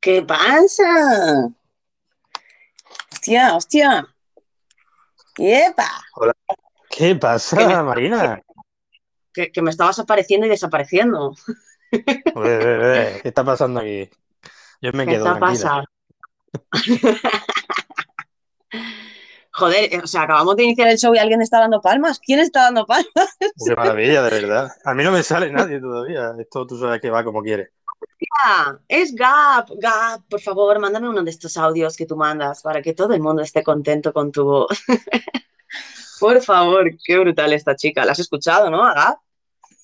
¿Qué pasa? Hostia, hostia. ¡Yepa! Hola. ¿Qué pasa, Marina? Que, que me estabas apareciendo y desapareciendo. Ué, ué, ué, ¿Qué está pasando aquí? Yo me ¿Qué quedo está tranquila. pasando? Joder, eh, o sea, acabamos de iniciar el show y alguien está dando palmas. ¿Quién está dando palmas? Qué maravilla, de verdad. A mí no me sale nadie todavía. Esto tú sabes que va como quiere. Es Gap. Gap, por favor, mándame uno de estos audios que tú mandas para que todo el mundo esté contento con tu voz. Por favor, qué brutal esta chica. ¿La has escuchado, no, a Gap?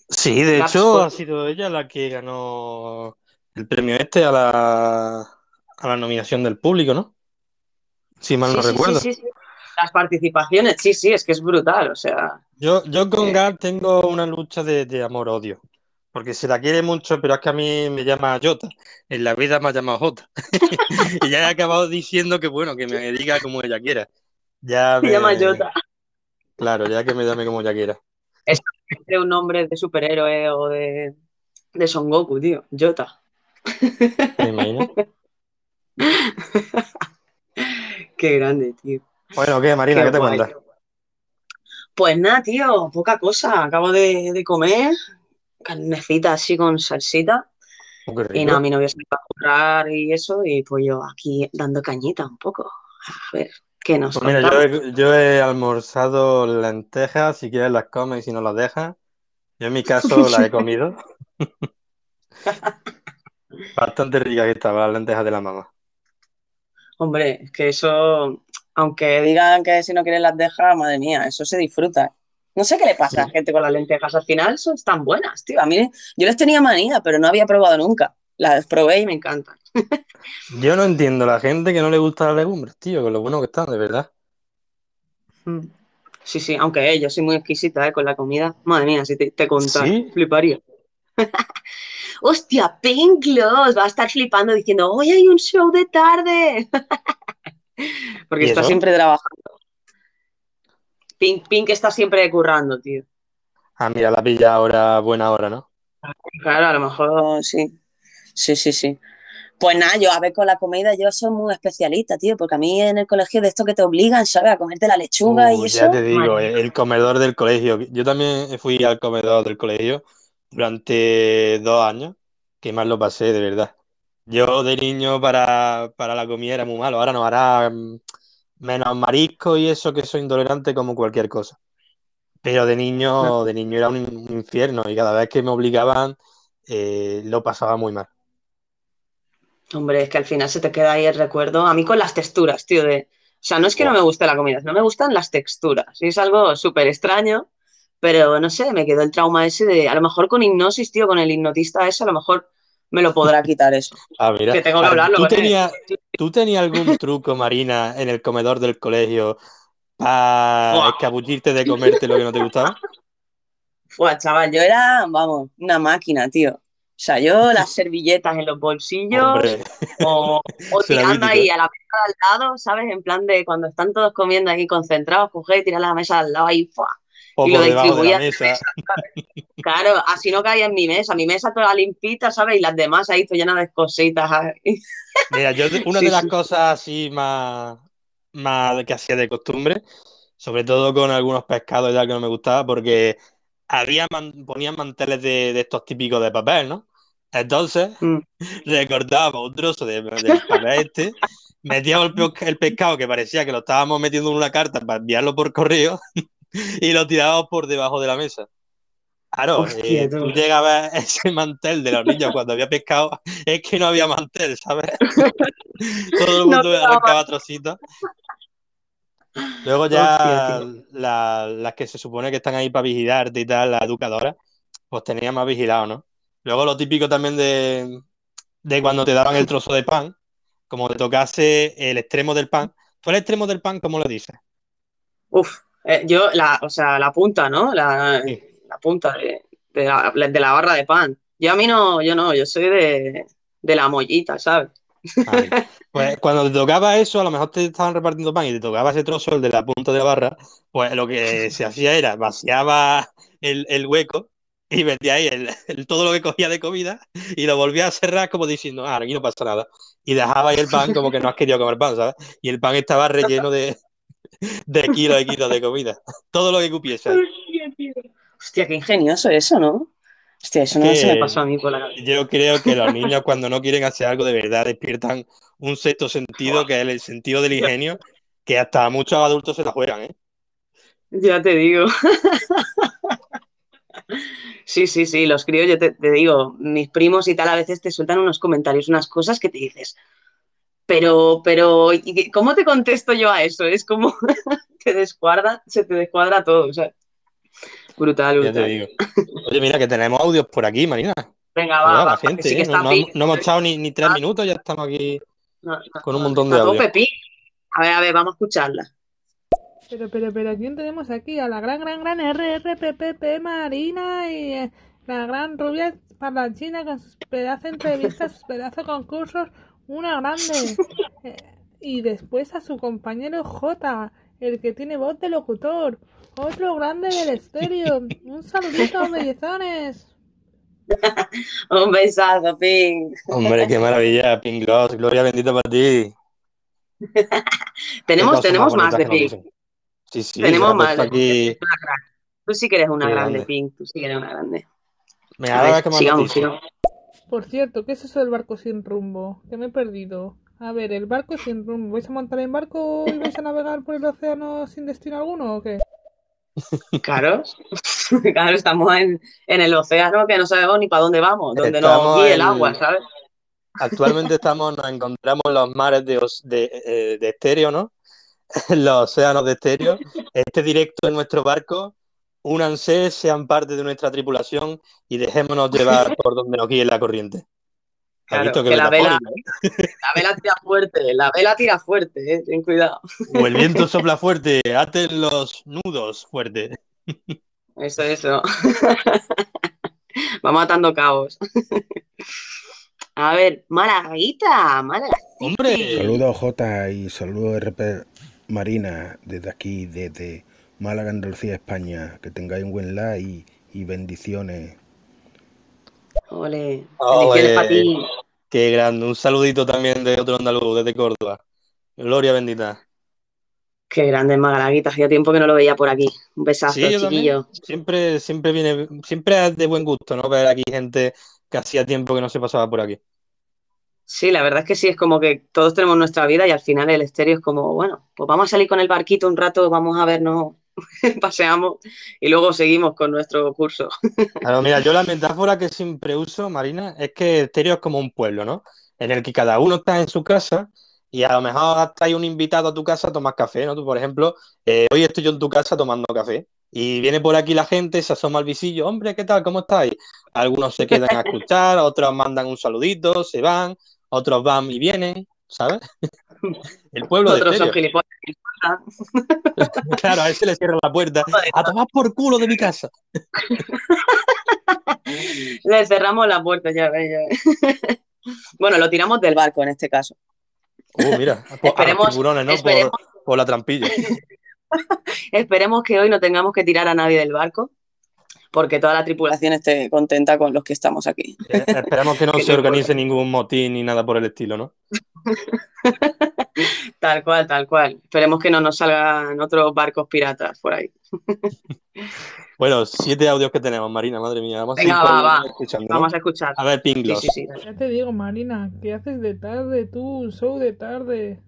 Sí, de Gap hecho, ha sido ella la que ganó el premio este a la, a la nominación del público, ¿no? Si mal Sí, no sí, recuerdo. sí, sí, sí. Las participaciones, sí, sí, es que es brutal, o sea. Yo, yo con Eh. Gab tengo una lucha de, de amor-odio. Porque se la quiere mucho, pero es que a mí me llama Jota. En la vida me ha llamado Jota. Y ya he acabado diciendo que bueno, que me diga como ella quiera. Ya me- llama Jota. Claro, ya que me llame como ella quiera. Es un nombre de superhéroe o de, de Son Goku, tío. Jota. ¿Te imaginas? Qué grande, tío. Bueno, ¿qué, Marina? Qué ¿Qué te guay. cuentas? Pues nada, tío, poca cosa. Acabo de, de comer, carnecita así con salsita. Oh, Y nada, mi novio se va a currar y eso, y pues yo aquí dando cañita un poco. A ver, ¿qué nos Pues mira, yo he, yo he almorzado lentejas, si quieres las comes y si no las dejas. Yo en mi caso las he comido. Bastante rica que estaban las lentejas de la mamá. Hombre, es que eso, aunque digan que si no quieren las dejas, madre mía, eso se disfruta. No sé qué le pasa a la gente con las lentejas, al final son tan buenas, tío. A mí, yo les tenía manía, pero no había probado nunca. Las probé y me encantan. Yo no entiendo la gente que no le gusta las legumbres, tío, con lo bueno que están, de verdad. Mm. Sí, sí, aunque eh, yo soy muy exquisita eh, con la comida. Madre mía, si te, te contara, ¿Sí? fliparía. Hostia, Pink Gloss va a estar flipando diciendo, hoy hay un show de tarde. Porque ¿Y está siempre trabajando. Pink, Pink está siempre currando, tío. Ah, mira, la pilla ahora, buena hora, ¿no? Claro, a lo mejor sí. Sí, sí, sí. Pues nada, yo a ver con la comida, yo soy muy especialista, tío, porque a mí en el colegio de esto que te obligan, ¿sabes? A comerte la lechuga Uh, y ya eso. te digo, madre el, comedor del colegio. Yo también fui al comedor del colegio durante dos años, que más lo pasé, de verdad. Yo de niño para, para la comida era muy malo, ahora no, hará menos marisco y eso que soy intolerante como cualquier cosa. Pero de niño, de niño era un, infierno y cada vez que me obligaban eh, lo pasaba muy mal. Hombre, es que al final se te queda ahí el recuerdo. A mí con las texturas, tío, de... O sea, no es que no me guste la comida, no me gustan las texturas. Es algo súper extraño, pero no sé, me quedó el trauma ese de... A lo mejor con hipnosis, tío, con el hipnotista eso, a lo mejor me lo podrá quitar eso. Ah, mira. Que tengo que Ah, hablarlo ¿Tú tenías, ¿tú tenías algún truco, Marina, en el comedor del colegio para Buah. escabullirte de comerte lo que no te gustaba? Fue, chaval, yo era, vamos, una máquina, tío. O sea, yo las servilletas en los bolsillos Hombre, o, tirando ahí a la mesa de al lado, ¿sabes? En plan de cuando están todos comiendo ahí concentrados, coger y tirar a la mesa de al lado ahí, ¡fua! Y lo debajo de distribuía mesa. Claro, así no caía en mi mesa. Mi mesa toda limpita, ¿sabes? Y las demás ahí toda llena de cositas. Mira, yo de- una Sí, de las sí. cosas así más, más que hacía de costumbre, sobre todo con algunos pescados y tal que no me gustaba, porque había man- ponían manteles de, de estos típicos de papel, ¿no? Entonces, Mm. recortaba un trozo de, del papel este, metíamos el pescado que parecía que lo estábamos metiendo en una carta para enviarlo por correo y lo tirábamos por debajo de la mesa. Claro, Hostia, eh, tú. llegabas a ese mantel de los niños cuando había pescado, es que no había mantel, ¿sabes? Todo el No mundo quedaba arrancaba trocitos. Luego ya Hostia, la- las que se supone que están ahí para vigilarte y tal, las educadoras, pues tenía más vigilado, ¿no? Luego lo típico también de, de cuando te daban el trozo de pan, como te tocase el extremo del pan. ¿Tú el extremo del pan cómo lo dices? Uf, eh, yo, la, o sea, la punta, ¿no? La, Sí. la punta de, de la, de la barra de pan. Yo a mí no, yo no, yo soy de, de la mollita, ¿sabes? Pues cuando te tocaba eso, a lo mejor te estaban repartiendo pan y te tocaba ese trozo, el de la punta de la barra, pues lo que se hacía era vaciaba el, el hueco y vendía ahí el, todo lo que cogía de comida y lo volvía a cerrar como diciendo, ah, aquí no pasa nada. Y dejaba ahí el pan como que no has querido comer pan, ¿sabes? Y el pan estaba relleno de, de kilos y kilos de comida. Todo lo que cupiese. Hostia, qué ingenioso eso, ¿no? Hostia, eso no se me pasó a mí por la cabeza. Yo creo que los niños cuando no quieren hacer algo de verdad despiertan un sexto sentido, que es el sentido del ingenio, que hasta muchos adultos se la juegan, ¿eh? Ya te digo. Sí, sí, sí, los críos, yo te, digo, mis primos y tal a veces te sueltan unos comentarios, unas cosas que te dices, pero, pero, ¿cómo te contesto yo a eso? Es como te descuadra, se te descuadra todo, o sea, brutal, brutal. Ya te digo. Oye, mira que tenemos audios por aquí, Marina. Venga, va, la gente, ¿eh? no, hemos estado ni, tres ah. minutos, ya estamos aquí con un montón de audios. A ver, a ver, vamos a escucharla. Pero, pero, pero, ¿quién tenemos aquí? A la gran, gran, gran RRPPP Marina y eh, la gran rubia parlanchina con sus pedazos entrevistas, sus pedazos concursos, una grande. Eh, y después a su compañero J, el que tiene voz de locutor. Otro grande del estéreo. Un saludito, bellezones. Un besazo, Pink. Hombre, qué maravilla, Pink Gloss. Gloria bendita para ti. tenemos tenemos más de Pink. Sí, sí, tenemos más. Aquí... Tú sí que eres una grande, Pink. Tú sí que eres una grande. Me ver, que sigamos, Por cierto, ¿qué es eso del barco sin rumbo? Que me he perdido. A ver, el barco sin rumbo. ¿Vais a montar en barco y vais a navegar por el océano sin destino alguno o qué? Claro, claro, estamos en, el océano que no sabemos ni para dónde vamos, donde nos guíe el agua, ¿sabes? Actualmente estamos, nos encontramos en los mares de, de, eh, de estéreo, ¿no? los océanos de estéreo. Este directo en nuestro barco. Únanse, sean parte de nuestra tripulación y dejémonos llevar por donde nos guíe la corriente. Claro, que, la, vela, la vela tira fuerte, la vela tira fuerte, eh, ten cuidado. O el viento sopla fuerte, aten los nudos fuerte. Eso, eso. Va matando cabos. A ver, Malaguita, Malaguita. Hombre. Saludos J y saludos RP Marina desde aquí, desde Málaga, Andalucía, España. Que tengáis un buen like y bendiciones. Ole, bendiciones para ti. Qué grande. Un saludito también de otro andaluz, desde Córdoba. Gloria bendita. Qué grande Magalaguita, hacía tiempo que no lo veía por aquí. Un besazo, chiquillo. Siempre, siempre viene, siempre es de buen gusto, ¿no? Ver aquí gente que hacía tiempo que no se pasaba por aquí. Sí, la verdad es que sí, es como que todos tenemos nuestra vida y al final el estéreo es como, bueno, pues vamos a salir con el barquito un rato, vamos a vernos, paseamos y luego seguimos con nuestro curso. Claro, mira, yo la metáfora que siempre uso, Marina, es que estéreo es como un pueblo, ¿no? En el que cada uno está en su casa y a lo mejor hasta hay un invitado a tu casa a tomar café, ¿no? Tú, por ejemplo, eh, hoy estoy yo en tu casa tomando café y viene por aquí la gente, se asoma al visillo, hombre, ¿qué tal? ¿Cómo estáis? Algunos se quedan a escuchar, otros mandan un saludito, se van, otros van y vienen, ¿sabes? El pueblo otros de son gilipollas. claro, a ese le cierran la puerta. A tomar por culo de mi casa. le cerramos la puerta, ya ves. bueno, lo tiramos del barco en este caso. Uh, mira, esperemos, tiburones, ¿no? por la trampilla. esperemos que hoy no tengamos que tirar a nadie del barco porque toda la tripulación esté contenta con los que estamos aquí. Eh, esperamos que no se organice ningún motín ni nada por el estilo, ¿no? Tal cual, tal cual. Esperemos que no nos salgan otros barcos piratas por ahí. bueno, siete audios que tenemos, Marina, madre mía. Vamos Venga, a va, va. Vamos a escuchar. A ver, Pinglos. Sí, sí, ya te digo, Marina, ¿qué haces de tarde tú? Un show de tarde.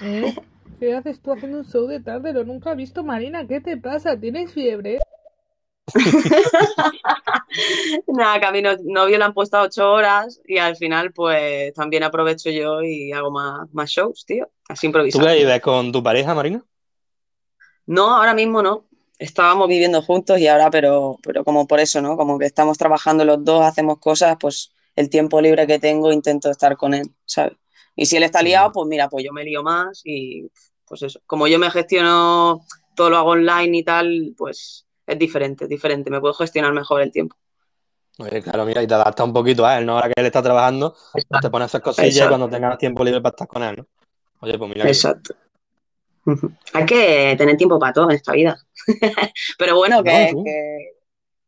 ¿Eh? ¿Qué haces tú haciendo un show de tarde? Lo nunca he visto, Marina. ¿Qué te pasa? ¿Tienes fiebre? Nada, que a mi novio le han puesto ocho horas y al final pues también aprovecho yo y hago más, más shows, tío, así improvisando. ¿Tú vives con tu pareja, Marina? No, ahora mismo no. Estábamos viviendo juntos y ahora, pero, pero como por eso, ¿no? Como que estamos trabajando los dos, hacemos cosas, pues el tiempo libre que tengo intento estar con él, ¿sabes? Y si él está liado, pues mira, pues yo me lío más y pues eso. Como yo me gestiono, todo lo hago online y tal, pues es diferente, diferente, me puedo gestionar mejor el tiempo. Oye, claro, mira, y te adapta un poquito a él, ¿no? Ahora que él está trabajando, pues te pones esas cosillas cuando tengas tiempo libre para estar con él, ¿no? Oye, pues mira. Exacto. Hay que tener tiempo para todo en esta vida. Pero bueno, que,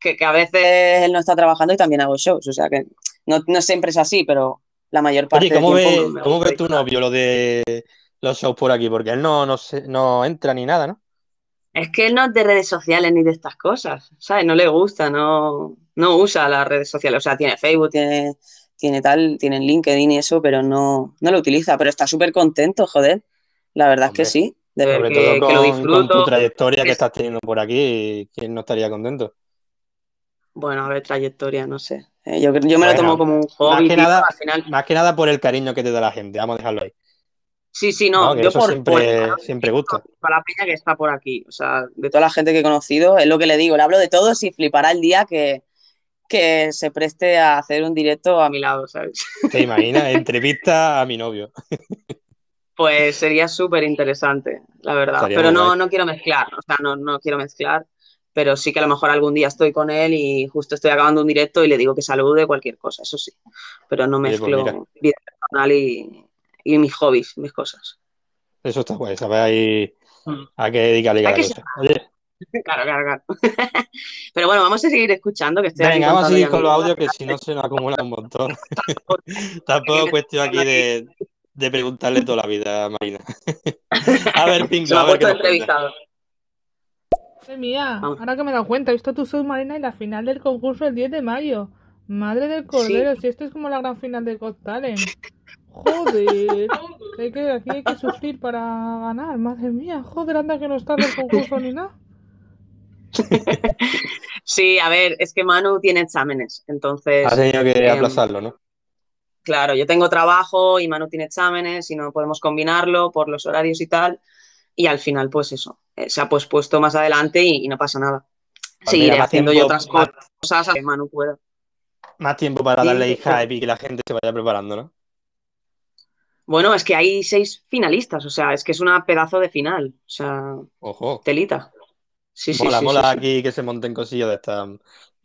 que, a veces él no está trabajando y también hago shows. O sea que no, siempre es así, pero la mayor parte ¿cómo ves ¿cómo ve tu novio lo de los shows por aquí? Porque él no, no, no entra ni nada, ¿no? Es que él no es de redes sociales ni de estas cosas, ¿sabes? No le gusta, no, no usa las redes sociales. O sea, tiene Facebook, tiene, tiene tal, tiene LinkedIn y eso, pero no, no lo utiliza. Pero está súper contento, joder. La verdad es que sí. De ver que, lo disfruto. Con tu trayectoria que estás teniendo por aquí, ¿quién no estaría contento? Bueno, a ver, trayectoria, no sé. Eh, yo, yo me lo tomo como un hobby. Más que, nada, más que nada por el cariño que te da la gente, vamos a dejarlo ahí. Sí, sí, no, yo por, siempre, siempre gusta. Para la peña que está por aquí, o sea, de toda la gente que he conocido, es lo que le digo, le hablo de todos y flipará el día que, que se preste a hacer un directo a mi lado, ¿sabes? ¿Te imaginas? Entrevista a mi novio. Pues sería súper interesante, la verdad. pero no, no quiero mezclar, o sea, no, no quiero mezclar, pero sí que a lo mejor algún día estoy con él y justo estoy acabando un directo y le digo que salude cualquier cosa, eso sí. Pero no pues mezclo vida personal y, y mis hobbies, mis cosas. Eso está guay, ¿sabes? Ahí mm. hay que dedicarle a cosa. Oye. Claro, claro, claro. Pero bueno, vamos a seguir escuchando. Que estoy Venga, vamos a seguir con los audios que si no se nos acumula un montón. Tampoco cuestión aquí de, de, preguntarle toda la vida a Marina. a ver, Pingo, a ver qué entrevistado. Madre mía, ahora que me he dado cuenta, he visto tu Marina, y la final del concurso el 10 de mayo. Madre del cordero, si esto es como la gran final de Got Talent. Joder, hay que, aquí hay que sufrir para ganar, madre mía, joder, anda que no está el concurso ni nada. Sí, a ver, es que Manu tiene exámenes, entonces... Ha tenido que em, aplazarlo, ¿no? Claro, yo tengo trabajo y Manu tiene exámenes y no podemos combinarlo por los horarios y tal. Y al final, pues eso, eh, se ha pues puesto más adelante y, no pasa nada. Pues Seguiré haciendo yo otras cosas que Manu pueda. Más tiempo para darle hype y que la gente se vaya preparando, ¿no? Bueno, es que hay seis finalistas, o sea, es que es una pedazo de final. O sea, Ojo. telita. Sí, sí, mola, mola aquí que se monten cosillas de estas.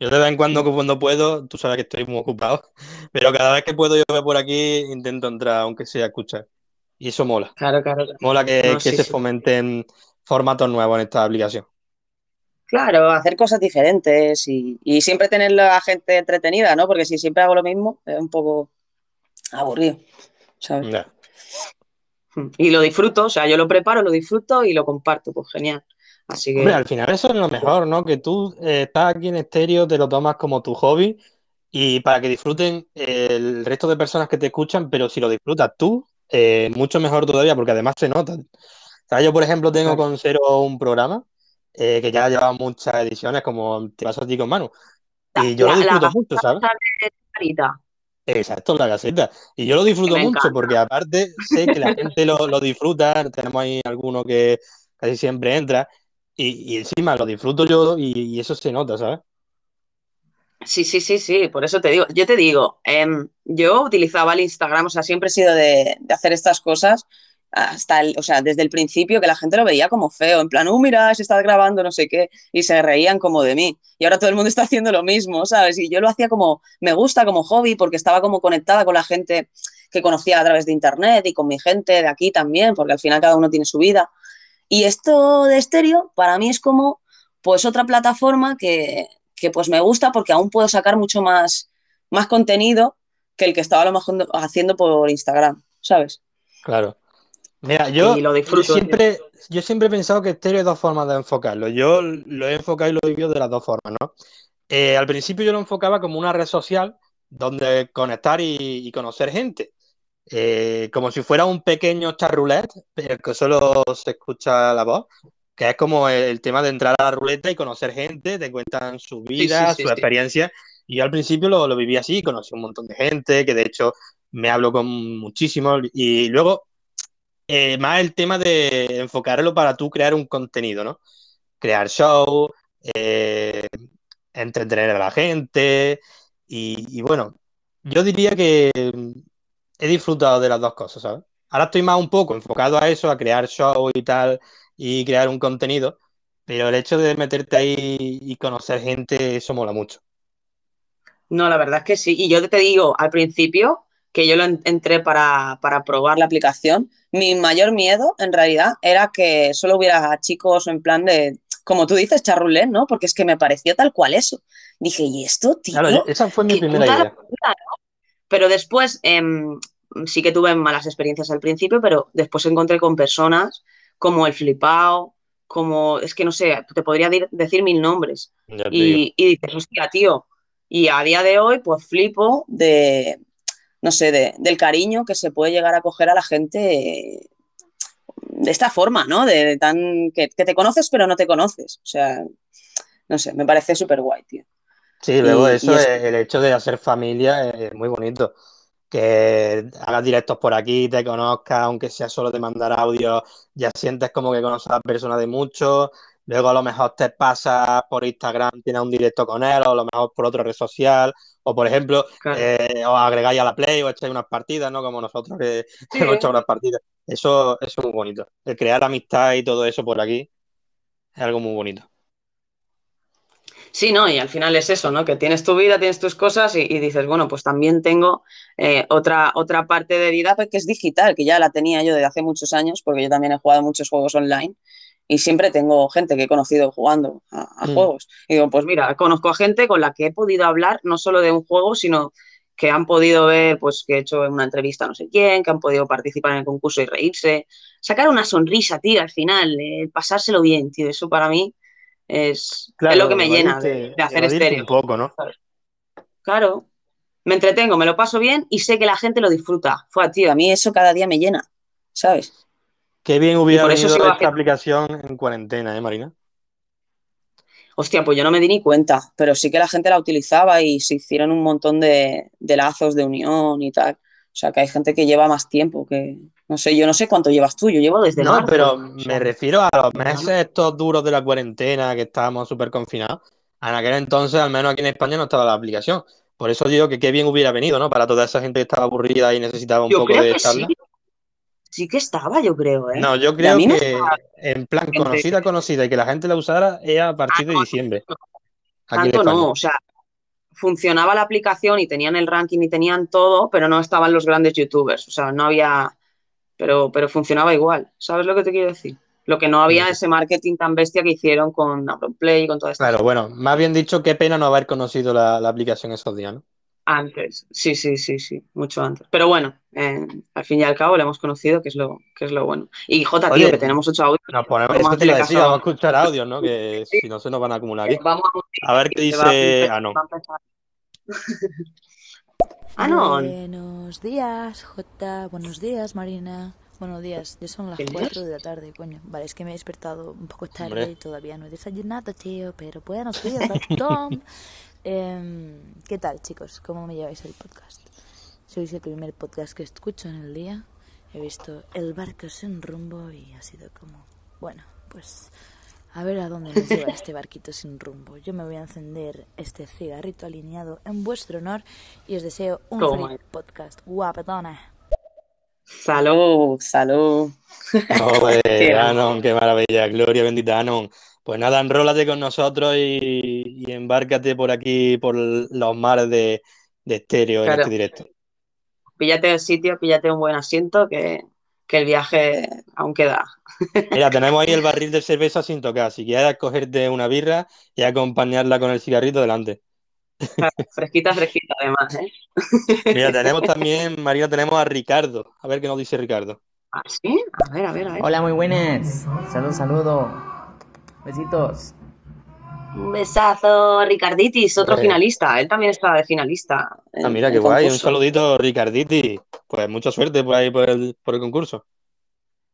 Yo de vez en cuando, cuando puedo, tú sabes que estoy muy ocupado, pero cada vez que puedo yo por aquí intento entrar, aunque sea escuchar. Y eso mola. Claro, claro. Mola que, se fomenten formatos nuevos en esta aplicación. Claro, hacer cosas diferentes y, siempre tener a la gente entretenida, ¿no? Porque si siempre hago lo mismo, es un poco aburrido. ¿Sabes? Y lo disfruto, o sea, yo lo preparo, lo disfruto y lo comparto, pues genial. Así que... al final eso es lo mejor, ¿no? Que tú eh, estás aquí en estéreo, te lo tomas como tu hobby y para que disfruten el resto de personas que te escuchan, pero si lo disfrutas tú, eh, mucho mejor todavía, porque además se nota. O sea, yo, por ejemplo, tengo con Cero un programa eh, que ya lleva muchas ediciones, como te vas a ti con Manu. Y yo lo disfruto mucho, ¿sabes? Exacto, la caseta. Y yo lo disfruto mucho porque aparte sé que la gente lo, disfruta, tenemos ahí alguno que casi siempre entra y, encima lo disfruto yo y, eso se nota, ¿sabes? Sí, sí, sí, sí, por eso te digo, yo te digo, em, yo utilizaba el Instagram, o sea, siempre he sido de, de hacer estas cosas hasta el, o sea, desde el principio que la gente lo veía como feo, en plan, uh, mira, se está grabando no sé qué, y se reían como de mí. Y ahora todo el mundo está haciendo lo mismo, ¿sabes? Y yo lo hacía como, me gusta como hobby, porque estaba como conectada con la gente que conocía a través de internet y con mi gente de aquí también, porque al final cada uno tiene su vida. Y esto de estéreo, para mí es como, pues otra plataforma que, que pues me gusta porque aún puedo sacar mucho más, más contenido que el que estaba lo mejor haciendo por Instagram, ¿sabes? Claro. Mira, yo, siempre, yo siempre he pensado que estéreo hay dos formas de enfocarlo. Yo lo he enfocado y lo he vivido de las dos formas, ¿no? Eh, al principio yo lo enfocaba como una red social donde conectar y, conocer gente. Eh, como si fuera un pequeño chat roulette, pero que solo se escucha la voz, que es como el, tema de entrar a la ruleta y conocer gente, te cuentan su vida, su experiencia. Y yo al principio lo, lo viví así, conocí un montón de gente, que de hecho me hablo con muchísimos, y luego eh, más el tema de enfocarlo para tú crear un contenido, ¿no? Crear show, eh, entretener a la gente y, bueno, yo diría que he disfrutado de las dos cosas, ¿sabes? Ahora estoy más un poco enfocado a eso, a crear show y tal, y crear un contenido, pero el hecho de meterte ahí y conocer gente, eso mola mucho. No, la verdad es que sí. Y yo te digo, al principio, que yo lo entré para, para probar la aplicación, mi mayor miedo, en realidad, era que solo hubiera chicos en plan de como tú dices, charrulé, ¿no? Porque es que me pareció tal cual eso. Dije, ¿y esto, tío? Claro, esa fue mi primera idea. locura, ¿no? Pero después, em, sí que tuve malas experiencias al principio, pero después encontré con personas como el flipao, como, es que no sé, te podría decir mil nombres. Y, y dices, hostia, tío. Y a día de hoy, pues flipo de, no sé, de- del cariño que se puede llegar a coger a la gente eh, de esta forma, ¿no? De, de tan, que, que te conoces pero no te conoces. O sea, no sé, me parece súper guay, tío. Sí, luego Y- eso, y eso. es- el hecho de hacer familia es muy bonito. Que hagas directos por aquí, te conozcas, aunque sea solo de mandar audio, ya sientes como que conoces a la persona de mucho. Luego a lo mejor te pasas por Instagram, tienes un directo con él, o a lo mejor por otra red social, o por ejemplo, Claro. eh, os agregáis a la Play o echáis unas partidas, ¿no? Como nosotros que Sí. hemos echado unas partidas. Eso, eso es muy bonito. El crear amistad y todo eso por aquí es algo muy bonito. Sí, no, y al final es eso, ¿no? Que tienes tu vida, tienes tus cosas y, y dices, bueno, pues también tengo eh, otra, otra parte de vida pues, que es digital, que ya la tenía yo desde hace muchos años, porque yo también he jugado muchos juegos online y siempre tengo gente que he conocido jugando a, a Mm. juegos. Y digo, pues mira, conozco a gente con la que he podido hablar no solo de un juego, sino que han podido ver, pues que he hecho una entrevista a no sé quién, que han podido participar en el concurso y reírse, sacar una sonrisa, tío, al final, eh, pasárselo bien, tío, eso para mí es, es lo que me llena de, hacer estéreo. un poco, ¿no? Claro, me entretengo, me lo paso bien y sé que la gente lo disfruta. Fue, tío, a mí eso cada día me llena, ¿sabes? Qué bien hubiera por eso venido sigo esta aplicación en cuarentena, ¿eh, Marina? Hostia, pues yo no me di ni cuenta, pero sí que la gente la utilizaba y se hicieron un montón de, de lazos de unión y tal. O sea, que hay gente que lleva más tiempo que, no sé, yo no sé cuánto llevas tú, yo llevo desde No, marzo. pero O sea, me refiero a los meses estos duros de la cuarentena, que estábamos súper confinados. En aquel entonces, al menos aquí en España, no estaba la aplicación. Por eso digo que qué bien hubiera venido, ¿no? Para toda esa gente que estaba aburrida y necesitaba un yo poco de charla. sí, sí que estaba, yo creo, ¿eh? No, yo creo que en plan conocida, conocida y que la gente la usara es a partir de no, diciembre. Aquí Tanto no, o sea, funcionaba la aplicación y tenían el ranking y tenían todo, pero no estaban los grandes youtubers, o sea, no había, pero, pero funcionaba igual, ¿sabes lo que te quiero decir? Lo que no había Sí. ese marketing tan bestia que hicieron con Play y con toda esta Claro, bueno, más bien dicho, qué pena no haber conocido la, la aplicación esos días, ¿no? Antes, sí, sí, sí, sí, mucho antes. Pero bueno, eh, al fin y al cabo lo hemos conocido, que es lo, que es lo bueno. Y Jota, tío, Oye, que tenemos ocho audios. Nos ponemos, a eso te decir, vamos a escuchar audios, ¿no? Que si no se nos van a acumular aquí. Vamos a A ver qué dice empe- Anon. va a empezar. Anon, Buenos días, Jota. Buenos días, Marina. Buenos días. Ya son las ¿Qué 4 de la tarde, coño. Vale, es que me he despertado un poco tarde Hombre. y todavía no he desayunado, tío. Pero buenos días a Tom. Em, ¿Qué tal, chicos? ¿Cómo me lleváis el podcast? Sois el primer podcast que escucho en el día. He visto el barco sin rumbo y ha sido como, bueno, pues a ver a dónde nos lleva este barquito sin rumbo. Yo me voy a encender este cigarrito alineado en vuestro honor y os deseo un Toma. feliz podcast. Guapetona. salud, salud. Joder, Qué Anon, qué maravilla, gloria bendita Anon. Pues nada, enrólate con nosotros y, y embárcate por aquí, por los mares de, de estéreo en este directo. Píllate el sitio, píllate un buen asiento, que, que el viaje aún queda. Mira, tenemos ahí el barril de cerveza sin tocar. Si quieres cogerte una birra y acompañarla con el cigarrito delante. Fresquita, fresquita además, ¿eh? Mira, tenemos también, María, tenemos a Ricardo. A ver qué nos dice Ricardo. ¿Ah, sí? A ver, a ver, a ver. Hola, muy buenas. Salud, saludo. Besitos. Un besazo, Ricarditis, otro finalista. Él también está de finalista. Ah, mira, qué guay. Un saludito, Ricarditi. Pues mucha suerte por ahí por el, por el concurso.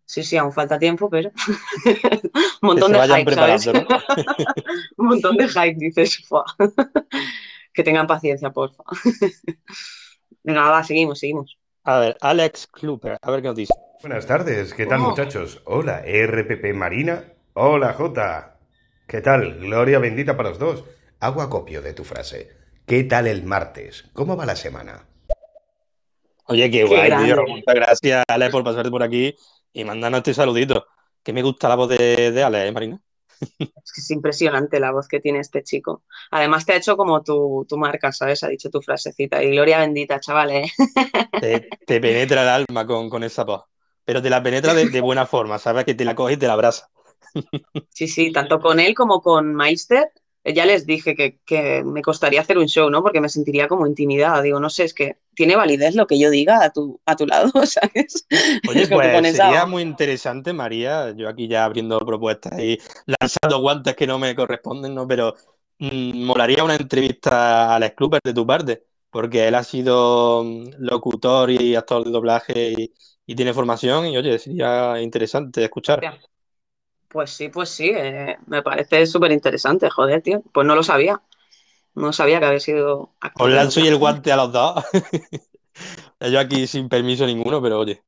Sí, sí, aún falta tiempo, pero. Un Que montón se de vayan hype, ¿sabes? ¿no? Un montón de hype, dices. Que tengan paciencia, porfa. Venga, va, seguimos, seguimos. A ver, Alex Kluper, a ver qué nos dice. Buenas tardes, ¿qué tal Oh. muchachos? Hola, RPP Marina. Hola, J. ¿Qué tal? Gloria bendita para los dos. Hago acopio de tu frase. ¿Qué tal el martes? ¿Cómo va la semana? Oye, qué Qué guay, grande. tío. Muchas gracias, Alex, por pasarte por aquí y mandarnos este saludito. Que me gusta la voz de, de Alex, ¿eh, Marina? Es que es impresionante la voz que tiene este chico. Además, te ha hecho como tu, tu marca, ¿sabes? Ha dicho tu frasecita. Y gloria bendita, chavales. Te, te penetra el alma con, con esa voz. Pero te la penetra de, de buena forma, ¿sabes? Que te la coges y te la abraza. Sí, sí, tanto con él como con Meister. eh, Ya les dije que, que me costaría hacer un show, ¿no? Porque me sentiría como intimidada. Digo, no sé, es que tiene validez lo que yo diga a tu, a tu lado, ¿sabes? Oye, pues sería muy interesante, María, yo aquí ya abriendo propuestas y lanzando guantes que no me corresponden, ¿no? Pero mm, molaría una entrevista a Alex Cooper de tu parte, porque él ha sido mm, locutor y actor de doblaje y, y tiene formación y, oye, sería interesante escuchar. Pues sí, pues sí, eh, me parece súper interesante, joder, tío. Pues no lo sabía. No sabía que había sido Os lanzo y el guante a los dos. Yo aquí sin permiso ninguno, pero oye.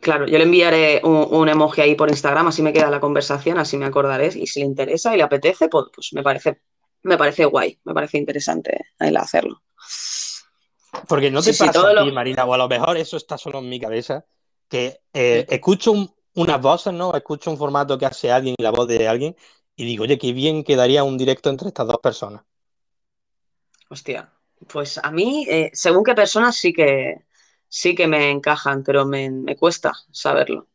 Claro, yo le enviaré un, un emoji ahí por Instagram, así me queda la conversación, así me acordaré. Y si le interesa y le apetece, pues, pues me parece, me parece guay, me parece interesante el hacerlo. Porque no Sí, te sí, pasa todo a lo- Marina, o a lo mejor eso está solo en mi cabeza, que eh, escucho un- unas voces, ¿no? Escucho un formato que hace alguien, la voz de alguien, y digo, oye, qué bien quedaría un directo entre estas dos personas. Hostia, pues a mí, eh, según qué personas sí que sí que me encajan, pero me, me cuesta saberlo.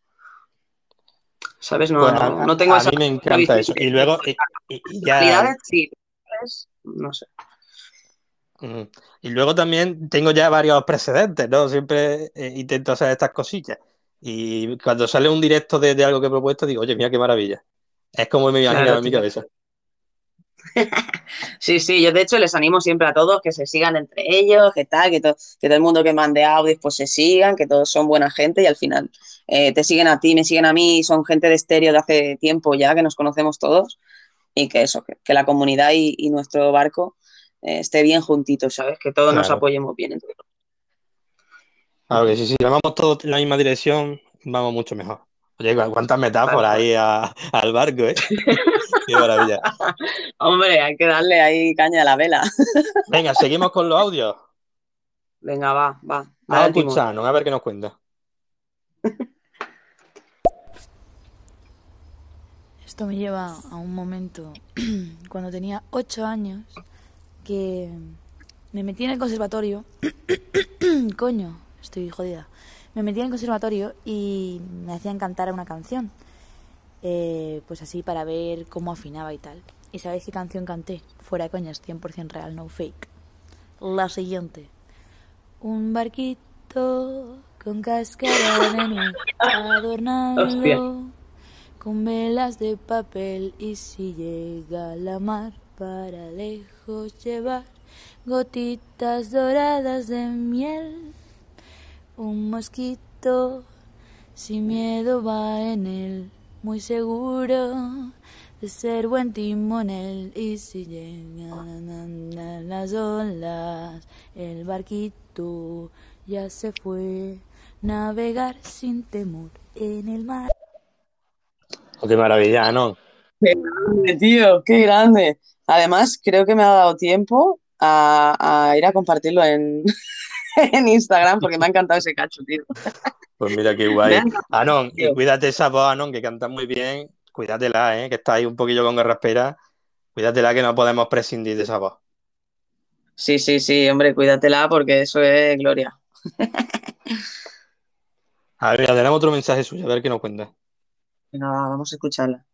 ¿Sabes? No, a, no, tengo a esa mí me encanta eso. Y luego, y, y- y ya, habilidades, sí, ¿sabes? no sé. Ujú. Y luego también tengo ya varios precedentes, ¿no? Siempre eh, intento hacer estas cosillas. Y cuando sale un directo de, de algo que he propuesto, digo, oye, mira qué maravilla. Es como me imaginaba Claro, en mi cabeza. Sí, sí, yo de hecho les animo siempre a todos que se sigan entre ellos, que tal, que, to- que todo el mundo que mande audios pues se sigan, que todos son buena gente y al final eh, te siguen a ti, me siguen a mí, son gente de estéreo de hace tiempo ya, que nos conocemos todos y que eso, que, que la comunidad y, y nuestro barco eh, esté bien juntitos, ¿sabes? Que todos nos apoyemos bien entre todos. Claro que sí, si vamos todos en la misma dirección, vamos mucho mejor. Oye, cu- cuántas metáforas ahí a- al barco, ¿eh? Qué maravilla. Hombre, hay que darle ahí caña a la vela. Venga, seguimos con los audios. Venga, va, va. a escucharnos, a ver qué nos cuenta. Esto me lleva a un momento cuando tenía 8 años que me metí en el conservatorio. Coño, estoy jodida. Me metí en el conservatorio y me hacían cantar una canción. Eh, pues así para ver cómo afinaba y tal. ¿Y sabéis qué canción canté? Fuera de coñas, 100% real, no fake. La siguiente. Un barquito con cáscara de nuez adornado Hostia. con velas de papel y si llega la mar para lejos llevar gotitas doradas de miel. Un mosquito sin miedo va en él, muy seguro de ser buen timonel. Y si llegan las olas, el barquito ya se fue. Navegar sin temor en el mar. Oh, qué maravilla, ¿no? Qué grande, tío, qué grande. Además, creo que me ha dado tiempo a, a ir a compartirlo en, en Instagram porque me ha encantado ese cacho, tío. Pues mira qué guay. Anon, y cuídate esa voz, Anon, que canta muy bien. Cuídatela, ¿eh? Que está ahí un poquillo con garraspera. Cuídatela que no podemos prescindir de esa voz. Sí, sí, sí, hombre, cuídatela porque eso es gloria. A ver, mira, tenemos otro mensaje suyo, a ver qué nos cuenta. Venga, va, vamos a escucharla.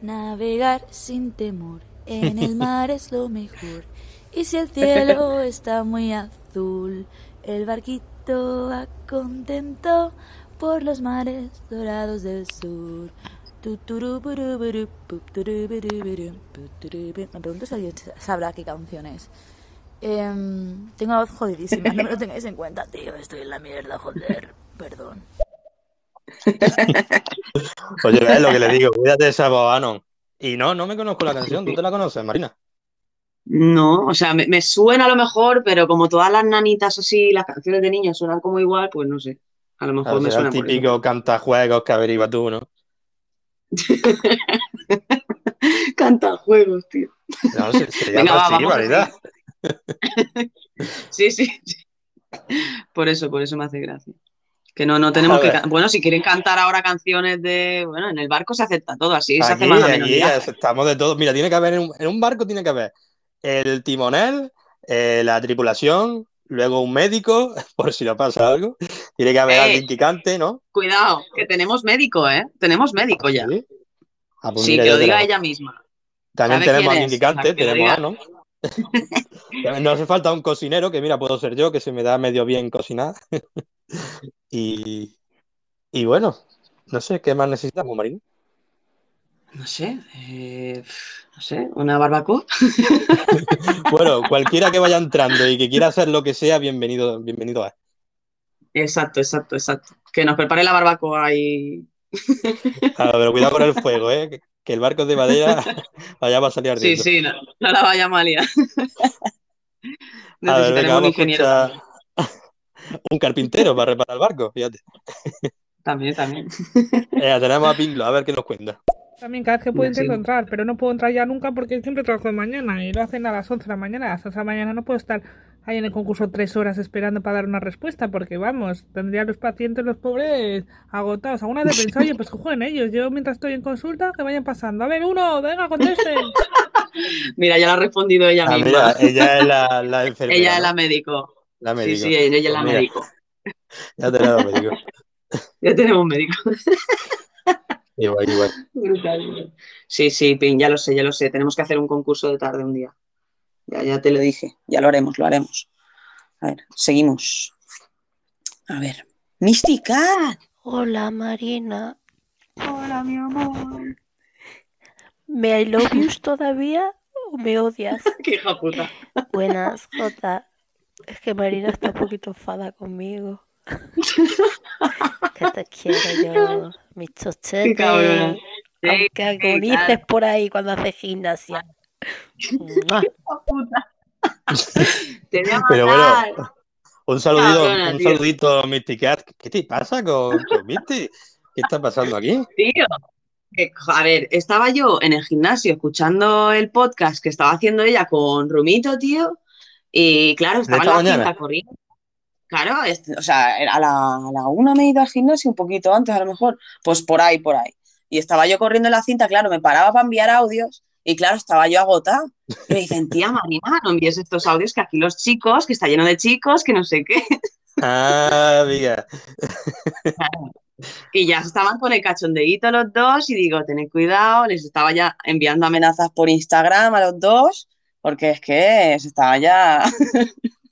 Navegar sin temor en el mar es lo mejor. Y si el cielo está muy azul, el barquito va contento por los mares dorados del sur. Me pregunto si alguien sabrá qué canción es. Em, tengo la voz jodidísima, no me lo tengáis en cuenta, tío. Estoy en la mierda, joder. Perdón. Oye, ves lo que le digo, cuídate de esa. Y no, no me conozco la canción, ¿tú te la conoces, Marina? No, o sea, me, me suena a lo mejor, pero como todas las nanitas así, las canciones de niños suenan como igual, pues no sé. A lo mejor Claro, me el suena eso. típico cantajuegos que averigua tú, ¿no? Canta juegos, tío. No, se, se llama Venga, así, a. Sí, sí, sí. Por eso, por eso me hace gracia. Que no, no tenemos A que... Bueno, si quieren cantar ahora canciones de... Bueno, en el barco se acepta todo así, se hace Aquí, más el aquí viaje. aceptamos de todo. Mira, tiene que haber en un, en un barco, tiene que haber el timonel, eh, la tripulación, luego un médico, por si le pasa algo. Tiene que haber Eh. alguien ¿no? Cuidado, que tenemos médico, ¿eh? Tenemos médico ya. Sí. Ah, pues Sí, mira, que lo diga tenemos. ella misma. También ¿Sabe tenemos alguien que es? cante, La que lo tenemos a. ¿no? Nos hace falta un cocinero, que mira, puedo ser yo, que se me da medio bien cocinar. y, y bueno, no sé, ¿qué más necesitamos, Marina? No sé, eh, no sé, una barbacoa. Bueno, cualquiera que vaya entrando y que quiera hacer lo que sea, bienvenido, bienvenido a. Exacto, exacto, exacto. Que nos prepare la barbacoa y... Ah, pero cuidado con el fuego, ¿eh? Que- el barco es de madera, allá va a salir Sí, ardiendo. sí, no, no la vaya mal ya. A ver, venga, Necesitaremos un a ingeniero un carpintero para reparar el barco, fíjate. también, también. Eh, tenemos a Pinglo, a ver qué nos cuenta. También cada vez que puedo Sí. intento entrar, pero no puedo entrar ya nunca porque siempre trabajo de mañana y lo hacen a las 11 de la mañana. A las 11 de la mañana no puedo estar ahí en el concurso tres horas esperando para dar una respuesta porque, vamos, tendría los pacientes, los pobres, agotados. Alguna vez pensado, oye, pues que jueguen ellos. Yo mientras estoy en consulta, que vayan pasando. A ver, uno, venga, contesten. Mira, ya lo ha respondido ella Ah, misma. mira, ella es la, la enfermera. Ella es la médico. La Sí, médico. sí, ella es la Pues mira, médico. Ya tenemos médico. Ya tenemos médico. Igual, igual. Brutal. Sí, sí, Pin, ya lo sé, ya lo sé. Tenemos que hacer un concurso de tarde un día. Ya, ya te lo dije. Ya lo haremos, lo haremos. A ver, seguimos. A ver. Mística. Hola Marina, Hola, mi amor. ¿me I love yous todavía o me odias? Qué hija puta. Buenas, Jota. Es que Marina está un poquito enfada conmigo. Que te quiero yo, mi Qué chochete. cabrona. Sí, Aunque sí, agonices claro. por ahí cuando haces gimnasia. Te voy a Pero matar. bueno, un saludito, Cabrona, un tío. saludito, Misty Cat. ¿Qué te pasa con, con Misty? ¿Qué está pasando aquí? Tío, a ver, estaba yo en el gimnasio escuchando el podcast que estaba haciendo ella con Rumito, tío, y claro, estaba en la mañana? cinta corriendo. Claro, es- o sea, a la, a la una me he ido al gimnasio, un poquito antes a lo mejor, pues por ahí, por ahí. Y estaba yo corriendo en la cinta, claro, me paraba para enviar audios y claro, estaba yo agotada. Y me dicen, tía Marina, no envíes estos audios que aquí los chicos, que está lleno de chicos, que no sé qué. Ah, amiga. Y ya estaban con el cachondeíto los dos y digo, tened cuidado, les estaba ya enviando amenazas por Instagram a los dos, porque es que se estaba ya...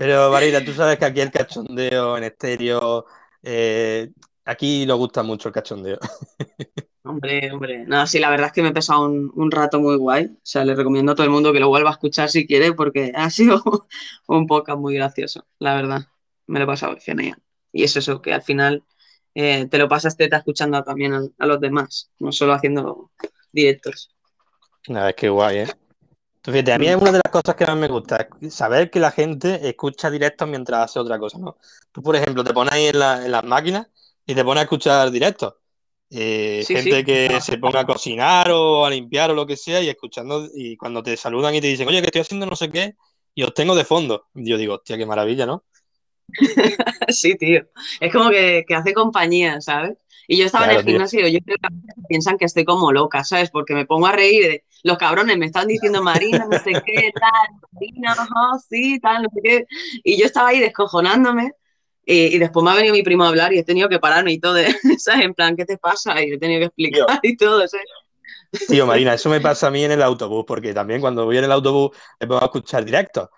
Pero Marina, tú sabes que aquí el cachondeo en estéreo, eh, aquí nos gusta mucho el cachondeo. Hombre, hombre. No, sí, la verdad es que me he pasado un, un rato muy guay. O sea, le recomiendo a todo el mundo que lo vuelva a escuchar si quiere, porque ha sido un podcast muy gracioso, la verdad. Me lo he pasado genial. Y es eso, que al final eh, te lo pasas teta escuchando también a, a los demás, no solo haciendo directos. Nada, es que guay, ¿eh? Tú fíjate, a mí es una de las cosas que más me gusta, saber que la gente escucha directos mientras hace otra cosa, ¿no? Tú, por ejemplo, te pones ahí en, la- en las máquinas y te pones a escuchar directos. Eh, Sí, gente sí. que se ponga a cocinar o a limpiar o lo que sea y escuchando, y cuando te saludan y te dicen, oye, que estoy haciendo no sé qué, y os tengo de fondo. Yo digo, hostia, qué maravilla, ¿no? Sí, tío. Es como que, que hace compañía, ¿sabes? Y yo estaba en Claro, el tío. gimnasio y yo creo que piensan que estoy como loca, ¿sabes? Porque me pongo a reír de los cabrones me están diciendo Marina, no sé qué, tal, Marina, ajá, sí, tal, no sé qué. Y yo estaba ahí descojonándome y, y después me ha venido mi primo a hablar y he tenido que pararme y todo, de- ¿sabes? En plan, ¿qué te pasa? Y he tenido que explicar y todo, ¿sabes? Tío, Marina, eso me pasa a mí en el autobús, porque también cuando voy en el autobús me pongo a escuchar directos.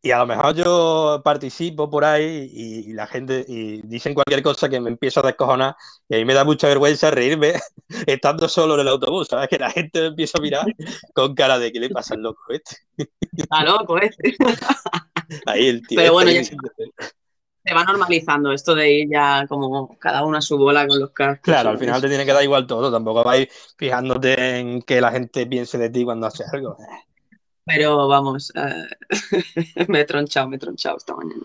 Y a lo mejor yo participo por ahí y, y la gente y dicen cualquier cosa que me empiezo a descojonar y a mí me da mucha vergüenza reírme estando solo en el autobús, ¿sabes? Que la gente me empieza a mirar con cara de ¿qué le pasa al loco este? Está loco, ¿eh? Ahí el tío. Pero este bueno, ya se va normalizando esto de ir ya como cada uno a su bola con los cascos. Claro, al final te tiene que dar igual todo, tampoco vais fijándote en que la gente piense de ti cuando haces algo. Pero vamos, eh, me he tronchado, me he tronchado esta mañana.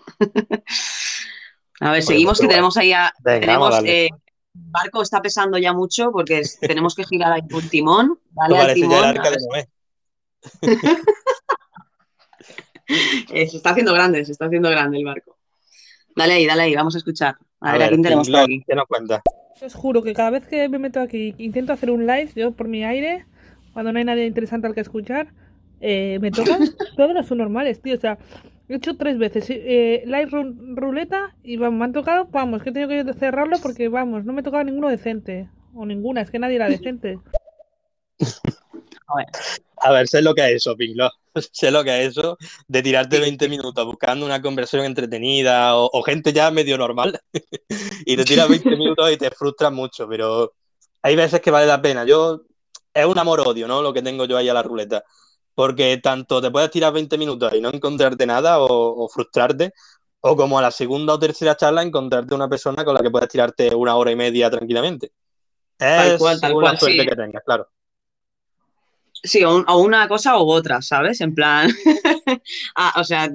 A ver, seguimos que tenemos ahí a, Venga, tenemos, eh, el barco está pesando ya mucho porque es- tenemos que girar ahí un timón, dale al parece ya el timón, eh, se está haciendo grande, se está haciendo grande el barco. Dale ahí, dale ahí, vamos a escuchar. A, A ver, ¿a ver, quién tenemos por aquí? ¿qué nos cuentas? Os juro que cada vez que me meto aquí, intento hacer un live, yo por mi aire, cuando no hay nadie interesante al que escuchar, eh, me tocan todos los subnormales, tío. O sea, He hecho tres veces eh, live ru- ruleta y vamos, me han tocado, vamos, que he tenido que cerrarlo porque vamos, no me tocaba ninguno decente. O ninguna, es que nadie era decente. A ver, sé lo que es eso, Pinglo. Sé lo que es eso de tirarte 20 minutos buscando una conversación entretenida o, o gente ya medio normal y te tiras 20 minutos y te frustras mucho, pero hay veces que vale la pena. Yo, es un amor-odio, ¿no? Lo que tengo yo ahí a la ruleta. Porque tanto te puedes tirar 20 minutos y no encontrarte nada o, o frustrarte, o como a la segunda o tercera charla encontrarte una persona con la que puedes tirarte una hora y media tranquilamente. Tal Es cual, tal cual, suerte sí. que tengas, claro. Sí, o, un- o una cosa u otra, ¿sabes? En plan, ah, o sea,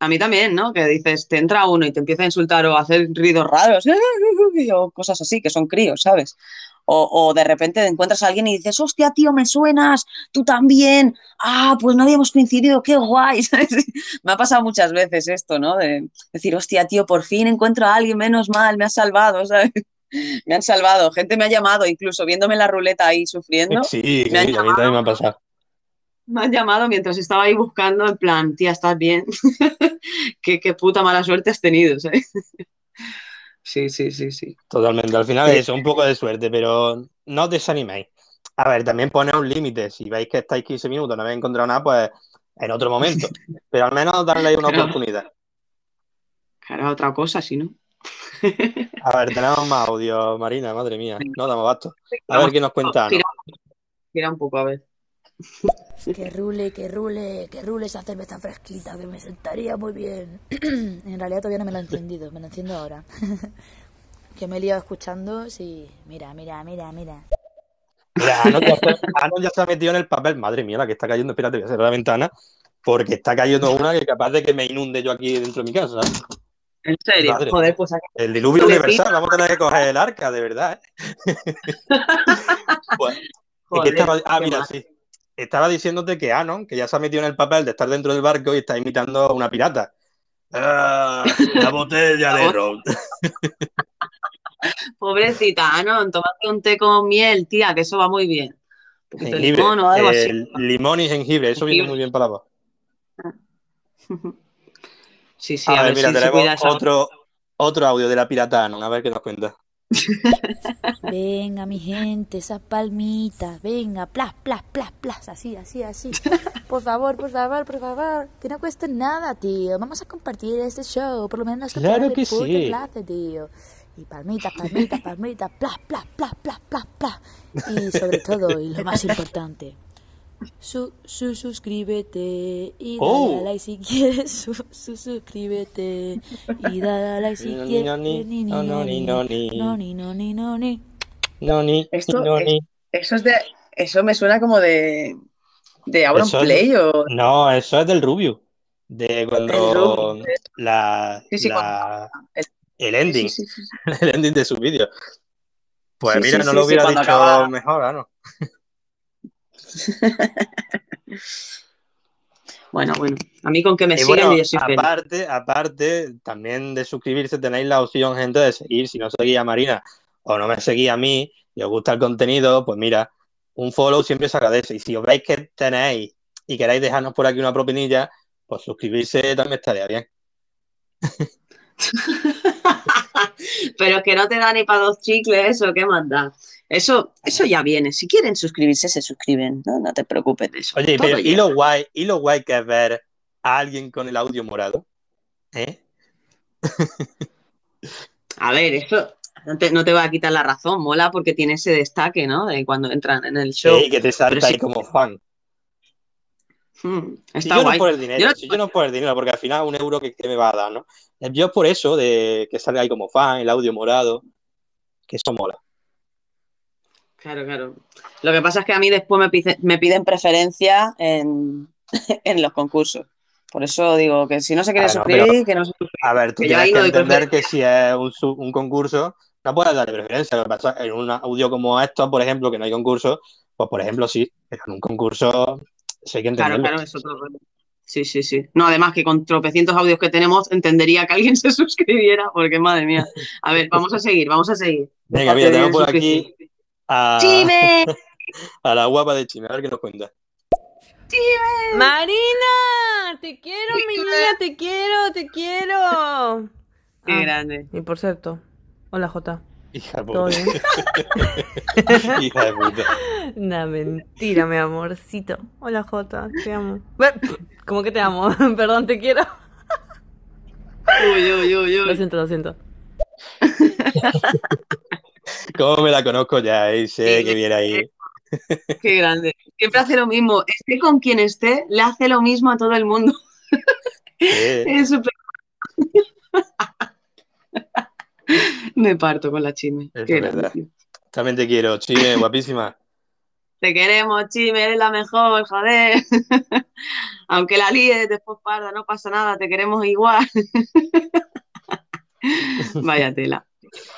a mí también, ¿no? Que dices, te entra uno y te empieza a insultar o a hacer ruidos raros, o cosas así, que son críos, ¿sabes? O, o de repente encuentras a alguien y dices, hostia, tío, me suenas, tú también, ah, pues no habíamos coincidido, qué guay. Me ha pasado muchas veces esto, ¿no? De decir, hostia, tío, por fin encuentro a alguien, menos mal, me has salvado, ¿sabes? Me han salvado, gente me ha llamado, incluso viéndome en la ruleta ahí sufriendo. Sí, sí, a mí también me ha pasado. Me han llamado mientras estaba ahí buscando, en plan, tía, ¿estás bien? qué, qué puta mala suerte has tenido, ¿sabes? Sí, sí, sí, sí. Totalmente. Al final es eso, un poco de suerte, pero no os desaniméis. A ver, también poner un límite. Si veis que estáis 15 minutos no habéis encontrado nada, pues en otro momento. Pero al menos darle ahí una Claro. oportunidad. Claro, otra cosa, si no. A ver, tenemos más audio, Marina, madre mía. No damos basto. A ver qué nos cuenta. Gira, gira un poco, a ver. Que rule, que rule, que rule esa cerveza fresquita, que me sentaría muy bien. en realidad todavía no me la he encendido, me la enciendo ahora. que me he liado escuchando, sí. Mira, mira, mira, mira. Mira, Ano ya, se, Ano ya se ha metido en el papel. Madre mía, la que está cayendo. Espérate, voy a cerrar la ventana. Porque está cayendo una que es capaz de que me inunde yo aquí dentro de mi casa. En serio, Madre joder, mía. pues aquí. El diluvio universal. Vamos a tener que coger el arca, de verdad. ¿eh? Ah, mira, sí. Estaba diciéndote que Anon, que ya se ha metido en el papel de estar dentro del barco y está imitando a una pirata. Ah, la botella de ron. Pobrecita, ah, no, tómate un té con miel, tía, que eso va muy bien. Jengibre. limón o algo así. Limón y jengibre, eso viene muy bien para la voz. Sí, sí, A a ver, ver mira, si tenemos otro, otro audio de la pirata Anon, a ver qué nos cuenta. Venga, mi gente, esas palmitas, venga, plas, plas, plas, plas, así, así, así. Por favor, por favor, por favor, que no cuesta nada, tío. Vamos a compartir este show, por lo menos Claro que sí. clase, tío. Y palmitas, palmitas, palmitas, plas, plas, plas, plas, plas, plas. Y sobre todo, y lo más importante, su, su, suscríbete y dale Oh. a like si quieres, su, su, suscríbete y dale a like si No, ni, quieres. no, ni, Ni, ni, no, ni, no, ni. no, ni, no, ni, no, ni. No, ni, Esto no, es- ni. Eso es de, eso me suena como de, de Auron es- Play o No, eso es del Rubio. De cuando Rubio. la, Sí, sí, la- el- el ending, Sí, sí, sí, sí. el ending de sus vídeos. Pues Sí, mira, sí, no sí, lo hubiera dicho acaba- mejor, ¿ah, no? Bueno, bueno, a mí con que me Y sigan bueno, yo ya soy feliz. aparte, aparte, también de suscribirse tenéis la opción, gente, de seguir. Si no seguís a Marina o no me seguís a mí y os gusta el contenido, pues mira, un follow siempre se agradece. Y si os veis que tenéis y queréis dejarnos por aquí una propinilla, pues suscribirse también estaría bien. Pero que no te da ni para dos chicles, ¿o qué manda? Eso, eso ya viene. Si quieren suscribirse, se suscriben. No, no te preocupes de eso. Oye, Todo pero ¿y lo guay, y lo guay que es ver a alguien con el audio morado? ¿Eh? A ver, eso no te, no te va a quitar la razón. Mola porque tiene ese destaque, ¿no? De cuando entran en el show. Sí, que te salta sí. ahí como fan. Hmm, Si está yo no guay. por el dinero, Yo no- si yo no por el dinero, porque al final un euro que, que me va a dar, ¿no? Yo es por eso, de que salga ahí como fan, el audio morado, que eso mola. Claro, claro. Lo que pasa es que a mí después me, pide- me piden preferencia en, en los concursos. Por eso digo que si no se quiere suscribir, pero- que no se suscriba. A ver, tú Que tienes que entender que si es un, un concurso, no puedes darle preferencia. Lo que pasa en un audio como esto, por ejemplo, que no hay concurso, pues por ejemplo sí, pero en un concurso sí hay que Claro, entenderlo. claro, es otro. Sí, sí, sí. No, además que con tropecientos audios que tenemos, entendería que alguien se suscribiera, porque madre mía. A ver, vamos a seguir, vamos a seguir. Venga, mira, tenemos por aquí a, ¡Chime! a la guapa de Chime, a ver qué nos cuenta. Marina, te quiero, mi niña te quiero, te quiero. Qué Ah, grande. Y por cierto, hola Jota. Hija de ¿Todo puta. Hija de puta. Una mentira, mi amorcito. Hola Jota, te amo. ¿Cómo que te amo? Perdón, te quiero. Uy, uy, uy, Lo uy. siento, lo siento. ¿Cómo me la conozco ya? eh? Sé Sí, que viene ahí. Qué grande. Siempre hace lo mismo. Esté con quien esté, le hace lo mismo a todo el mundo. Es súper. Me parto con la chisme. Eso Qué verdad. también te quiero, Chime, guapísima. Te queremos, Chime, eres la mejor, joder. Aunque la líes después parda, no pasa nada, te queremos igual. Vaya tela.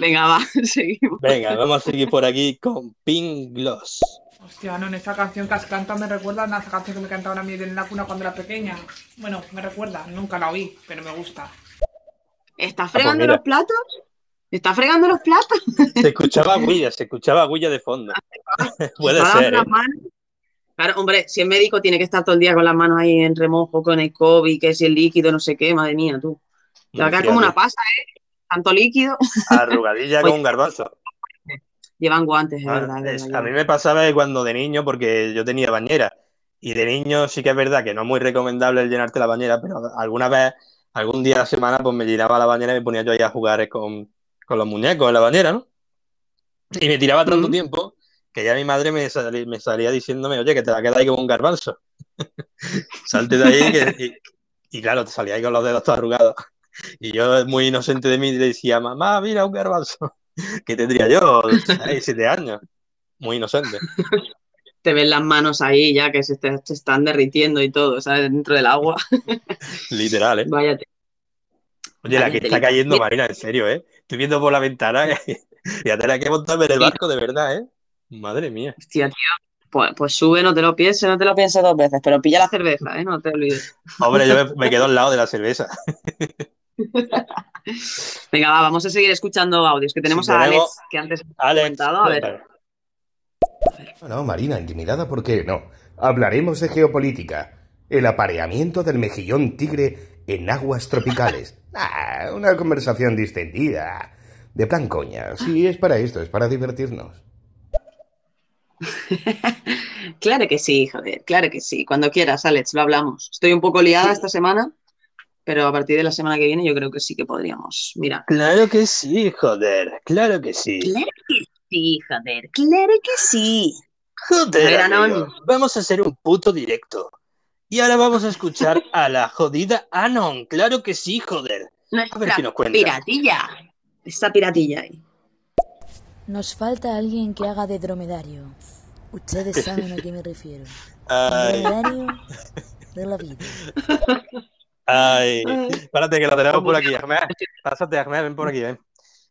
Venga, va, seguimos. Venga, vamos a seguir por aquí con Pink Gloss. Hostia, no, en esta canción que has cantado me recuerda a una canción que me cantaban a mí en la cuna cuando era pequeña. Bueno, me recuerda, nunca la oí, pero me gusta. ¿Estás fregando mira. los platos? ¿Estás fregando los platos? Se escuchaba Guilla, se escuchaba Guilla de fondo. Puede ser, ¿eh? Claro, hombre, si es médico tiene que estar todo el día con las manos ahí en remojo, con el COVID, que si el líquido, no sé qué, madre mía, tú. Te va a quedar como una pasa, ¿eh? Tanto líquido. Arrugadilla Oye. con un garbanzo. Llevan guantes, es Ah, verdad, es verdad, a mí me pasaba cuando de niño, porque yo tenía bañera. Y de niño sí que es verdad que no es muy recomendable el llenarte la bañera, pero alguna vez, algún día a la semana, pues me llenaba la bañera y me ponía yo ahí a jugar con, con los muñecos en la bañera, ¿no? Y me tiraba tanto Mm. tiempo que ya mi madre me, salí- me salía diciéndome, oye, que te va a quedar ahí como un garbanzo. Salte de ahí que- y, y claro, te salía ahí con los dedos todos arrugados. Y yo, muy inocente de mí, le decía, mamá, mira un garbanzo. Que tendría yo, seis, siete años. Muy inocente. Te ven las manos ahí ya que se, te- están derritiendo y todo, ¿sabes? Dentro del agua. Literal, ¿eh? Vaya te- Oye, la que está cayendo. Marina, en serio, ¿eh? Estoy viendo por la ventana y ya tenía que montarme en el barco de verdad, ¿eh? Madre mía. Hostia, tío. Pues, pues sube, no te lo pienses, no te lo pienses dos veces, pero pilla la cerveza, ¿eh? No te olvides. Hombre, yo me, me quedo al lado de la cerveza. Venga, va, vamos a seguir escuchando audios, que tenemos Sí, a tenemos- Alex, que antes ha Alex, comentado. A ver, cuéntame. No, no, Marina, intimidada, ¿por qué no? Hablaremos de geopolítica. El apareamiento del mejillón tigre en aguas tropicales. Ah, una conversación distendida. De plan coña. Sí, es para esto, es para divertirnos. claro que sí, joder, claro que sí. Cuando quieras, Alex, lo hablamos. Estoy un poco liada esta semana, pero a partir de la semana que viene yo creo que sí que podríamos. Mira. Claro que sí, joder. Claro que sí. Claro que sí, joder, claro que sí. Joder, amigo, Anon. vamos a hacer un puto directo. Y ahora vamos a escuchar a la jodida Anon. Claro que sí, joder. A ver qué nos cuenta. piratilla. Esta piratilla ahí. Nos falta alguien que haga de dromedario. Ustedes saben a qué me refiero. Ay, Dromedario de la vida. ay. Espérate que lo tenemos por aquí, Ahmed. Pásate, Ahmed, ven por aquí, ven.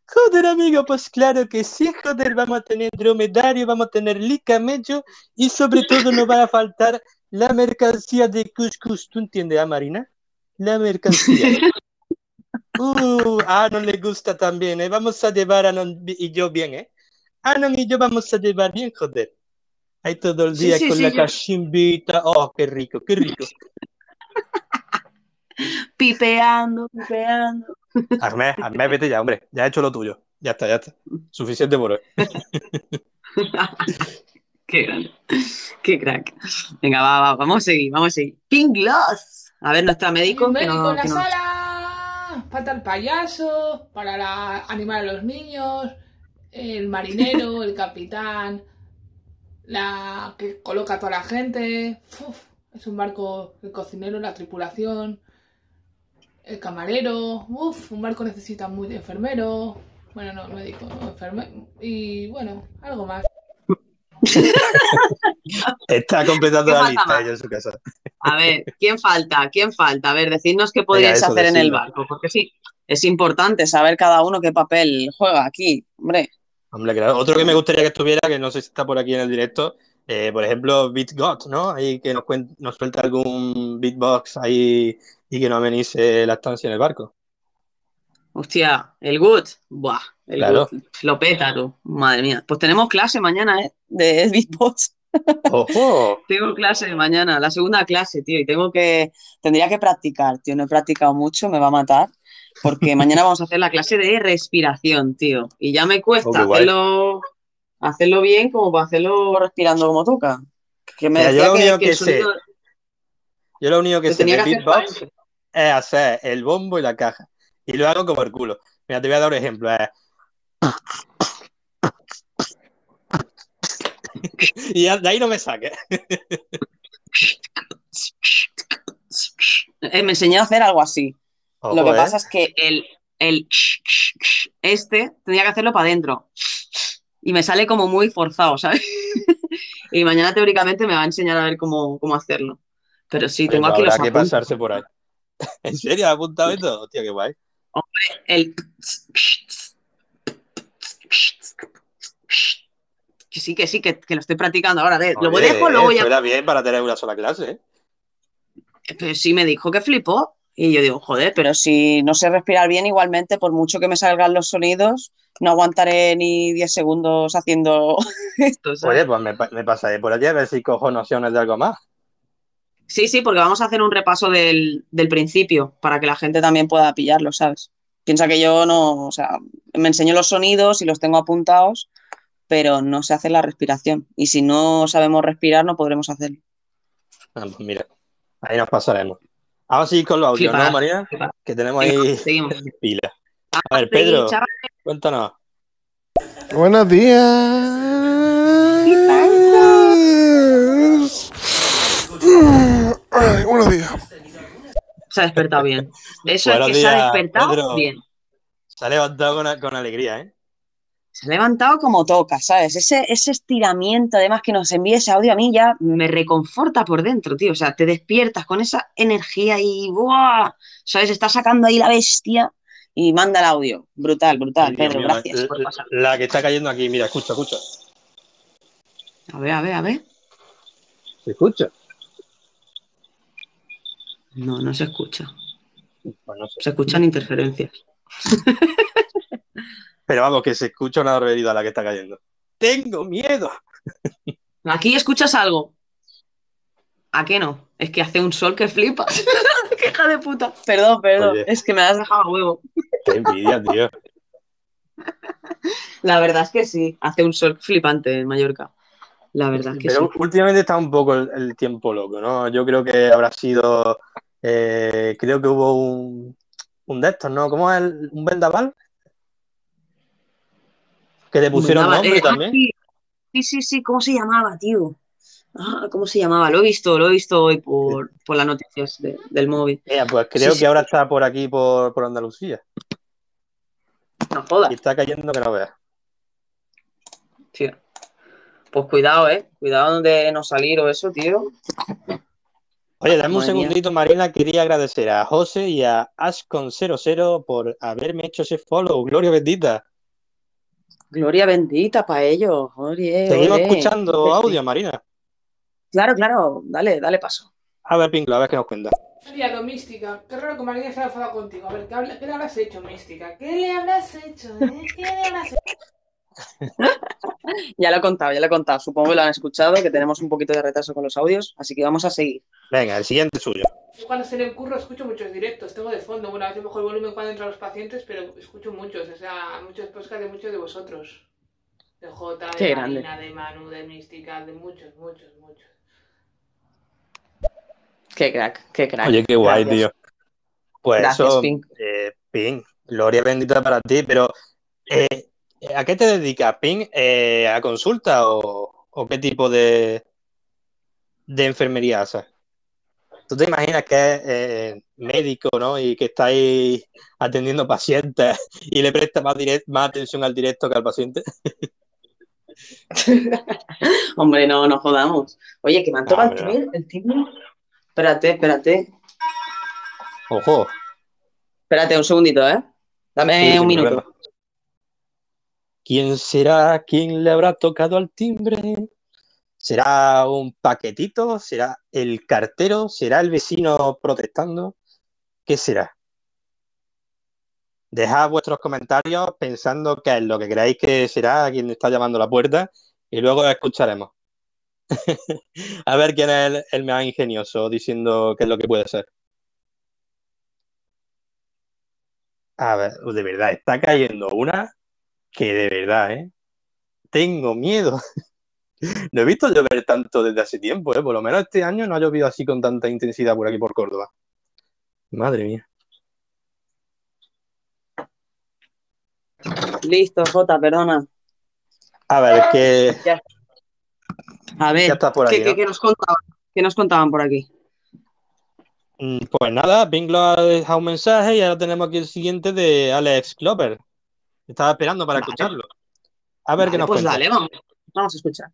Joder, amigo, pues claro que sí, joder, vamos a tener dromedario, vamos a tener licamello y sobre todo nos va a faltar la mercancía de cuscús. ¿Tú entiendes, ah, Marina? La mercancía. Uh, a Anon le gusta también, ¿eh? Vamos a llevar a Anon y yo bien, ¿eh? Anon y yo vamos a llevar bien, joder. Ahí todo el Sí, día sí, con sí, la yo- cachimbita. Oh, qué rico, qué rico. Pipeando, pipeando. Ahmed, Ahmed, vete ya, hombre. Ya he hecho lo tuyo. Ya está, ya está. Suficiente por hoy. Qué grande. Qué crack. Venga, va, va, vamos a seguir, vamos a seguir. Pink Gloss. A ver, nuestra médico. Un que médico no- en la que no- sala. Falta el payaso para la- animar a los niños. El marinero, el capitán. La que coloca a toda la gente. Uf, es un barco, el cocinero, la tripulación. El camarero. Uf, un barco necesita muy de enfermero. Bueno, no, médico, enfermero. Y bueno, algo más. Está completando ¿Qué la lista más? ella en su casa. A ver, ¿quién falta? ¿Quién falta? A ver, decidnos qué podríais hacer en el barco, porque sí, es importante saber cada uno qué papel juega aquí, hombre. Hombre, claro. Otro que me gustaría que estuviera, que no sé si está por aquí en el directo, eh, por ejemplo, BeatGot, ¿no? Ahí que nos, nos suelta algún beatbox ahí y que nos amenice la estancia en el barco. Hostia, el Good, buah, el Claro. Good, lo peta tú, madre mía. Pues tenemos clase mañana, ¿eh? De beatbox. ¡Ojo! Tengo clase mañana, la segunda clase, tío, y tengo que, tendría que practicar, tío, no he practicado mucho, me va a matar, porque mañana vamos a hacer la clase de respiración, tío, y ya me cuesta Oh, hacerlo, hacerlo bien como para hacerlo respirando como toca. Que me Mira, yo decía lo que, único que sé sonido Yo lo único que que sé de beatbox es hacer el bombo y la caja. Y lo hago como el culo. Mira, te voy a dar un ejemplo. es- Y de ahí no me saques. Eh, me enseñó a hacer algo así. Ojo, Lo que ¿eh? pasa es que el, el este tenía que hacerlo para adentro. Y me sale como muy forzado, ¿sabes? Y mañana teóricamente me va a enseñar a ver cómo, cómo hacerlo. Pero sí, tengo pues aquí los habrá que apuntes. pasarse por ahí. ¿En serio? ¿Has apuntado esto? Hostia, qué guay. El... Que sí, que sí, que, que lo estoy practicando ahora. de- lo dejo, luego ya... Suena bien para tener una sola clase, ¿eh? Pero sí me dijo que flipó. Y yo digo, joder, pero si no sé respirar bien, igualmente, por mucho que me salgan los sonidos, no aguantaré ni 10 segundos haciendo esto, ¿sabes? Oye, pues me, me pasaré por allí a ver si cojo nociones de algo más. Sí, sí, porque vamos a hacer un repaso del, del principio para que la gente también pueda pillarlo, ¿sabes? Piensa que yo no, o sea, me enseño los sonidos y los tengo apuntados, pero no se hace la respiración. Y si no sabemos respirar, no podremos hacerlo. Ah, pues mira, ahí nos pasaremos. Ahora sí con los audios, ¿no, María? flipa. Que tenemos ahí seguimos. pila. A ver, Pedro, cuéntanos. Buenos días. Ay, buenos días. Se ha despertado bien. Eso Buenos es que se ha despertado Pedro. bien. Se ha levantado con, con alegría, ¿eh? Se ha levantado como toca, ¿sabes? Ese, ese estiramiento, además, que nos envíe ese audio a mí ya me reconforta por dentro, tío. O sea, te despiertas con esa energía y ¡buah! ¿Sabes? Estás sacando ahí la bestia y manda el audio. Brutal, brutal, Pedro, mío, gracias la, por pasar. la que está cayendo aquí, mira, escucha, escucha. A ver, a ver, a ver. ¿Se escucha? No, no se escucha. Pues. Se escuchan interferencias. Pero vamos, que se escucha una barbaridad la que está cayendo. ¡Tengo miedo! Aquí escuchas algo. ¿A qué no? Es que hace un sol que flipas. ¡Qué hija de puta! Perdón, perdón. Oye. Es que me has dejado a huevo. ¡Qué envidia, tío! La verdad es que sí. Hace un sol flipante en Mallorca. La verdad es que Pero sí. últimamente está un poco el, el tiempo loco, ¿no? Yo creo que habrá sido. Eh, creo que hubo un, un de estos, ¿no? ¿Cómo es? el- ¿Un vendaval? Que le pusieron nombre eh, ah, también. sí, sí, sí. ¿Cómo se llamaba, tío? Ah, ¿cómo se llamaba? Lo he visto, lo he visto hoy por, por las noticias de- del móvil. Eh, pues creo Sí, sí. que ahora está por aquí, por, por Andalucía. No jodas, Y está cayendo que no veas. tío. Pues cuidado, eh. Cuidado de no salir o eso, tío. Oye, dame un segundito, Marina. Quería agradecer a José y a Ashcon00 por haberme hecho ese follow. Gloria bendita. Gloria bendita para ellos. Oye, Seguimos escuchando audio, Marina. Claro, claro. Dale, dale paso. A ver, Pinklo, a ver qué nos cuenta. Liado, Mística. Qué raro que María se haya enfadado contigo. A ver, ¿qué, habla- qué le habrás hecho, Mística? ¿Qué le habrás hecho, eh? ¿Qué le habrás hecho? Ya lo he contado, ya lo he contado. Supongo que lo han escuchado, que tenemos un poquito de retraso con los audios, así que vamos a seguir. Venga, el siguiente es suyo. Yo cuando estoy en el curro escucho muchos directos, tengo de fondo. Bueno, a veces bajo el volumen cuando entran los pacientes, pero escucho muchos, o sea, muchos podcasts de muchos de vosotros. De Jota, de. Marina, de Manu, de Mística, de muchos, muchos, muchos. Qué crack, qué crack. Oye, qué guay, Gracias. tío. Pues Gracias, eso, Pink. eh, Pink, gloria bendita para ti, pero eh, ¿a qué te dedicas, Pink? Eh, ¿A consulta o, o qué tipo de, de enfermería haces? ¿Tú te imaginas que es eh, médico, ¿no? Y que está ahí atendiendo pacientes y le presta más, direct- más atención al directo que al paciente? Hombre, no, no jodamos. Oye, que me han tocado el hombre, timbre, el timbre. Espérate, espérate. Ojo. Espérate un segundito, ¿eh? Dame Sí, un minuto. problema. ¿Quién será? ¿Quién le habrá tocado al timbre? ¿Será un paquetito? ¿Será el cartero? ¿Será el vecino protestando? ¿Qué será? Dejad vuestros comentarios pensando qué es lo que creéis que será quien está llamando a la puerta y luego escucharemos. A ver quién es el, el más ingenioso diciendo qué es lo que puede ser. A ver, de verdad, está cayendo una que de verdad, ¿eh? Tengo miedo. No he visto llover tanto desde hace tiempo, ¿eh? Por lo menos este año no ha llovido así con tanta intensidad por aquí por Córdoba. Madre mía. Listo, Jota, perdona. A ver, que Ya. A ver, ya está por ¿qué, aquí, qué- ¿no? qué nos contaban? ¿Qué nos contaban por aquí? Mm, Pues nada, Binglo ha dejado un mensaje y ahora tenemos aquí el siguiente de Alex Clover. Estaba esperando para escucharlo. A ver qué nos pues cuenta. dale, vamos. Vamos a escuchar.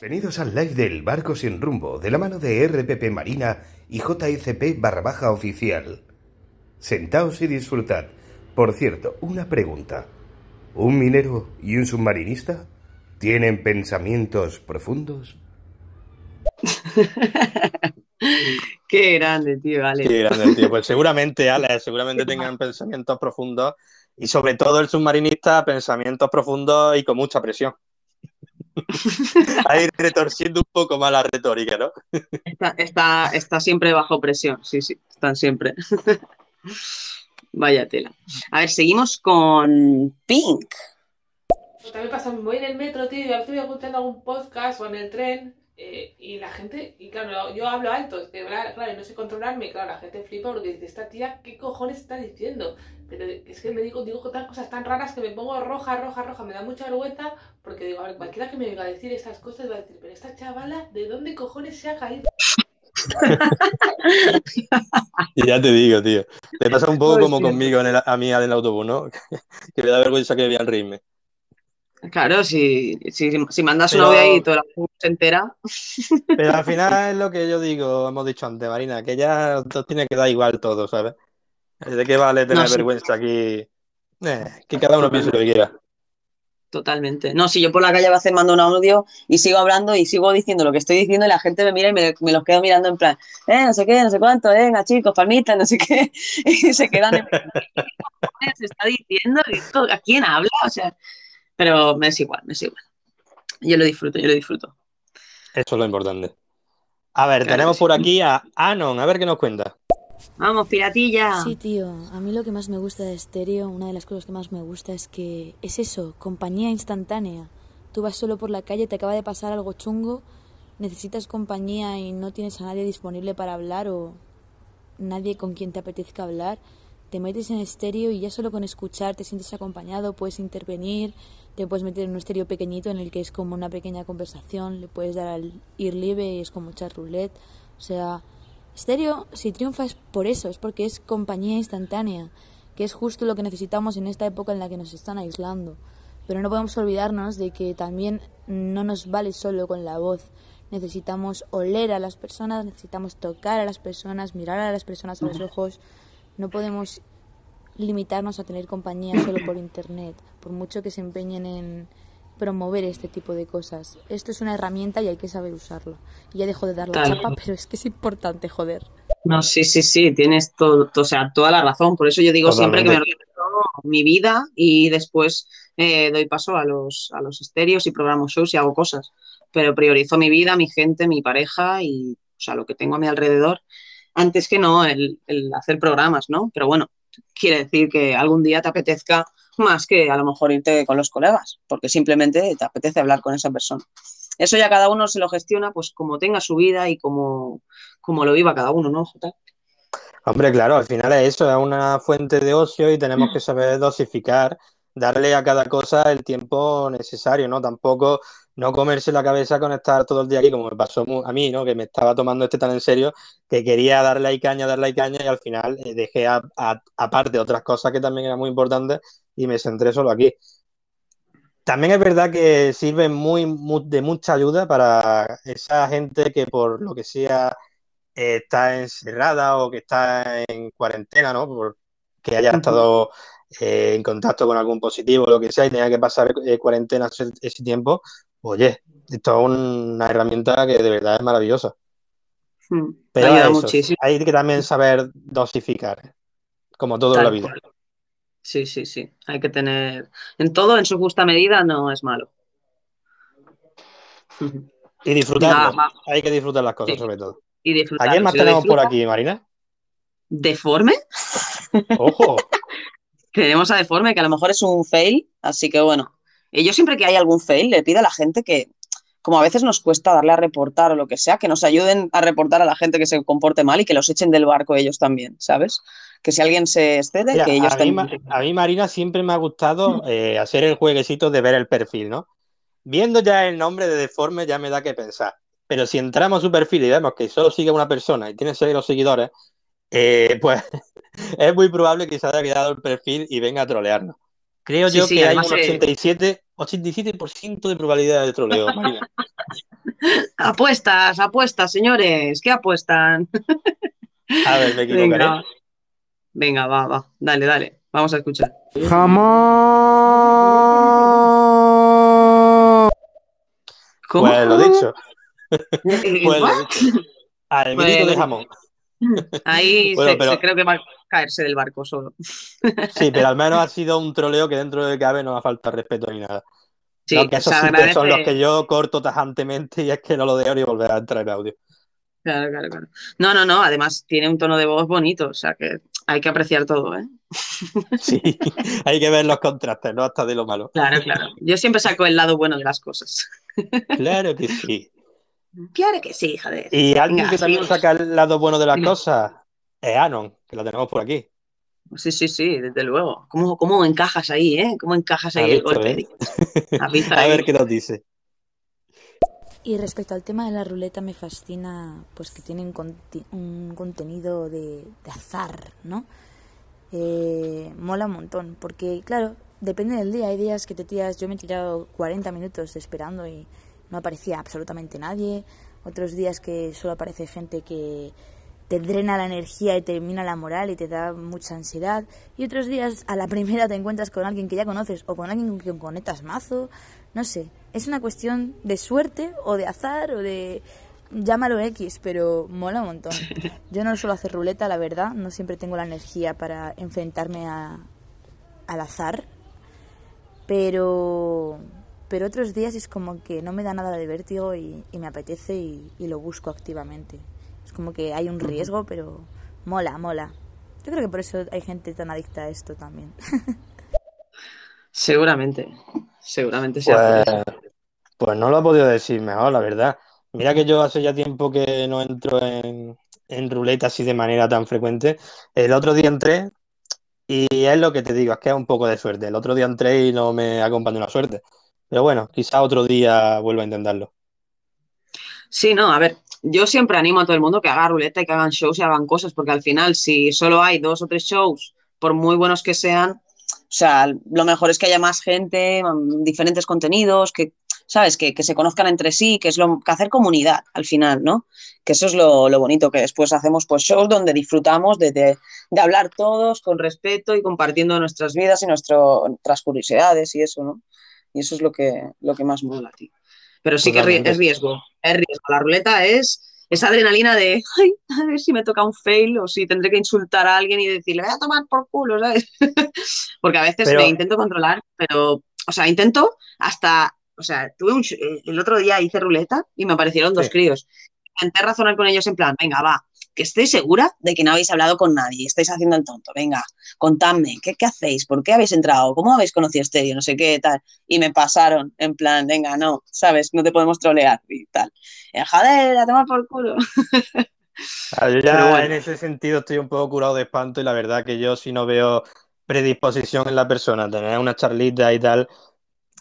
Bienvenidos al live del Barco Sin Rumbo, de la mano de RPP Marina y JICP barra baja oficial. Sentaos y disfrutad. Por cierto, una pregunta. ¿Un minero y un submarinista tienen pensamientos profundos? Qué grande, tío, Alex. Qué grande, tío. Pues seguramente, Alex, seguramente tengan pensamientos profundos y sobre todo el submarinista, pensamientos profundos y con mucha presión. Ahí retorciendo un poco más la retórica, ¿no? Está, está, está siempre bajo presión, sí, sí, están siempre. Vaya tela. A ver, seguimos con Pink. También pasa, me voy en el metro, tío, y a veces voy escuchando algún podcast o en el tren eh, y la gente, y claro, yo hablo alto, es que, claro, y no sé controlarme, y claro, la gente flipa porque dice, esta tía, ¿qué cojones está diciendo? Pero es que me digo, digo tantas cosas tan raras que me pongo roja, roja, roja, me da mucha vergüenza porque digo, a ver, cualquiera que me venga a decir estas cosas va a decir, pero esta chavala, ¿de dónde cojones se ha caído? Y ya te digo, tío. Te pasa un poco Pues como conmigo en el- a mí en el autobús, ¿no? Que me da vergüenza que vean reírme. Claro, si, si, si mandas Pero- un audio ahí y toda la gente se entera. Pero al final es lo que yo digo, hemos dicho antes, Marina, que ya tiene que dar igual todo, ¿sabes? ¿De qué vale tener No, sí. vergüenza aquí? Eh, que cada uno piense lo que quiera. Totalmente. No, si yo por la calle a veces mando un audio y sigo hablando y sigo diciendo lo que estoy diciendo y la gente me mira y me, me los quedo mirando en plan, eh, no sé qué, no sé cuánto, eh, venga chicos, palmitas, no sé qué, y se quedan en plan, ¿qué se está diciendo? ¿Esto ¿A quién habla? O sea, pero me es igual, me es igual. Yo lo disfruto, yo lo disfruto. Eso es lo importante. A ver, Claro tenemos sí. por aquí a Anon, a ver qué nos cuenta. Vamos, piratilla. Sí, tío, a mí lo que más me gusta de Stereo, una de las cosas que más me gusta es que es eso, compañía instantánea. Tú vas solo por la calle, te acaba de pasar algo chungo, necesitas compañía y no tienes a nadie disponible para hablar o nadie con quien te apetezca hablar, te metes en estéreo y ya solo con escuchar te sientes acompañado, puedes intervenir, te puedes meter en un estéreo pequeñito en el que es como una pequeña conversación, le puedes dar al ir libre y es como echar roulette, o sea, estéreo si triunfa es por eso, es porque es compañía instantánea, que es justo lo que necesitamos en esta época en la que nos están aislando. Pero no podemos olvidarnos de que también no nos vale solo con la voz. Necesitamos oler a las personas, necesitamos tocar a las personas, mirar a las personas a los ojos. No podemos limitarnos a tener compañía solo por internet, por mucho que se empeñen en promover este tipo de cosas. Esto es una herramienta y hay que saber usarla. Y ya dejo de dar la Tal. chapa, pero es que es importante, joder. No, sí, sí, sí, tienes todo, o sea, toda la razón. Por eso yo digo siempre que me organizo mi vida y después eh, doy paso a los, a los estéreos y programo shows y hago cosas. Pero priorizo mi vida, mi gente, mi pareja y, o sea, lo que tengo a mi alrededor, antes que no el, el hacer programas, ¿no? Pero bueno, quiere decir que algún día te apetezca más que a lo mejor irte con los colegas, porque simplemente te apetece hablar con esa persona. Eso ya cada uno se lo gestiona, pues como tenga su vida y como, como lo viva cada uno, ¿no, Jota? Hombre, claro, al final es eso, es una fuente de ocio y tenemos que saber dosificar, darle a cada cosa el tiempo necesario, ¿no? Tampoco no comerse la cabeza con estar todo el día aquí, como me pasó a mí, ¿no? Que me estaba tomando este tan en serio, que quería darle caña, darle ahí caña y al final eh, dejé aparte otras cosas que también eran muy importantes y me centré solo aquí. También es verdad que sirve muy, mu- de mucha ayuda para esa gente que por lo que sea eh, está encerrada o que está en cuarentena, ¿no? Por que haya estado eh, en contacto con algún positivo o lo que sea y tenga que pasar eh, cuarentena ese, ese tiempo. Oye, esto es una herramienta que de verdad es maravillosa. Mm, Pero ayuda eso, muchísimo. hay que también saber dosificar, como todo en la vida. cual. Sí, sí, sí. Hay que tener en todo, en su justa medida, no es malo. Y va. Hay que disfrutar las cosas, Sí. sobre todo. Y disfrutar. ¿A quién más Si tenemos por aquí, Marina? Deforme. Ojo. Tenemos a Deforme, que a lo mejor es un fail, así que bueno. Y yo siempre que hay algún fail, le pido a la gente que, como a veces nos cuesta darle a reportar o lo que sea, que nos ayuden a reportar a la gente que se comporte mal y que los echen del barco ellos también, ¿sabes? Que si alguien se excede, Mira, que ellos a, mí, ten- Ma- a mí, Marina, siempre me ha gustado eh, hacer el jueguecito de ver el perfil, ¿no? Viendo ya el nombre de Deforme ya me da que pensar. Pero si entramos a su perfil y vemos que solo sigue una persona y tiene seis los seguidores, eh, pues es muy probable que se haya quedado el perfil y venga a trolearnos. Creo Sí, yo sí, que hay un eh, 87, 87% de probabilidad de troleo, Marina. Apuestas, apuestas, señores, ¿qué apuestan? A ver, me equivocaré. Venga, venga, va, va, dale, dale, vamos a escuchar. Jamón. ¿Cómo? Pues lo dicho. Pues lo dicho. Al de jamón. Ahí Bueno, se, pero- se- creo que va a caerse del barco solo. Sí, pero al menos ha sido un troleo que dentro de cabe no ha falta respeto ni nada. Sí, No, que esos sí son los que yo corto tajantemente y es que no lo dejo ni volver a entrar en audio. Claro, claro, claro. No, no, no, además tiene un tono de voz bonito, o sea que hay que apreciar todo, ¿eh? Sí, hay que ver los contrastes, no hasta de lo malo. Claro, claro. Yo siempre saco el lado bueno de las cosas. Claro que sí. Claro que sí, joder. Y alguien Venga, que también saca el lado bueno de las cosas es Anon, que la tenemos por aquí. Sí, sí, sí, desde luego. ¿Cómo, cómo encajas ahí, eh? ¿Cómo encajas ahí el golpe? ¿eh? A ahí. ver qué nos dice. Y respecto al tema de la ruleta me fascina pues que tiene un, conti- un contenido de, de azar, ¿no? Eh, mola un montón, porque claro, depende del día, hay días que te tiras, yo me he tirado 40 minutos esperando y no aparecía absolutamente nadie, otros días que solo aparece gente que te drena la energía y te mina la moral y te da mucha ansiedad, y otros días a la primera te encuentras con alguien que ya conoces o con alguien con quien conectas mazo, no sé, es una cuestión de suerte o de azar o de llámalo X, pero mola un montón. Yo no suelo hacer ruleta, la verdad, no siempre tengo la energía para enfrentarme a, al azar, pero pero otros días es como que no me da nada de vértigo y, y me apetece y, y lo busco activamente. Es como que hay un riesgo, pero mola, mola. Yo creo que por eso hay gente tan adicta a esto también. Seguramente, seguramente sea Pues, pues no lo he podido decir mejor, la verdad. Mira que yo hace ya tiempo que no entro en, en ruleta así de manera tan frecuente. El otro día entré y es lo que te digo, es que es un poco de suerte. El otro día entré y no me acompañó la suerte. Pero bueno, quizá otro día vuelva a intentarlo. Sí, no, a ver, yo siempre animo a todo el mundo que haga ruleta y que hagan shows y hagan cosas, porque al final, si solo hay dos o tres shows, por muy buenos que sean, o sea, lo mejor es que haya más gente, mm, diferentes contenidos, que, ¿sabes? Que, que se conozcan entre sí, que es lo que hacer comunidad al final, ¿no? Que eso es lo, lo bonito, que después hacemos pues shows donde disfrutamos de, de- de hablar todos con respeto y compartiendo nuestras vidas y nuestro- nuestras curiosidades y eso, ¿no? Y eso es lo que, lo que más mola, tío. Pero sí que es riesgo, es riesgo. La ruleta es esa adrenalina de, ay, a ver si me toca un fail o si tendré que insultar a alguien y decirle, voy a tomar por culo, ¿sabes? Porque a veces Pero- me intento controlar, pero, o sea, intento hasta, o sea, tuve un, el otro día hice ruleta y me aparecieron dos Sí. críos. Intenté razonar con ellos en plan, venga, va, que estoy segura de que no habéis hablado con nadie, estáis haciendo el tonto, venga, contadme, ¿qué, qué hacéis? ¿Por qué habéis entrado? ¿Cómo habéis conocido a este tío? No sé qué, tal. Y me pasaron, en plan, venga, no, ¿sabes? No te podemos trolear y tal. Y, joder, a tomar por culo. Ah, Yo ya bueno. en ese sentido estoy un poco curado de espanto y la verdad que yo si no veo predisposición en la persona, tener una charlita y tal,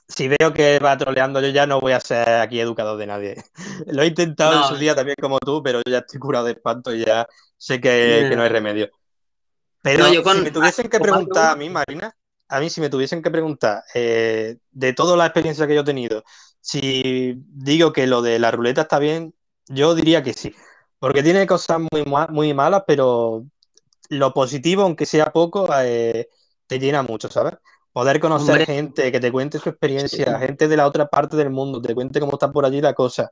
si veo que va troleando yo ya no voy a ser aquí educador de nadie. Lo he intentado en su día también como tú, pero yo ya estoy curado de espanto y ya sé que, no hay remedio. Pero No, yo con- si me tuviesen que preguntar a mí, Marina, a mí si me tuviesen que preguntar eh, de toda la experiencia que yo he tenido, si digo que lo de la ruleta está bien, yo diría que sí. Porque tiene cosas muy, muy malas, pero lo positivo, aunque sea poco, eh, te llena mucho, ¿sabes? Poder conocer Hombre. gente que te cuente su experiencia, Sí. gente de la otra parte del mundo, te cuente cómo está por allí la cosa.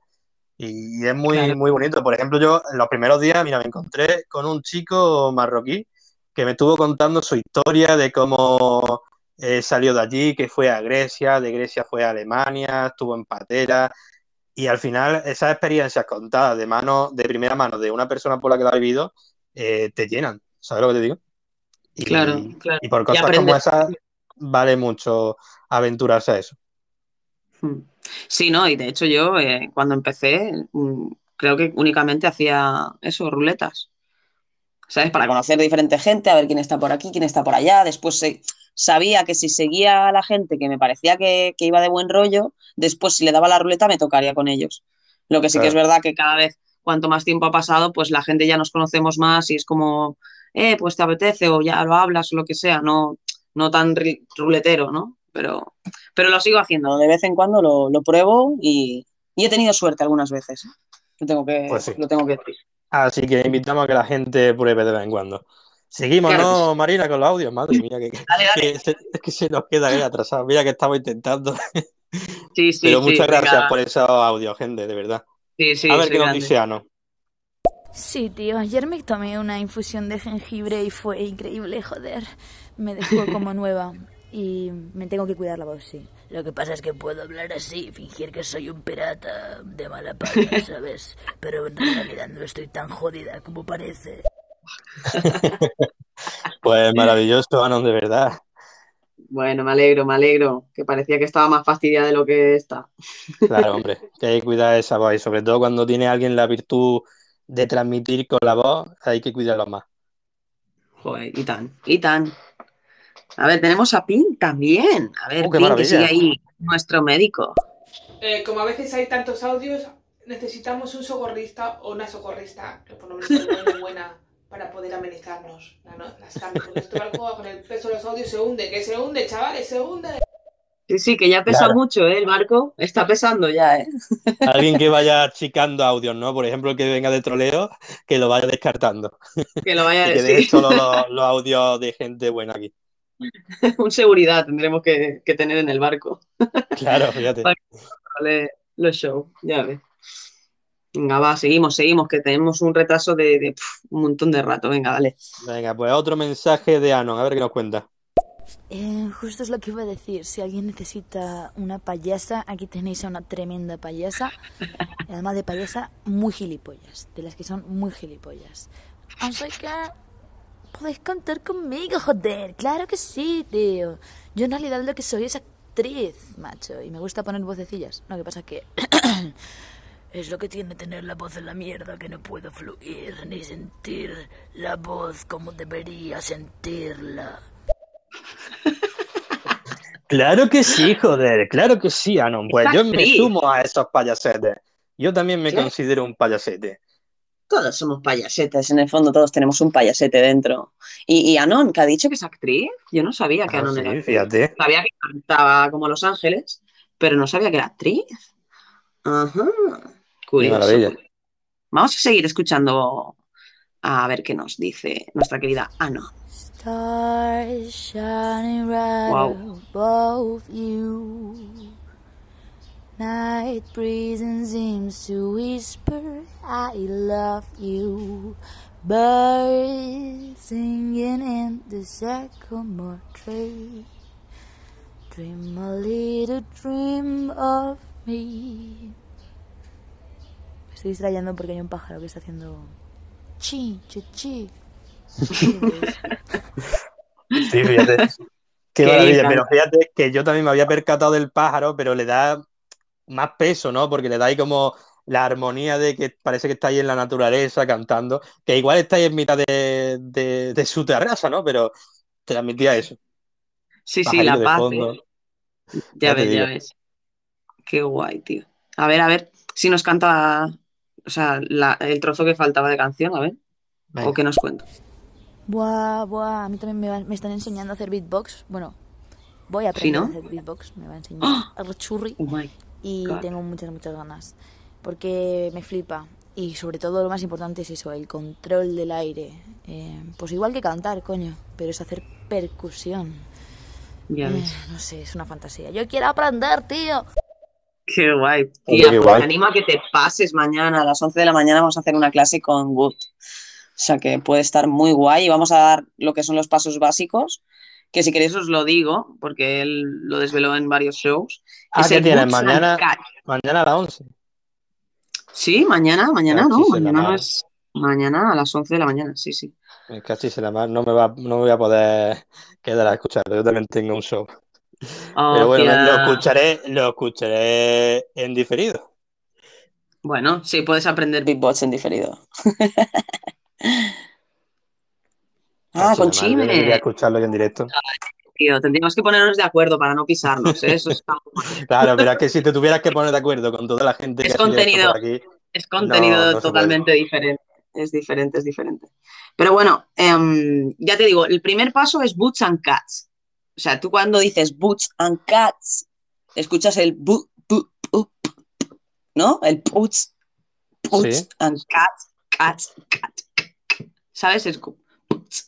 Y es muy, Claro. muy bonito. Por ejemplo, yo en los primeros días, mira, me encontré con un chico marroquí que me estuvo contando su historia de cómo eh, salió de allí, que fue a Grecia, de Grecia fue a Alemania, estuvo en Patera. Y al final, esas experiencias contadas de mano, de primera mano, de una persona por la que la ha vivido, eh, te llenan. ¿Sabes lo que te digo? Y, Claro, claro. y por Y cosas como aprendes- esas, vale mucho aventurarse a eso. Mm. Sí, no, y de hecho yo eh, cuando empecé, mm, creo que únicamente hacía eso, ruletas. ¿Sabes? Para conocer diferente gente, a ver quién está por aquí, quién está por allá. Después se- sabía que si seguía a la gente que me parecía que, que iba de buen rollo, después si le daba la ruleta me tocaría con ellos. Lo que sí que es verdad que cada vez, cuanto más tiempo ha pasado, pues la gente ya nos conocemos más y es como, eh, pues te apetece o ya lo hablas o lo que sea, no, no tan ri- ruletero, ¿no? Pero, pero lo sigo haciendo, de vez en cuando lo, lo pruebo y, y he tenido suerte algunas veces. Lo tengo que, Pues sí. lo tengo que decir. Así que invitamos a que la gente pruebe de vez en cuando. Seguimos, Claro ¿no, Marina, con los audios? Madre mía, que, Dale, dale. que se, es que se nos queda ahí atrasado. Mira que estamos intentando. Sí, sí, Pero sí, muchas gracias venga. por esos audios, gente, de verdad. Sí, sí, a ver qué nos grande. dice Ano. Sí, tío, ayer me tomé una infusión de jengibre y fue increíble, joder. Me dejó como nueva y me tengo que cuidar la voz, sí. Lo que pasa es que puedo hablar así, fingir que soy un pirata de mala paga, ¿sabes? Pero en realidad no estoy tan jodida como parece. Pues maravilloso, Ano, de verdad. Bueno, me alegro, me alegro, que parecía que estaba más fastidiada de lo que está. Claro, hombre, que hay que cuidar esa voz y sobre todo cuando tiene alguien la virtud de transmitir con la voz, hay que cuidarlo más. Joder, y tan, y tan. A ver, tenemos a Pin también. A ver, ¡Oh, qué Pin, que sigue ahí, nuestro médico. Eh, como a veces hay tantos audios, necesitamos un socorrista o una socorrista, que por lo menos sea buena, buena, para poder amenizarnos la, no- las tardes. Porque este barco con el peso de los audios se hunde, que se hunde, chavales, se hunde. Sí, sí, que ya pesa Claro. mucho, ¿eh? El barco está pesando ya, ¿eh? Alguien que vaya achicando audios, ¿no? Por ejemplo, el que venga de troleo, que lo vaya descartando. Que lo vaya a Y que deje solo los, los audios de gente buena aquí. Un seguridad tendremos que, que tener en el barco. Claro, fíjate. Para que los shows, ya ves. Venga, va, seguimos, seguimos, que tenemos un retraso de, de, pf, un montón de rato. Venga, dale. Venga, pues otro mensaje de Anon, a ver qué nos cuenta. Eh, justo es lo que iba a decir. Si alguien necesita una payasa, aquí tenéis a una tremenda payasa. Además de payasa, muy gilipollas. De las que son muy gilipollas. Así que podéis contar conmigo, joder. Claro que sí, tío. Yo en realidad lo que soy es actriz, macho. Y me gusta poner vocecillas. Lo que pasa que... Es lo que tiene tener la voz en la mierda, que no puedo fluir ni sentir la voz como debería sentirla. Claro que sí, joder, claro que sí, Anon. Pues Es yo me sumo a esos payasetes. Yo también me considero un payasete. Todos somos payasetes, en el fondo todos tenemos un payasete dentro. Y, y Anon, que ha dicho que es actriz, yo no sabía que Ah, Anon sí, era actriz. fíjate. Sabía que cantaba como Los Ángeles, pero no sabía que era actriz. Ajá, curioso. maravilla. Vamos a seguir escuchando a ver qué nos dice nuestra querida Anon. Stars shining right Wow. above you. Night breeze and seems to whisper, I love you. Birds singing in the sycamore tree. Dream a little dream of me. Me estoy distrayendo porque hay un pájaro que está haciendo chi, chi, chi. Sí, fíjate. Qué Qué maravilla, pero fíjate que yo también me había percatado del pájaro, pero le da más peso, ¿no? Porque le da ahí como la armonía de que parece que está ahí en la naturaleza cantando, que igual está ahí en mitad de, de- de su terraza, ¿no? Pero transmitía eso. Sí, sí, la paz. fondo. ¿eh? Ya ves, ya ves. Qué guay, tío. A ver, a ver, si nos canta, o sea, la- el trozo que faltaba de canción, a ver, Venga. o qué nos cuenta. Buah, buah, a mí también me, van- me están enseñando a hacer beatbox. Bueno, voy a ¿Sí, aprender no? a hacer beatbox, me va a enseñar ¡Ah! a churri Oh my y tengo muchas, muchas ganas. Porque me flipa. Y sobre todo lo más importante es eso, el control del aire. Eh, pues igual que cantar, coño, pero es hacer percusión. Ya Eh, no sé, es una fantasía. Yo quiero aprender, tío. Qué guay. Tía, qué pues guay. me animo a que te pases mañana a las 11 de la mañana. Vamos a hacer una clase con Wood. O sea que puede estar muy guay y vamos a dar lo que son los pasos básicos. Que si queréis os lo digo, porque él lo desveló en varios shows. Ah, ¿qué and Mañana, mañana a las 11. Sí, mañana, mañana no, mañana no es. Mañana a las 11 de la mañana, sí, sí. Me cachis en la mar, no me va, no me voy a poder quedar a escucharlo. Yo también tengo un show. Pero bueno, lo escucharé, lo escucharé en diferido. Bueno, sí, puedes aprender beatbox en diferido. Ah, con yo Chime. escucharlo yo en directo. Tío, tendríamos que ponernos de acuerdo para no pisarnos, ¿eh? Eso es, Claro, pero es que si te tuvieras que poner de acuerdo con toda la gente Es que contenido. por aquí, es contenido No, no se totalmente diferente. Es diferente, es diferente. Pero bueno, em, ya te digo, el primer paso es boots and cats. O sea, tú cuando dices boots and cats, escuchas el bu, bu, ¿no? El boots, boots Sí. and cats, cats, cat. ¿Sabes? Es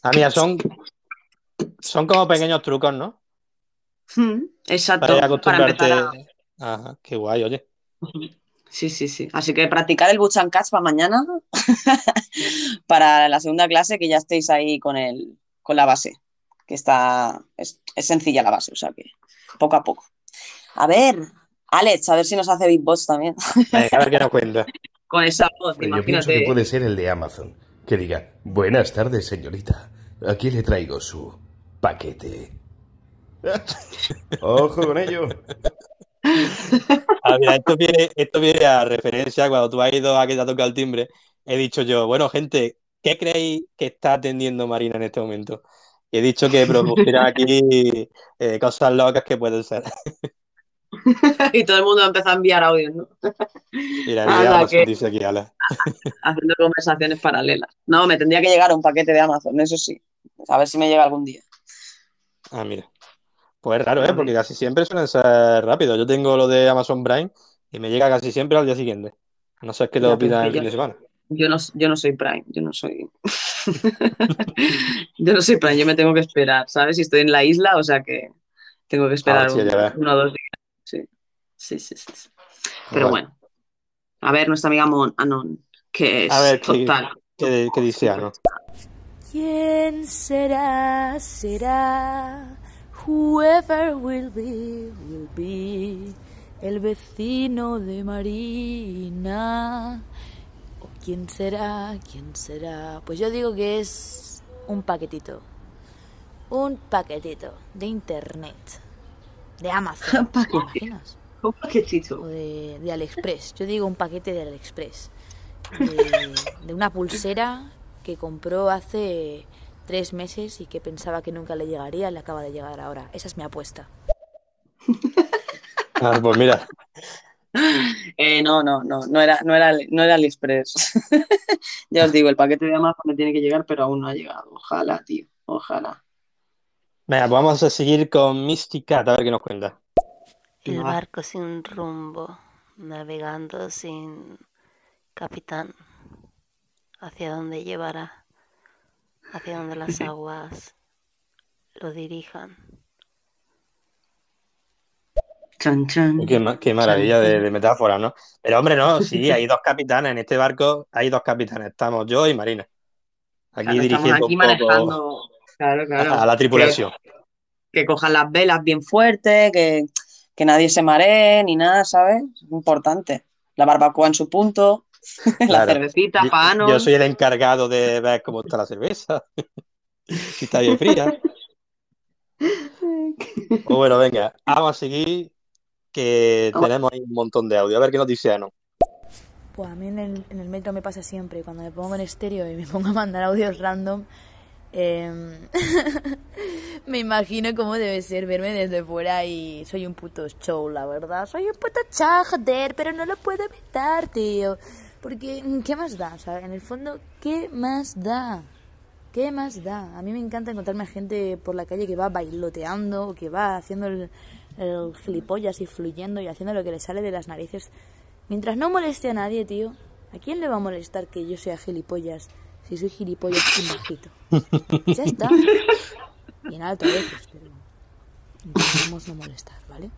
Ah, mira, son, son como pequeños trucos, ¿no? Hmm, Exacto, Para acostumbrarte. empezar a... Ajá, qué guay, oye. Sí, sí, sí. Así que practicar el and Cats para mañana, para la segunda clase, que ya estéis ahí con el, con la base, que está, es, es sencilla la base, o sea que poco a poco. A ver, Alex, a ver si nos hace beatbox también. A ver qué nos cuenta. Con esa voz, Pero yo pienso que puede ser el de Amazon, que diga, buenas tardes, señorita. Aquí le traigo su paquete. Ojo con ello. Ah, mira, esto viene, esto viene a referencia cuando tú has ido a que te ha tocado el timbre. He dicho yo, bueno, gente, ¿qué creéis que está atendiendo Marina en este momento? Y he dicho que propusiera aquí eh, cosas locas que pueden ser. y todo el mundo empezó a enviar audios, ¿no? Mira, mira, que- dice aquí, ala. Haciendo conversaciones paralelas. No, me tendría que llegar un paquete de Amazon, eso sí. A ver si me llega algún día. Ah, mira. Pues es raro, ¿eh? Porque casi siempre suelen ser rápidos. Yo tengo lo de Amazon Prime y me llega casi siempre al día siguiente. A no ser que lo pidan el fin de semana. Yo no, yo no soy Prime, yo no soy. yo no soy Prime, yo me tengo que esperar, ¿sabes? Si estoy en la isla, o sea que tengo que esperar Ah, sí, un- uno o dos días. Sí, sí, sí. sí, sí. Pero bueno. A ver, nuestra amiga Mon Anon, que es A ver, ¿qué, total. qué, qué dice Ano? ¿Quién será? Será. Whoever will be, will be. El vecino de Marina. ¿O quién será? ¿Quién será? Pues yo digo que es un paquetito. Un paquetito de internet. De Amazon. Un ¿Te imaginas? Un paquetito. O de, de AliExpress. Yo digo un paquete de AliExpress. De, de una pulsera que compró hace tres meses y que pensaba que nunca le llegaría, le acaba de llegar ahora. Esa es mi apuesta. Ah, pues mira, Eh, no, no, no, no era, no era, no era AliExpress. ya os digo, el paquete de Amazon me tiene que llegar, pero aún no ha llegado. Ojalá, tío, ojalá. venga, pues vamos a seguir con Misty Cat, a ver qué nos cuenta. El barco sin rumbo, navegando sin capitán. ¿Hacia dónde llevará? ¿Hacia dónde las aguas lo dirijan? Chan, chan. Qué, ma- qué maravilla de, de metáfora, ¿no? Pero hombre, no, sí, hay dos capitanes. En este barco hay dos capitanes. Estamos yo y Marina. Aquí Claro, estamos dirigiendo aquí un poco manejando. Claro, claro. a la tripulación. Que, que cojan las velas bien fuertes, que, que nadie se maree ni nada, ¿sabes? Es importante. La barbacoa en su punto, la cervecita, Yo, pano. yo soy el encargado de ver cómo está la cerveza, si está bien fría. Pues bueno, venga, vamos a seguir, que tenemos ahí un montón de audio. A ver qué nos dice Ano. Pues a mí en el, en el metro me pasa siempre, cuando me pongo en estéreo y me pongo a mandar audios random, em, me imagino cómo debe ser verme desde fuera y soy un puto show, la verdad. Soy un puto show, joder, pero no lo puedo evitar, tío. Porque, ¿qué más da? O sea, en el fondo, ¿qué más da? ¿Qué más da? A mí me encanta encontrarme a gente por la calle que va bailoteando, que va haciendo el, el gilipollas y fluyendo y haciendo lo que le sale de las narices. Mientras no moleste a nadie, tío, ¿a quién le va a molestar que yo sea gilipollas si soy gilipollas y bajito? Ya está. Y en alto a veces, pero intentamos no molestar, ¿vale?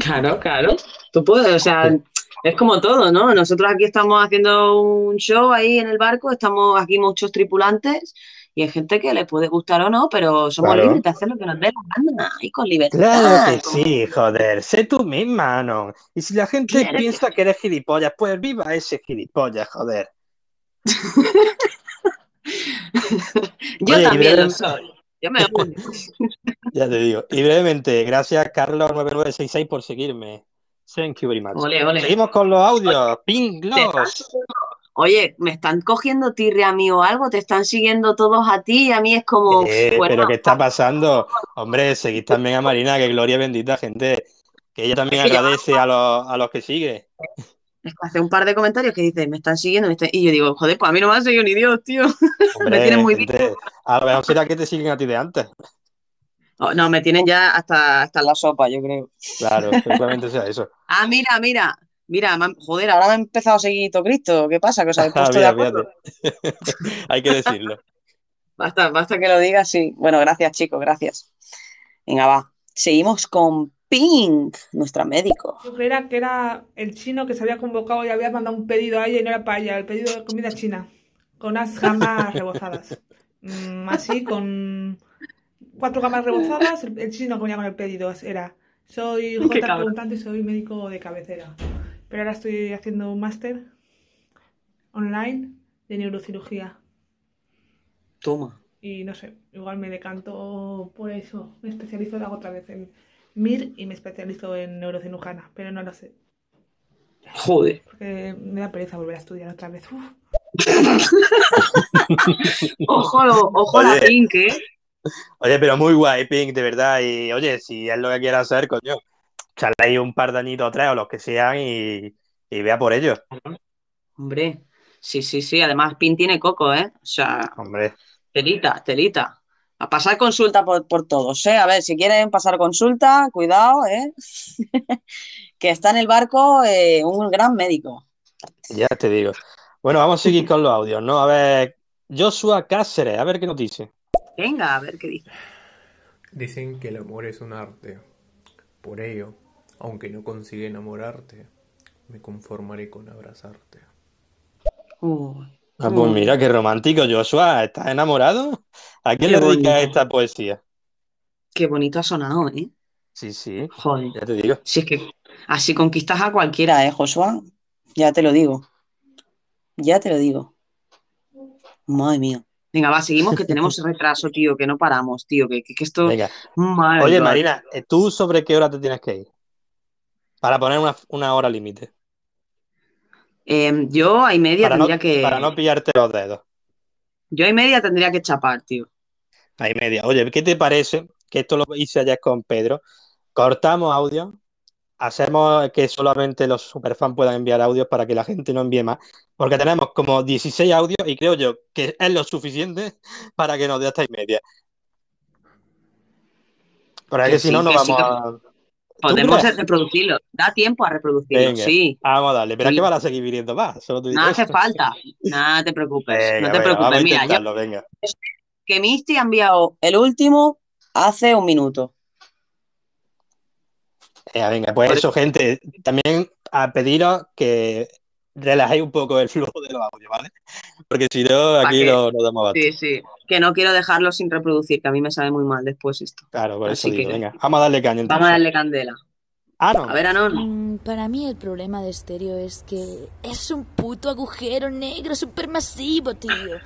Claro, claro. Tú puedes, o sea, es como todo, ¿no? Nosotros aquí estamos haciendo un show ahí en el barco, estamos aquí muchos tripulantes Y hay gente que le puede gustar o no, pero somos Claro. libres de hacer lo que nos dé la gana y con libertad. Claro que sí, joder, sé tú misma, ¿no? Y si la gente Claro piensa que eres gilipollas, pues viva ese gilipollas, joder. Yo Oye, también lo soy. Yo me uno. Ya te digo. Y brevemente, gracias Carlos9966 por seguirme. Thank you very much. Ole, ole. Seguimos con los audios. Ping los. Oye, ¿me están cogiendo tirria a mí o algo? ¿Te están siguiendo todos a ti? Y a mí es como, Eh, bueno, pero ¿qué está pasando? Hombre, seguid también a Marina, que gloria bendita, gente. Que ella también agradece a los, a los que sigue. es que hace un par de comentarios que dice, me están siguiendo, me están-". y yo digo, joder, pues a mí no me han seguido ni Dios, tío. Hombre, tienen muy gente, a lo mejor será que te siguen a ti de antes. Oh, no, me tienen ya hasta, hasta la sopa, yo creo. Claro, seguramente sea eso. Ah, mira, mira, mira, joder, ahora me ha empezado a seguir todo Cristo. ¿Qué pasa? ¿Que os habéis puesto de mira. Hay que decirlo. Basta, basta que lo digas, sí. Bueno, gracias, chicos, gracias. Venga, va. Seguimos con Pink, nuestra médico. Yo creía que era el chino que se había convocado y había mandado un pedido a ella y no era para ella, el pedido de comida china, con unas gambas rebozadas. Mm, así, con cuatro gambas rebozadas, el, el chino que venía con el pedido era, soy J preguntante y soy médico de cabecera. Pero ahora estoy haciendo un máster online de neurocirugía. Toma. Y no sé, igual me decanto por eso. Me especializo, hago otra vez en MIR y me especializo en neurocirujana, pero no lo sé. Joder. Porque me da pereza volver a estudiar otra vez. Uf. Ojo, ojo la Oye. Pink, ¿eh? Oye, pero muy guay, Pink, de verdad. Y oye, si es lo que quiera hacer, coño, echarle ahí un par de añitos o tres o los que sean y, y vea por ellos. Hombre, sí, sí, sí. Además, Pink tiene coco, ¿eh? O sea, Hombre, telita, telita. A pasar consulta por, por todos, ¿eh? A ver, si quieren pasar consulta, cuidado, ¿eh? Que está en el barco eh, un gran médico. ya te digo. Bueno, vamos a seguir con los audios, ¿no? A ver, Joshua Cáceres, a ver qué nos dice. Venga, a ver qué dice. Dicen que el amor es un arte. Por ello, aunque no consiga enamorarte, me conformaré con abrazarte. Uy. Ah, pues mira, qué romántico, Joshua. ¿Estás enamorado? ¿A quién Qué le dedicas esta poesía? Qué bonito ha sonado, ¿eh? Sí, sí, Joder. ya te digo. Si es que así conquistas a cualquiera, ¿eh, Joshua? Ya te lo digo. Ya te lo digo. Madre mía. Venga, va, seguimos que tenemos retraso, tío, que no paramos, tío, que, que- que esto... Venga. Madre Oye. Marina, eh, ¿tú sobre qué hora te tienes que ir? Para poner una, una hora límite. Eh, yo a y media Para no, tendría que... para no pillarte los dedos. Yo a y media tendría que chapar, tío. Ahí media. Oye, ¿qué te parece? Que esto lo hice ayer con Pedro. Cortamos audio, hacemos que solamente los superfans puedan enviar audios para que la gente no envíe más. Porque tenemos como 16 audios y creo yo que es lo suficiente para que nos dé hasta y media. Pero es Que que si sí, no, no sí, vamos a. Podemos reproducirlo. Da tiempo a reproducirlo, Venga, sí. vamos a darle. Pero Sí. que van a seguir viniendo más. Solo digo No hace falta. Nada te preocupes. Venga, no te venga, preocupes. Mira, yo venga. que Misty ha enviado el último hace un minuto. Venga, venga, pues eso, gente. También a pediros que relajéis un poco el flujo de los audios, ¿vale? Porque si no, Pa' aquí no nos damos abasto. Sí, sí. Que no quiero dejarlo sin reproducir, que a mí me sabe muy mal después esto. Claro, por eso digo, que- venga, vamos a darle caña entonces. Vamos a darle candela. Ah, no. A ver, Anon. Mm, Para mí el problema de estéreo es que es un puto agujero negro supermasivo, tío.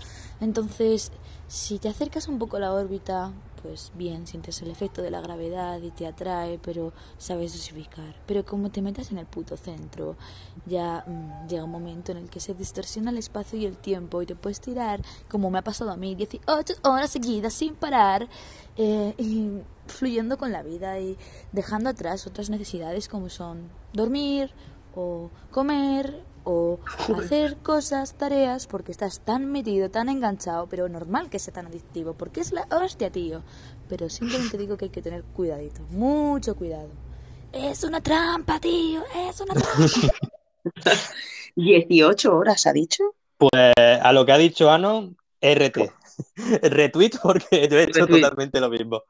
Entonces, si te acercas un poco a la órbita, pues bien, sientes el efecto de la gravedad y te atrae, pero sabes dosificar. Pero como te metas en el puto centro, ya mm, llega un momento en el que se distorsiona el espacio y el tiempo y te puedes tirar, como me ha pasado a mí, 18 horas seguidas sin parar, eh, y fluyendo con la vida y dejando atrás otras necesidades como son dormir o comer o hacer cosas, tareas, porque estás tan metido, tan enganchado, pero normal que sea tan adictivo, porque es la hostia, tío. Pero simplemente digo que hay que tener cuidadito, mucho cuidado. Es una trampa, tío, es una trampa. 18 horas, ¿ha dicho? Pues a lo que ha dicho Ano, RT. Retweet porque yo he hecho Retweet. totalmente lo mismo.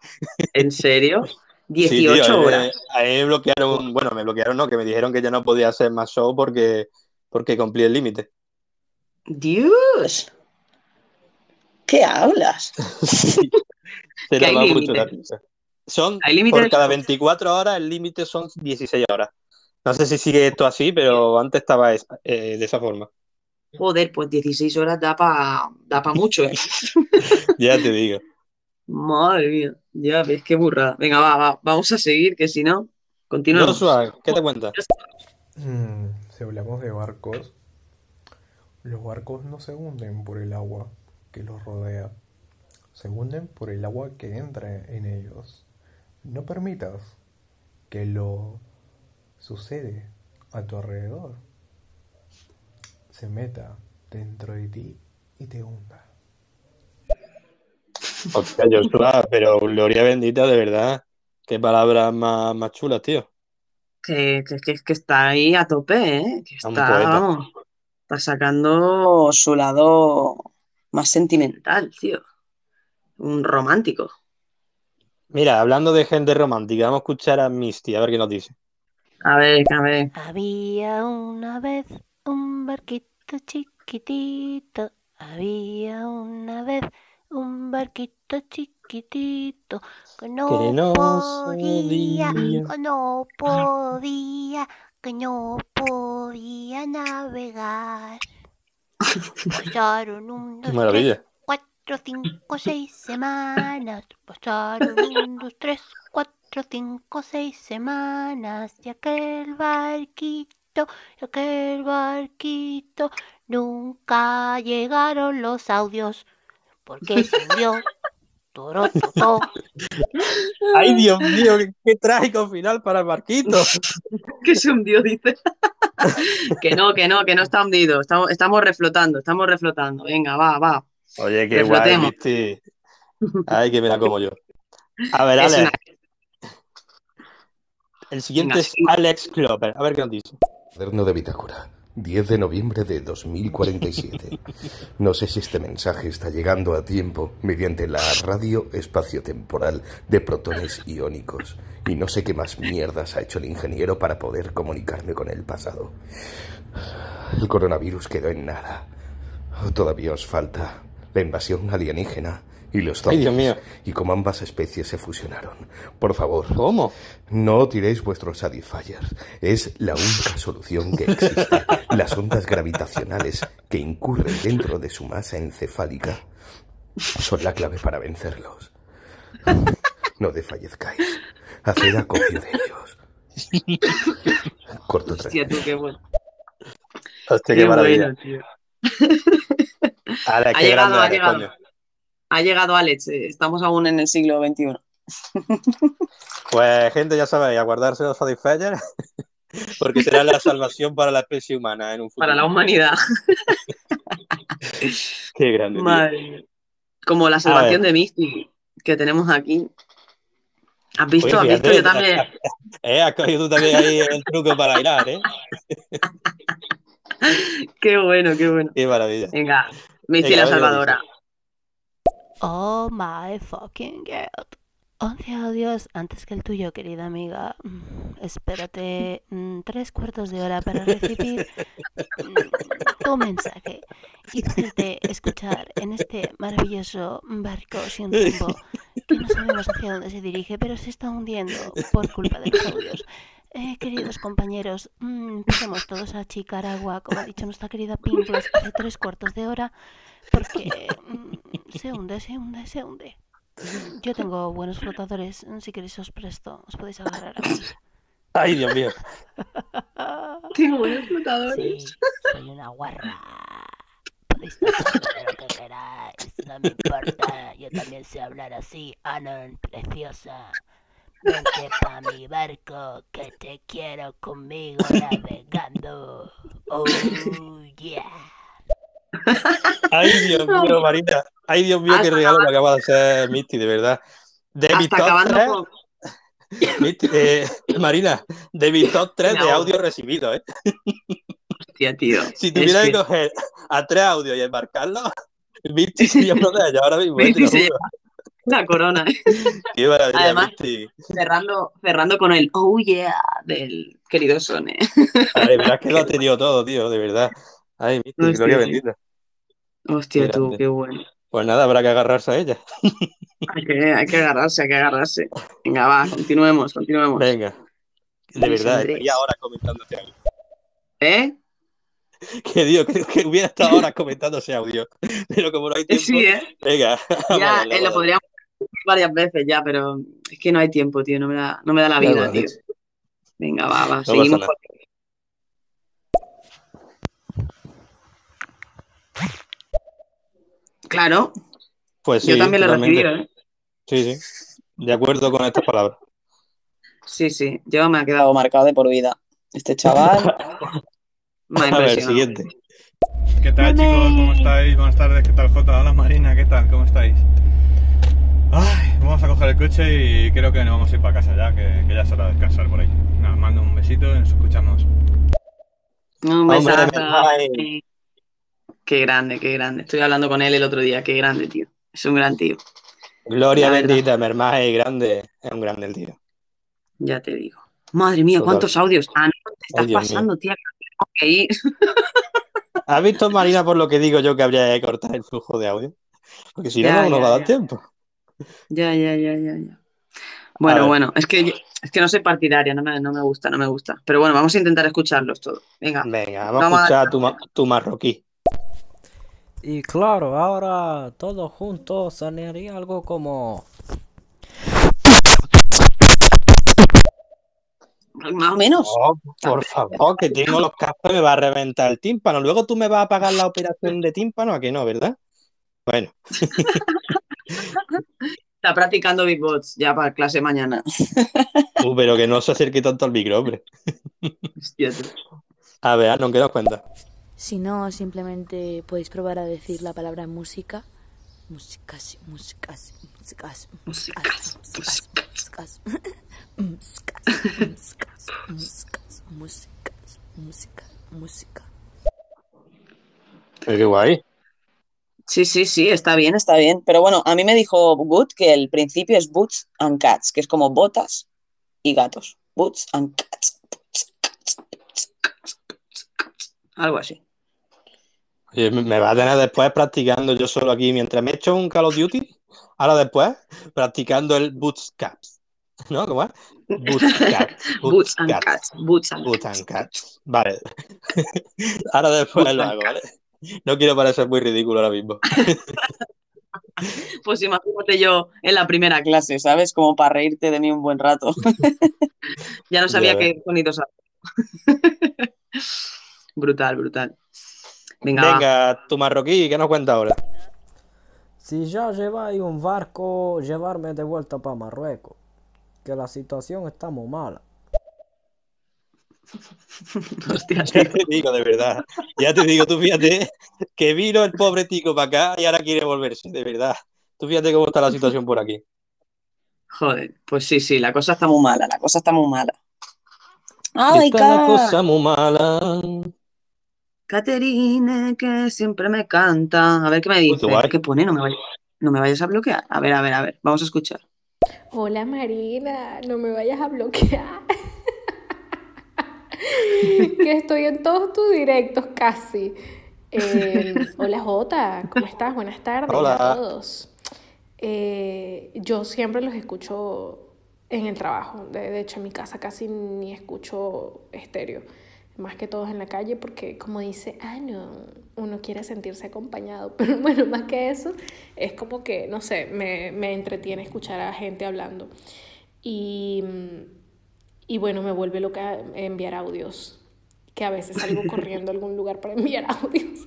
¿En serio? Sí, 18 tío, eh, horas. A mí me bloquearon, bueno, me bloquearon, no, que me dijeron que ya no podía hacer más show porque, porque cumplí el límite. Dios. ¿Qué hablas? Sí, se hay va mucho la pinza. Son, Hay por cada 24 horas, el límite son 16 horas. No sé si sigue esto así, pero antes estaba es- eh, de esa forma. Joder, pues 16 horas da para da pa mucho, ¿eh? Ya te digo. Madre mía, ya ves qué burrada. Venga, va, va, vamos a seguir, que si no, continuamos. Joshua, ¿qué te cuentas? Mm, hablamos de barcos, los barcos no se hunden por el agua que los rodea, se hunden por el agua que entra en ellos. No permitas que lo sucede a tu alrededor se meta dentro de ti y te hunda. Hostia, Joshua, pero gloria bendita, de verdad. Qué palabras más, más chulas, tío. Que, que, que, que está ahí a tope, ¿eh? Que está, vamos, está sacando su lado más sentimental, tío. Un romántico. Mira, hablando de gente romántica, vamos a escuchar a Misty, a ver qué nos dice. A ver, a ver. Había una vez un barquito chiquitito. Había una vez un barquito chiquitito que no Que no podía, podía. que no podía, que no podía navegar. Pasaron un, Qué dos, maravilla. tres, cuatro, cinco, seis semanas. Pasaron un, dos, tres, cuatro, cinco, seis semanas. Y aquel barquito, y aquel barquito, nunca llegaron los audios. Porque se hundió. Ay, Dios mío, qué, qué trágico final para el barquito. Que se hundió, dice. Que no, que no, que no está hundido. Estamos, estamos reflotando, estamos reflotando. Venga, va, va. Oye, qué guay. Misty. Ay, que me la como yo. A ver, Es Alex. una- El siguiente Venga, es sí. Alex Clover. A ver qué nos dice. Cuaderno de bitácora, 10 de noviembre de 2047. No sé si este mensaje está llegando a tiempo mediante la radio espaciotemporal de protones iónicos. Y no sé qué más mierdas ha hecho el ingeniero para poder comunicarme con el pasado. El coronavirus quedó en nada. Todavía os falta la invasión alienígena y los Ay, Dios zombies. mío. Y cómo ambas especies se fusionaron. Por favor, ¿Cómo? no tiréis vuestros Satisfyers. Es la única solución que existe. Las ondas gravitacionales que incurren dentro de su masa encefálica son la clave para vencerlos. No desfallezcáis. Haced acopio de ellos. Corto Hostia, tú, qué bueno. Hostia, Qué qué maravilla. bueno, tío. Ha qué llegado, grande ha llegado. coño. Ha llegado Alex, eh, estamos aún en el siglo XXI. Pues, gente, ya sabéis, a guardarse los Satisfyer. Porque será la salvación para la especie humana en un futuro. Para la humanidad. Qué grande. Madre. Como la salvación de Misty que tenemos aquí. ¿Has visto? Oye, ¿Has visto? Yo también. Eh, has cogido tú también ahí el truco para bailar, ¿eh? Qué bueno, qué bueno. Qué maravilla. Venga, Misty Venga, la salvadora. Oh my fucking god. 11 audios antes que el tuyo, querida amiga. Mm, Espérate mm, tres cuartos de hora para recibir mm, tu mensaje y poderte escuchar en este maravilloso barco sin rumbo que no sabemos hacia dónde se dirige, pero se está hundiendo por culpa de los audios. Eh, queridos compañeros, empecemos todos a achicar agua, como ha dicho nuestra querida Pimples hace tres cuartos de hora, porque mm, se hunde, se hunde, se hunde. Yo tengo buenos flotadores, si queréis os presto, os podéis agarrar a mí. Ay, Dios mío. Tengo buenos flotadores. Sí, soy una guarra. Podéis lo que queráis, no me importa. Yo también sé hablar así, Anon, preciosa. Vente pa' mi barco, que te quiero conmigo navegando. Oh, yeah. Ay, Dios mío, Marina. Ay, Dios mío, qué regalo me acaba de hacer Misty, de verdad. De mi Hasta top acabando 3, con. Misty, eh, Marina, de mi top 3 de audio recibido, ¿eh? Hostia, tío. Si Es tuviera que que coger a tres audios y embarcarlos, Misty sería uno de ellos ahora mismo, ¿eh? Misty se lleva la corona. ¿eh? Qué maravilla, Además- Misty. Cerrando, cerrando con el oh yeah del querido Sone. Ay, verás que lo ha tenido todo, tío, de verdad. Ay, Misty, Hostia, gloria bendita. Hostia, tú, qué bueno. Pues nada, habrá que agarrarse a ella. Hay que, hay que agarrarse, hay que agarrarse. Venga, va, continuemos, continuemos. Venga. De verdad, horas comentando ese audio. ¿Eh? Que digo, creo que hubiera estado horas comentando ese audio. Pero como no hay tiempo, Sí, ¿eh? venga. Ya, darle, eh, lo podríamos varias veces ya, pero es que no hay tiempo, tío. No me da, no me da la vida, tío. Venga, va, va. No seguimos con- Claro, Pues sí, yo también totalmente. recibido, ¿eh? Sí, sí. De acuerdo con estas palabras. Sí, sí. Yo me ha quedado marcado de por vida. Este chaval me ha A ver, siguiente. ¿Qué tal chicos? ¿Cómo estáis? Buenas tardes, ¿qué tal Jota? Hola Marina, ¿qué tal? ¿Cómo estáis? Ay, vamos a coger el coche y creo que nos vamos a ir para casa ya, que, que ya es hora de descansar por ahí. Nada, mando un besito y nos escuchamos. Un besazo. Qué grande, qué grande. Estoy hablando con él el otro día. Qué grande, tío. Es un gran tío. Gloria La bendita, mi hermano es grande. Es un grande el tío. Ya te digo. Madre mía, Total. cuántos audios. Ah, no, te estás Ay, pasando, tía. que tengo que ir. ¿Has visto, Marina, por lo que digo yo que habría que cortar el flujo de audio? Porque si no, Ya, no nos va a dar tiempo. Ya, ya, ya, ya, ya. Bueno, bueno, es que es que no soy partidaria, no me, no me gusta, no me gusta. Pero bueno, vamos a intentar escucharlos todos. Venga, Venga, vamos, Vamos a escuchar a tu marroquí. Y claro, ahora todos juntos sonaría algo como... más o menos. Oh, por favor, que tengo los cascos y me va a reventar el tímpano. Luego tú me vas a pagar la operación de tímpano, ¿a que no, verdad? Bueno, Está practicando beatbox ya para clase mañana. tú, pero que no se acerque tanto al micro, hombre. Hostia. A ver, no quedas cuenta. Si no, simplemente podéis probar a decir la palabra música. Músicas, músicas, músicas, músicas, músicas, músicas, músicas, músicas, músicas, música, música. Qué guay. Sí, sí, sí, está bien, está bien. Pero bueno, a mí me dijo Good que el principio es boots and cats, que es como botas y gatos. Boots and cats. Algo así. Me va a tener después practicando yo solo aquí mientras me echo un Call of Duty. Ahora después practicando el Boots Caps. ¿No? ¿Cómo es? Boots and cats. Boots and Boots and Cats. Vale. Ahora después Boots lo hago, ¿vale? No quiero parecer muy ridículo ahora mismo. Pues imagínate yo en la primera clase, ¿sabes? Como para reírte de mí un buen rato. Ya no sabía qué sonidos hacer. Brutal, brutal. Venga, tu marroquí, ¿qué nos cuenta ahora? Si ya lleváis un barco, llevarme de vuelta para Marruecos. Que la situación está muy mala. Hostia, Ya te digo, de verdad. Ya te digo, tú fíjate que vino el pobre tico para acá y ahora quiere volverse, de verdad. Tú fíjate cómo está la situación por aquí. Joder, pues sí, sí, la cosa está muy mala, la cosa está muy mala. ¡Ay, Está la cosa muy mala. Caterine, que siempre me canta. A ver qué me dice. ¿Qué pone? No me vayas, no me vayas a bloquear. A ver, a ver, a ver. Vamos a escuchar. Hola Marina, no me vayas a bloquear. que estoy en todos tus directos casi. Eh, hola Jota, ¿cómo estás? Buenas tardes Hola. a todos. Eh, yo siempre los escucho en el trabajo. De, de hecho, en mi casa casi ni escucho estéreo. Más que todos en la calle, porque como dice, ah, no, uno quiere sentirse acompañado. Pero bueno, más que eso, es como que, no sé, me, me entretiene escuchar a gente hablando. Y, y bueno, me vuelve loca enviar audios. Que a veces salgo corriendo a algún lugar para enviar audios.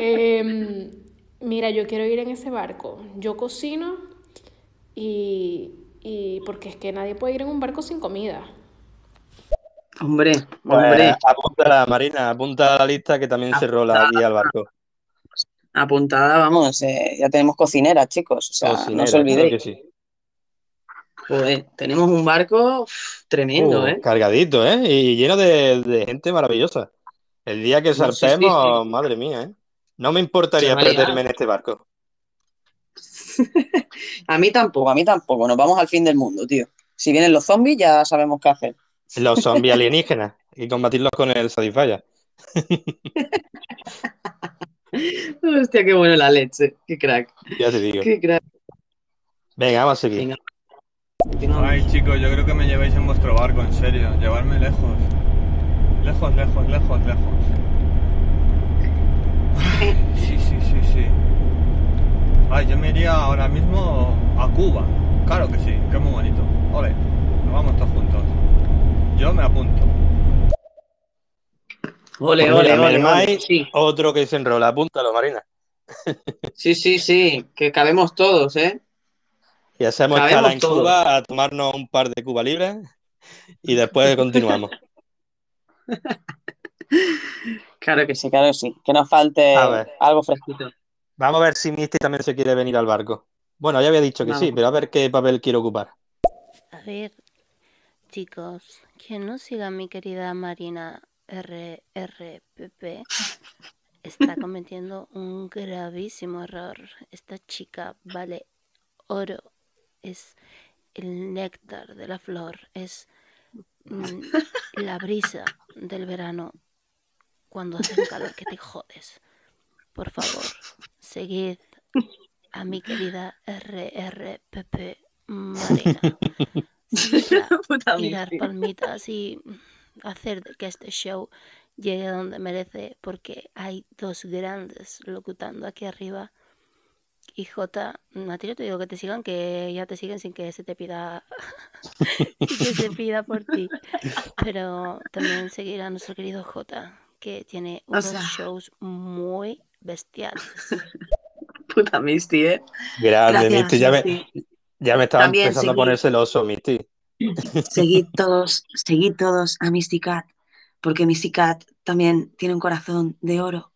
Em, mira, yo quiero ir en ese barco. Yo cocino y, y porque es que nadie puede ir en un barco sin comida. Hombre, Pues, hombre. apúntala, Marina, apunta a la lista que también se rola aquí al barco. Apuntada, vamos, eh, ya tenemos cocinera, chicos. O sea, no os claro olvidéis. que sí. Joder, tenemos un barco uf, tremendo, Uh, ¿eh? Cargadito, ¿eh? Y lleno de, de gente maravillosa. El día que No, sí, sí, zarpemos, sí. madre mía, ¿eh? No me importaría perderme en este barco. A mí tampoco, a mí tampoco. Nos vamos al fin del mundo, tío. Si vienen los zombies, ya sabemos qué hacer. Los zombies alienígenas y combatirlos con el Satisfyer. Hostia, qué bueno la leche. Qué crack. Ya te digo. Qué crack. Venga, vamos a seguir. Venga. Ay, chicos, yo creo que me lleváis en vuestro barco, en serio. Llevarme lejos. Lejos, lejos, lejos, lejos. Ay, Sí, sí, sí, sí. Ay, yo me iría ahora mismo a Cuba. Claro que sí, que es muy bonito. Ole, nos vamos todos juntos. Yo me apunto. Ole, ole, ole, Mermay, ole. Sí, otro que se enrola. Apúntalo, Marina. sí, sí, sí. Que cabemos todos, ¿eh? Y hacemos Cabemos escala en todos. Cuba a tomarnos un par de Cuba libres y después continuamos. Claro que sí, claro que sí. Que nos falte algo fresquito. Vamos a ver si Misty también se quiere venir al barco. Bueno, ya había dicho que sí, pero a ver qué papel quiere ocupar. A ver, chicos, quien no siga a mi querida Marina RRPP está cometiendo un gravísimo error. Esta chica vale oro, es el néctar de la flor, es mm, la brisa del verano cuando hace un calor que te jodes. Por favor, seguid a mi querida RRPP Marina. Puta y dar palmitas y hacer que este show llegue a donde merece porque hay dos grandes locutando aquí arriba. Y Jota, a ti no te digo que te sigan, que ya te siguen sin que se te pida que se pida por ti. Pero también seguir a nuestro querido Jota, que tiene O unos sea. shows muy bestiales. Puta Misty, ¿eh? Grande, Gracias, Misty. Ya me. Ya me estaba También empezando a seguid. poner celoso, Misty. Seguid todos, seguid todos a Misty Cat, porque Misty Cat también tiene un corazón de oro.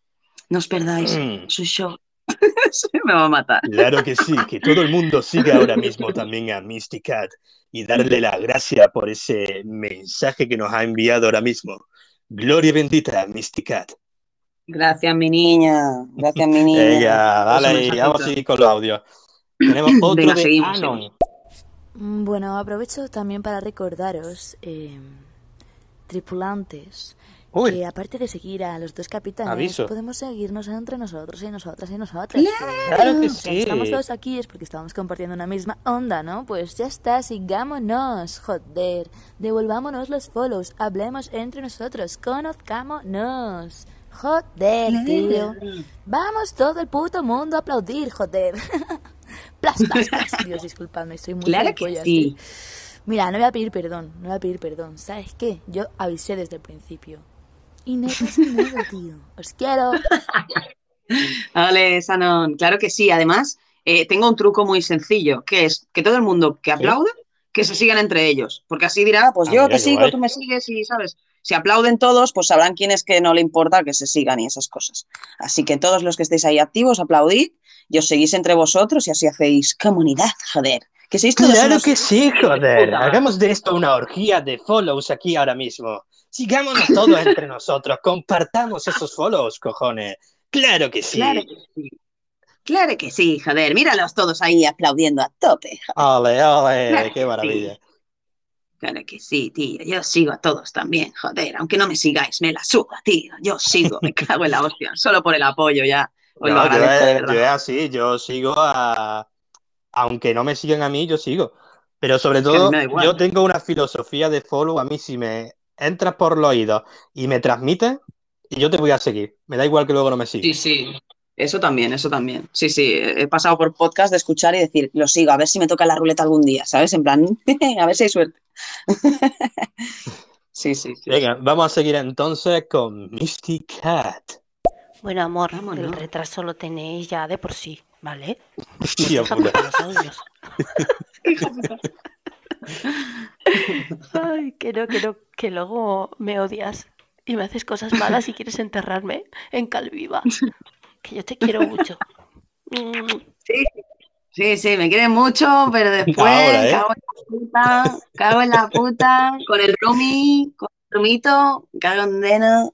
No os perdáis Mm. su show. Me va a matar. Claro que sí, que todo el mundo siga ahora mismo también a Misty Cat y darle la gracia por ese mensaje que nos ha enviado ahora mismo. Gloria bendita a Misty Cat. Gracias, mi niña. Gracias, mi niña. Venga, dale, vamos a seguir con los audios. Tenemos otro Venga, de seguimos, Anon. seguimos. Mm, Bueno, aprovecho también para recordaros, eh, tripulantes, Uy. que aparte de seguir a los dos capitanes, Aviso. podemos seguirnos entre nosotros y nosotras y nosotras. Claro que Si sí. estamos todos aquí es porque estamos compartiendo una misma onda, ¿no? Pues ya está, sigámonos, joder. Devolvámonos los follows, hablemos entre nosotros, conozcámonos. Joder, tío. Vamos todo el puto mundo a aplaudir, joder. plas, plas, plas. Dios, disculpadme, estoy muy Claro que sí. Mira, no voy a pedir perdón, no voy a pedir perdón. ¿Sabes qué? Yo avisé desde el principio. Y no pasa nada, tío. Os quiero. Vale, Sanon, claro que sí. Además, eh, tengo un truco muy sencillo, que es que todo el mundo que aplaude, que se sigan entre ellos. Porque así dirá, pues Ah, yo mira, te sigo, guay. tú me sigues y, ¿sabes? Si aplauden todos, pues sabrán quién es que no le importa que se sigan y esas cosas. Así que todos los que estéis ahí activos, aplaudid y os seguís entre vosotros y así hacéis comunidad, joder. Que sois todos Claro unos- que sí, joder. Hagamos de esto una orgía de follows aquí ahora mismo. Sigámonos todos entre nosotros. Compartamos esos follows, cojones. Claro que sí. Claro que sí. Claro que sí, joder. Míralos todos ahí aplaudiendo a tope. Ole, ole, Claro qué maravilla. Claro que sí, tío. Yo sigo a todos también, joder. Aunque no me sigáis, me la suda, tío. Yo sigo, me cago en la hostia. Solo por el apoyo ya. Lo No, yo, es, es así, yo sigo a... Aunque no me sigan a mí, yo sigo. Pero sobre todo, yo tengo una filosofía de follow. A mí si me entras por los oídos y me transmites, y yo te voy a seguir. Me da igual que luego no me sigas. Sí, sí. Eso también, eso también. Sí, sí. He pasado por podcast de escuchar y decir, lo sigo, a ver si me toca la ruleta algún día, ¿sabes? En plan, a ver si hay suerte. Sí, sí, sí. Venga, vamos a seguir entonces con Misty Cat. Bueno, amor, Vámonos. el retraso lo tenéis ya de por sí, ¿vale? Hostia con los audios. Ay, que no, que no, que luego me odias y me haces cosas malas y quieres enterrarme en Calviva. Que yo te quiero mucho. Sí, sí, sí, me quieren mucho, pero después Ahora, ¿eh? cago en la puta, cago en la puta, con el Rumi, con el Rumito, cago en Deno.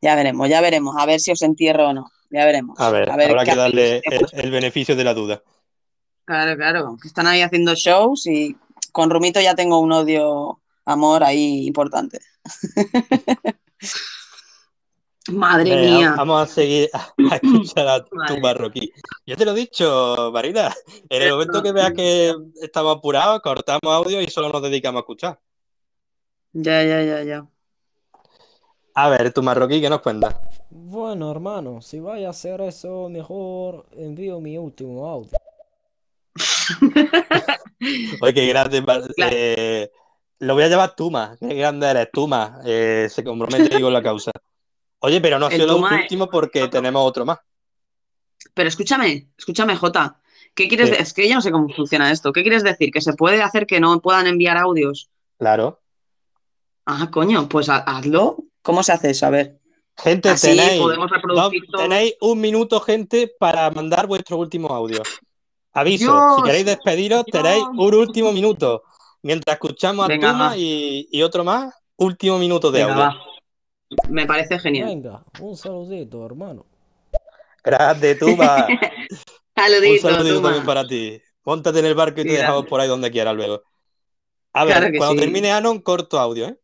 Ya veremos, ya veremos, a ver si os entierro o no. Ya veremos. A ver, a ver habrá que darle el, el beneficio de la duda. Claro, claro, que están ahí haciendo shows y con Rumito ya tengo un odio, amor ahí importante. Madre mía. Vamos a seguir a, a escuchar a tu Madre. marroquí. Yo te lo he dicho, Marina. En el momento que veas que estamos apurados, cortamos audio y solo nos dedicamos a escuchar. Ya, ya, ya, ya. A ver, tu marroquí, ¿qué nos cuentas? Bueno, hermano, si vaya a hacer eso, mejor envío mi último audio. Oye, qué grande. eh, lo voy a llevar Tuma. Qué grande eres, Tuma. Eh, se compromete con la causa. Oye, pero no ha sido lo es- último porque tenemos otro más. Pero escúchame, escúchame, Jota. ¿Qué quieres ¿Qué? de- Es que yo no sé cómo funciona esto. ¿Qué quieres decir? ¿Que se puede hacer que no puedan enviar audios? Claro. Ah, coño, pues ha- hazlo. ¿Cómo se hace eso? A ver. Gente, Así tenéis, podemos reproducir todo. tenéis un minuto, gente, para mandar vuestro último audio. Aviso, Dios, si queréis despediros, Dios. tenéis un último minuto. Mientras escuchamos a Tuma y, y otro más, último minuto de Venga, audio. va. Me parece genial. Venga, un saludito, hermano. Grande, Tuma. Un Saludito, saludito Tuma. también para ti. Póntate en el barco y te dejamos por ahí donde quieras luego. A ver, Claro cuando sí. termine Anon, corto audio, ¿eh?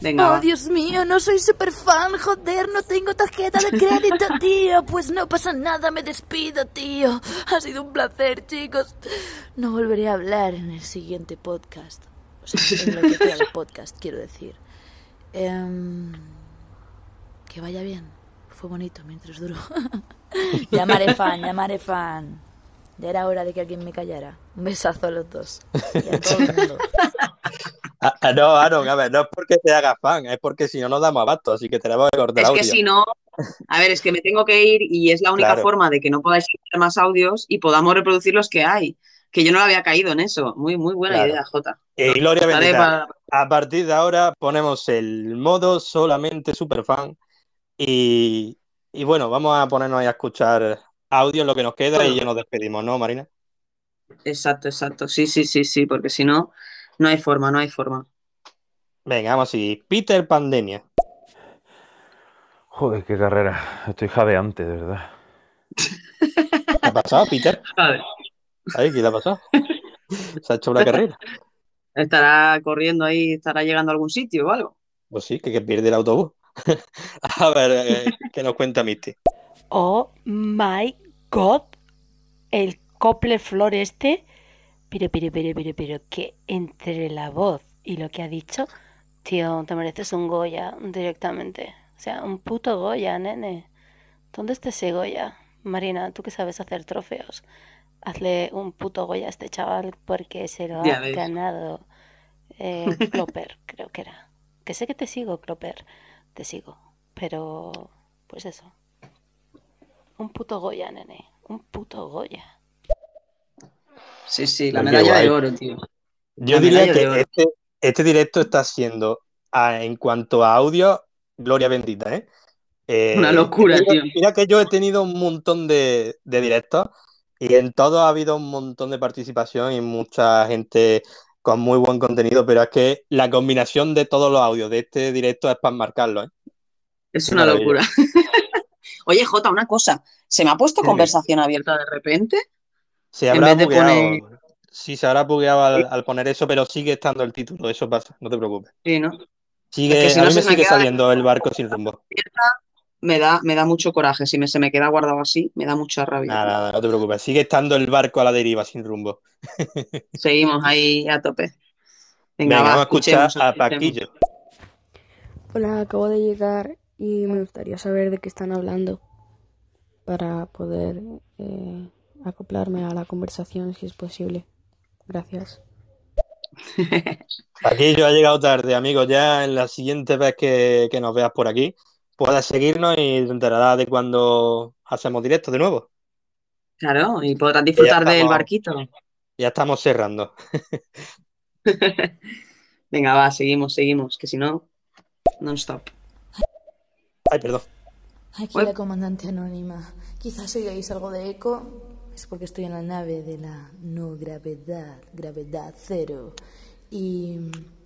Venga, Oh, va. Dios mío, no soy super fan, joder, no tengo tarjeta de crédito, tío. Pues no pasa nada, me despido, tío. Ha sido un placer, chicos. No volveré a hablar en el siguiente podcast. O sea, en lo que queda de podcast, quiero decir. Em, que vaya bien. Fue bonito mientras duró. llamaré fan, llamaré fan. Ya era hora de que alguien me callara. Un besazo a los dos. Y a todo el mundo. Ah, ah, no, Anon, a ver, no es porque te hagas fan, es porque si no nos damos abasto, así que tenemos que cortar Es audio. que si no, a ver, es que me tengo que ir y es la única Claro. forma de que no podáis escuchar más audios y podamos reproducir los que hay. Que yo no había caído en eso. Muy, muy buena Claro. idea, Jota. Eh, Gloria Estaré bendita. para- A partir de ahora ponemos el modo solamente superfan y, y bueno, vamos a ponernos ahí a escuchar audio en lo que nos queda y ya nos despedimos, ¿no, Marina? Exacto, exacto. Sí, sí, sí, sí, porque si no, no hay forma, no hay forma. Venga, vamos así. Peter Pandemia. Joder, qué carrera. Estoy jadeante, de verdad. ¿Qué ha pasado, Peter? Ay, ¿qué le ha pasado? Se ha hecho una carrera. Estará corriendo ahí, estará llegando a algún sitio o algo. Pues sí, que, que pierde el autobús. A ver, eh, ¿qué nos cuenta Misty? Oh my god. El cople flor este. Pero, pero, pero, pero, pero, que entre la voz y lo que ha dicho, tío, te mereces un Goya directamente. O sea, un puto Goya, nene. ¿Dónde está ese Goya? Marina, tú que sabes hacer trofeos, hazle un puto Goya a este chaval porque se lo Ya ha ves. ganado eh, Cloper, creo que era. Que sé que te sigo, Cloper, te sigo. Pero, pues eso. Un puto Goya, nene. Un puto Goya. Sí, sí, la medalla de oro, tío. Yo La diría que este, este directo está siendo, a- en cuanto a audio, gloria bendita, ¿eh? Eh, Una locura, mira, tío. mira que yo he tenido un montón de, de directos y en todos ha habido un montón de participación y mucha gente con muy buen contenido, pero es que la combinación de todos los audios de este directo es para marcarlo, ¿eh? Es una locura. Oye, Jota, una cosa. ¿Se me ha puesto conversación abierta de repente? Se habrá bugueado. poner- Sí, se habrá bugueado al, al poner eso, pero sigue estando el título, eso pasa, no te preocupes. Sí, ¿no? Sigue, Es que si a no mí me me sigue queda- saliendo el barco sin rumbo. Me da, me da mucho coraje. Si me, se me queda guardado así, me da mucha rabia. Nada, nada, no te preocupes. Sigue estando el barco a la deriva sin rumbo. Seguimos ahí a tope. Venga, Venga, va, vamos a escuchar a. Paquillo. Hola, acabo de llegar y me gustaría saber de qué están hablando para poder eh, acoplarme a la conversación si es posible. Gracias. Paquillo ha llegado tarde, amigos. Ya en la siguiente vez que, que nos veas por aquí, puedes seguirnos y te enterarás de cuando hacemos directo de nuevo. Claro, y podrás disfrutar del barquito. Ya estamos cerrando. Venga, va, seguimos, seguimos, que si no, non-stop. Ay, perdón. Aquí la comandante anónima. Quizás oigáis algo de eco. Es porque estoy en la nave de la no gravedad, gravedad cero. Y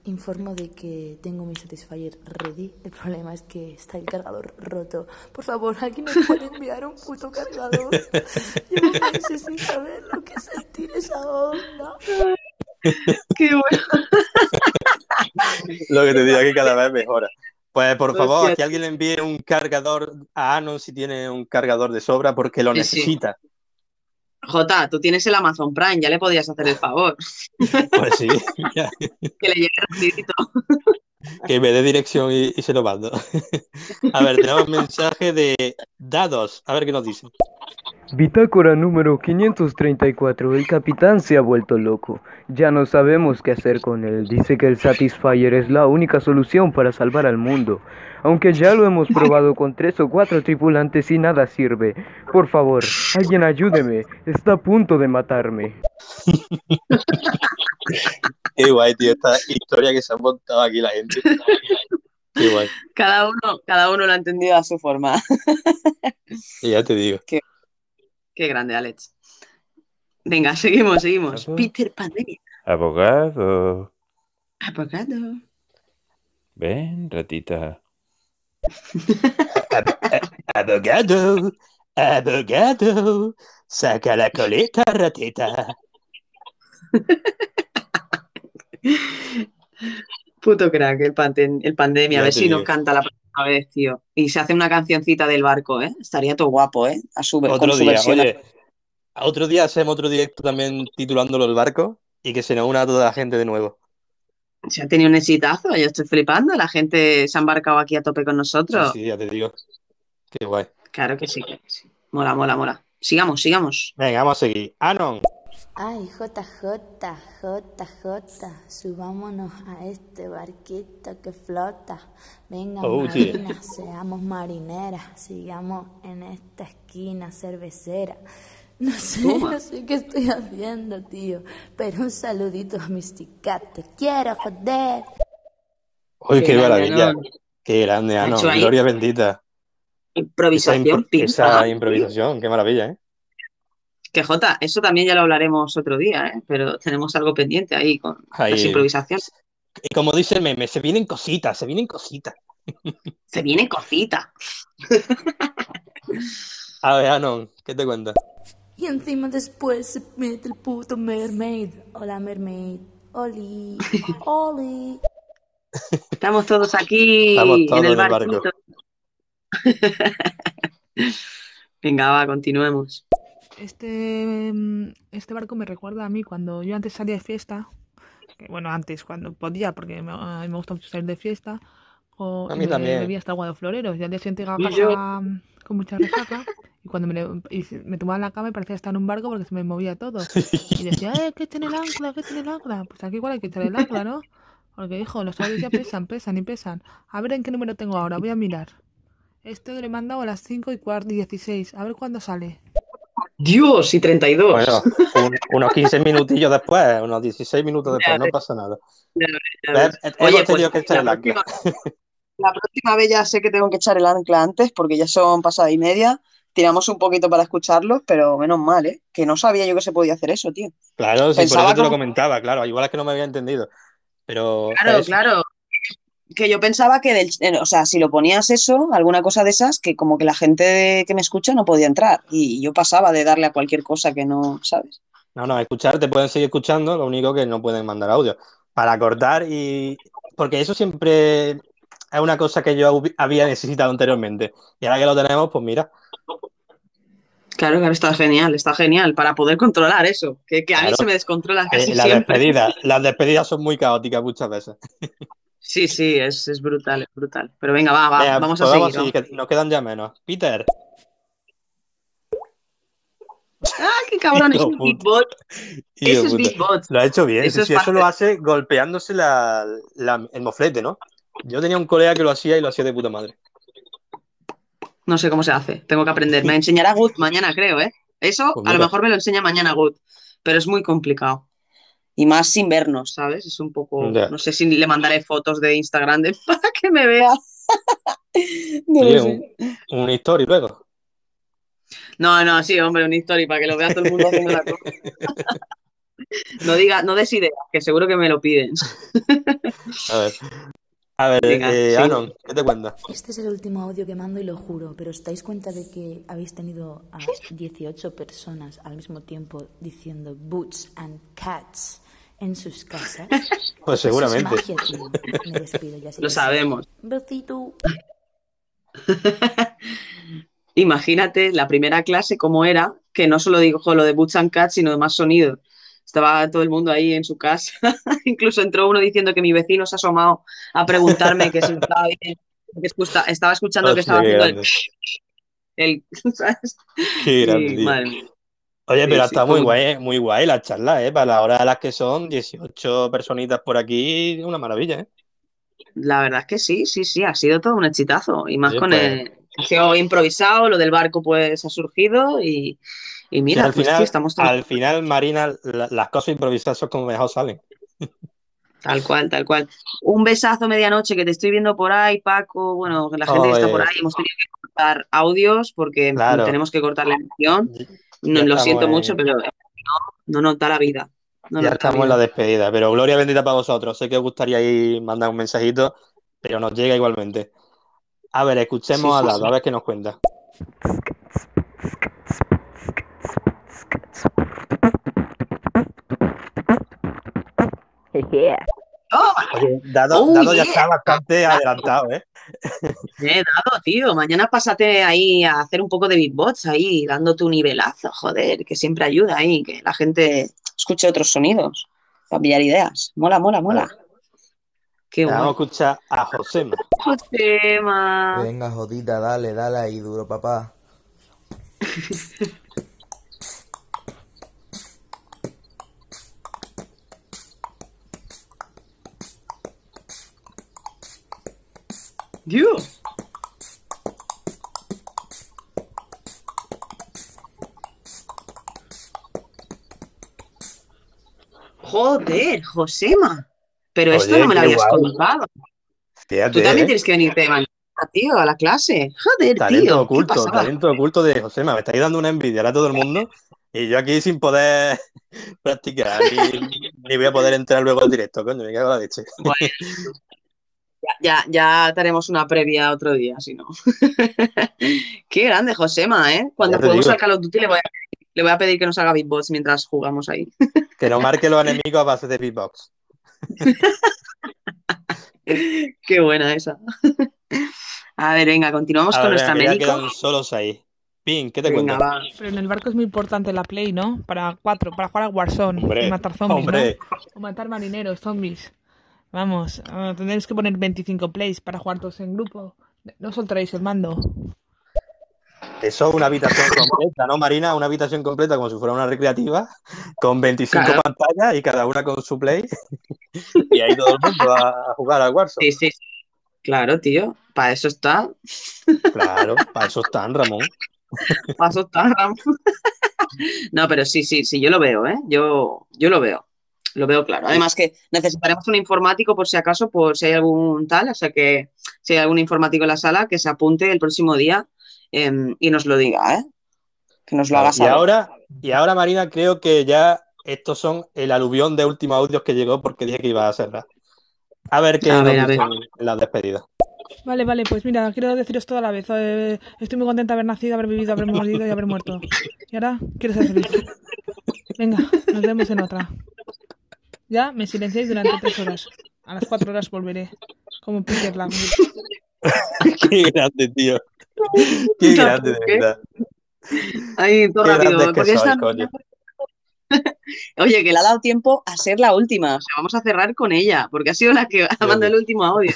informo de que tengo mi Satisfyer ready. El problema es que está el cargador roto. Por favor, ¿alguien me puede enviar un puto cargador? Llevo meses sin saber lo que es sentir esa onda. Qué bueno. Lo que te diga que cada vez mejora. Pues por favor, que alguien le envíe un cargador a Anon si tiene un cargador de sobra porque lo Sí, sí. Jota, tú tienes el Amazon Prime, ya le podías hacer el favor. Pues sí, Que le llegue rapidito. que me dé dirección y, y se lo mando. A ver, tenemos un mensaje de Dados. A ver qué nos dice. Bitácora número 534. El capitán se ha vuelto loco. Ya no sabemos qué hacer con él. Dice que el Satisfyer es la única solución para salvar al mundo. Aunque ya lo hemos probado con tres o cuatro tripulantes y nada sirve. Por favor, alguien ayúdeme. Está a punto de matarme. Qué guay, tío, esta historia que se ha montado aquí la gente. Qué guay. Cada uno, cada uno lo ha entendido a su forma. Y ya te digo. Qué, qué grande, Alex. Venga, seguimos, seguimos. Peter Pandemia. Abogado. Abogado. Ven, ratita. Abogado, abogado, saca la coleta, ratita. Puto crack, el, panden- el pandemia. Ya A ver si nos canta la próxima vez, tío. Y se hace una cancioncita del barco, ¿eh? Estaría todo guapo, ¿eh? A su, con Otro su día, versión. oye, otro día hacemos otro directo también titulándolo El Barco y que se nos una toda la gente de nuevo. Se ha tenido un exitazo, yo estoy flipando. La gente se ha embarcado aquí a tope con nosotros. sí, ya te digo. Qué guay. Claro que sí, que sí. Mola, mola, mola. Sigamos, sigamos. Venga, vamos a seguir. Anon. Ay, JJ, JJ, subámonos a este barquito que flota. Venga, Oh, yeah. marina, seamos marineras, sigamos en esta esquina cervecera. No sé, Toma. no sé qué estoy haciendo, tío, pero un saludito a mis chicas, te quiero, joder. Uy, Qué maravilla. Qué grande, ahí Gloria bendita. Esa, improvisación, impro- esa pam. improvisación, qué maravilla, ¿eh? Que Jota, eso también ya lo hablaremos otro día, ¿eh? Pero tenemos algo pendiente ahí con las improvisaciones. Y como dice el meme, se vienen cositas, se vienen cositas. Se viene cosita. A ver, Anon, ¿qué te cuentas? Y encima después se mete el puto mermaid. Hola, mermaid. Oli, Oli. Estamos todos aquí Estamos todos en el en el barco. Venga, va, continuemos. Este, mm, este barco me recuerda a mí cuando yo antes salía de fiesta. que, bueno, antes, cuando podía, porque me, a mí me gusta mucho salir de fiesta. o- A y mí me también. bebía hasta agua de floreros. Y al día siguiente llegaba a casa con mucha resaca. Y cuando me, le- y me tomaba en la cama y parecía estar en un barco porque se me movía todo. Y decía, eh, ¿qué tiene el ancla? ¿Qué tiene el ancla? Pues aquí igual hay que echar el ancla, ¿no? Porque, hijo, los horarios ya pesan, pesan y pesan. A ver en qué número tengo ahora, voy a mirar. Este lo he mandado a las 5 y cuarto y 16. A ver cuándo sale. Dios, y 32. Bueno, un- unos 15 minutillos después, unos 16 minutos después, no pasa nada. Ya ves, ya ¿Ves? ves. Hemos Oye, tenido pues que echar el ancla. próxima, la próxima vez ya sé que tengo que echar el ancla antes porque ya son pasada y media. Tiramos un poquito para escucharlos, pero menos mal, ¿eh? Que no sabía yo que se podía hacer eso, tío. Claro, sí, por eso te lo comentaba, claro. Igual es que no me había entendido. Pero Claro, claro. Que yo pensaba que, del, eh, o sea, si lo ponías eso, alguna cosa de esas, que como que la gente que me escucha no podía entrar. Y yo pasaba de darle a cualquier cosa que no, ¿sabes? No, no, escuchar, te pueden seguir escuchando, lo único que no pueden mandar audio. Para cortar y... Porque eso siempre es una cosa que yo había necesitado anteriormente. Y ahora que lo tenemos, pues mira, Claro, claro, está genial, está genial para poder controlar eso. Que, que a mí se me descontrola casi eh, las siempre. despedidas, las despedidas son muy caóticas muchas veces. Sí, sí, es, es brutal, es brutal. Pero venga, va, va, Venga, vamos a seguir. seguir, que nos quedan ya menos. Peter. vamos. ¡Ah, qué cabrón! Es un beatbot. Eso es beatbot. Lo ha hecho bien. Eso sí, es sí, eso lo hace golpeándose la, la- el moflete, ¿no? Yo tenía un colega que lo hacía y lo hacía de puta madre. No sé cómo se hace, tengo que aprender. Me enseñará Good mañana, creo, ¿eh? Eso Pues a lo mejor me lo enseña mañana Good, pero es muy complicado. Y más sin vernos, ¿sabes? Es un poco. No sé si le mandaré fotos de Instagram de para que me vea. No lo Oye, sé. un, una historia luego. No, no, sí, hombre, una historia para que lo vea todo el mundo haciendo la cosa. No diga, no des ideas, que seguro que me lo piden. A ver. A ver, Venga, eh, sí. Anon, ¿qué te cuentas? Este es el último audio que mando y lo juro, pero ¿os dais cuenta de que habéis tenido a 18 personas al mismo tiempo diciendo boots and cats en sus casas. Pues Eso es seguramente. magia. Me despido ya. Lo sabemos. Besito. Imagínate la primera clase cómo era, que no solo dijo lo de Boots and Cats, sino de más sonido. Estaba todo el mundo ahí en su casa. Incluso entró uno diciendo que mi vecino se ha asomado a preguntarme que si estaba bien. estaba escuchando que estaba haciendo el, grande. el- ¿sabes? Qué grande, tío. madre mía. Oye, pero fue muy guay, muy guay la charla, ¿eh? Para la hora de las que son, 18 personitas por aquí, una maravilla, ¿eh? La verdad es que sí, sí, sí, ha sido todo un exitazo. Y más con pues- el. Ha sido improvisado, lo del barco pues ha surgido y, mira, al pues final, estamos tan- al final, Marina, la- las cosas improvisadas son como mejor salen. Tal cual, tal cual. Un besazo medianoche que te estoy viendo por ahí, Paco. Bueno, la gente que está por ahí, hemos tenido que cortar audios porque Claro. tenemos que cortar la emisión. No, lo siento en- mucho, pero no, no nos da la vida. No ya estamos en la despedida, pero gloria bendita para vosotros. Sé que os gustaría ahí mandar un mensajito, pero nos llega igualmente. A ver, escuchemos Sí, a sí, Dado, sí. a ver qué nos cuenta. Oye, Dado, Oh, Dado ya yeah. está bastante adelantado, ¿eh? Eh, Dado, tío, mañana pásate ahí a hacer un poco de beatbox ahí, dando tu nivelazo, joder, que siempre ayuda ahí, que la gente escuche otros sonidos, para pillar ideas. Mola, mola, mola. Qué Vamos a escuchar a Josema. Josema. Venga, jodita, dale, dale ahí duro, papá. Dios. Joder, Josema. Pero esto Oye, no me lo habías guay. contado. Fíjate, Tú también ¿eh? tienes que venirte mañana, tío, a la clase. Joder, Talento tío, oculto, talento oculto de Josema. Me estáis dando una envidia a todo el mundo y yo aquí sin poder practicar ni, ni voy a poder entrar luego al directo, coño, me cago en la leche. Bueno, ya, ya, ya te haremos una previa otro día, si no. Qué grande, Josema, ¿eh? Cuando juguemos al Call of Duty le voy a, le voy a pedir que nos haga beatbox mientras jugamos ahí. Que nos marque los enemigos a base de beatbox. Qué buena esa. A ver, venga, continuamos A con ver, nuestra que ya médico. quedan solo seis. Pin, ¿qué te Venga, cuentas? va. Pero en el barco es muy importante la play, ¿no? Para cuatro, para jugar a Warzone Hombre, y matar zombies, hombre. ¿no? O matar marineros, zombies. Vamos, ah, tendréis que poner 25 plays para jugar todos en grupo. No soltaréis el mando. Eso es una habitación completa, ¿no, Marina? Una habitación completa como si fuera una recreativa, con 25 Claro. pantallas y cada una con su play. Y ahí todo el mundo a, a jugar al Warzone. Sí, sí, sí. Claro, tío. Para eso está. Claro, para eso están, Ramón. Para eso está, Ramón. No, pero sí, sí, sí, yo lo veo, ¿eh? Yo, yo lo veo. Lo veo claro. Además que necesitaremos un informático por si acaso, por si hay algún tal, o sea que si hay algún informático en la sala, que se apunte el próximo día em, y nos lo diga, ¿eh? Que nos lo haga Y saber. ahora, y ahora, Marina, creo que ya estos son el aluvión de últimos audios que llegó porque dije que iba a cerrar. A ver qué A nos ver, a ver. en la despedida. Vale, vale, pues mira, quiero deciros todo a la vez. Eh, estoy muy contenta de haber nacido, haber vivido, haber mordido y haber muerto. Y ahora quiero ser feliz. Venga, nos vemos en otra. Ya me silenciáis durante tres horas. A las cuatro horas volveré. Como Peter Langwood. Qué grande, tío. Qué No, grande, de verdad. Ay, todo Qué rápido. que esta-. Oye, que le ha dado tiempo a ser la última. O sea, vamos a cerrar con ella, porque ha sido la que ha mandado el último audio.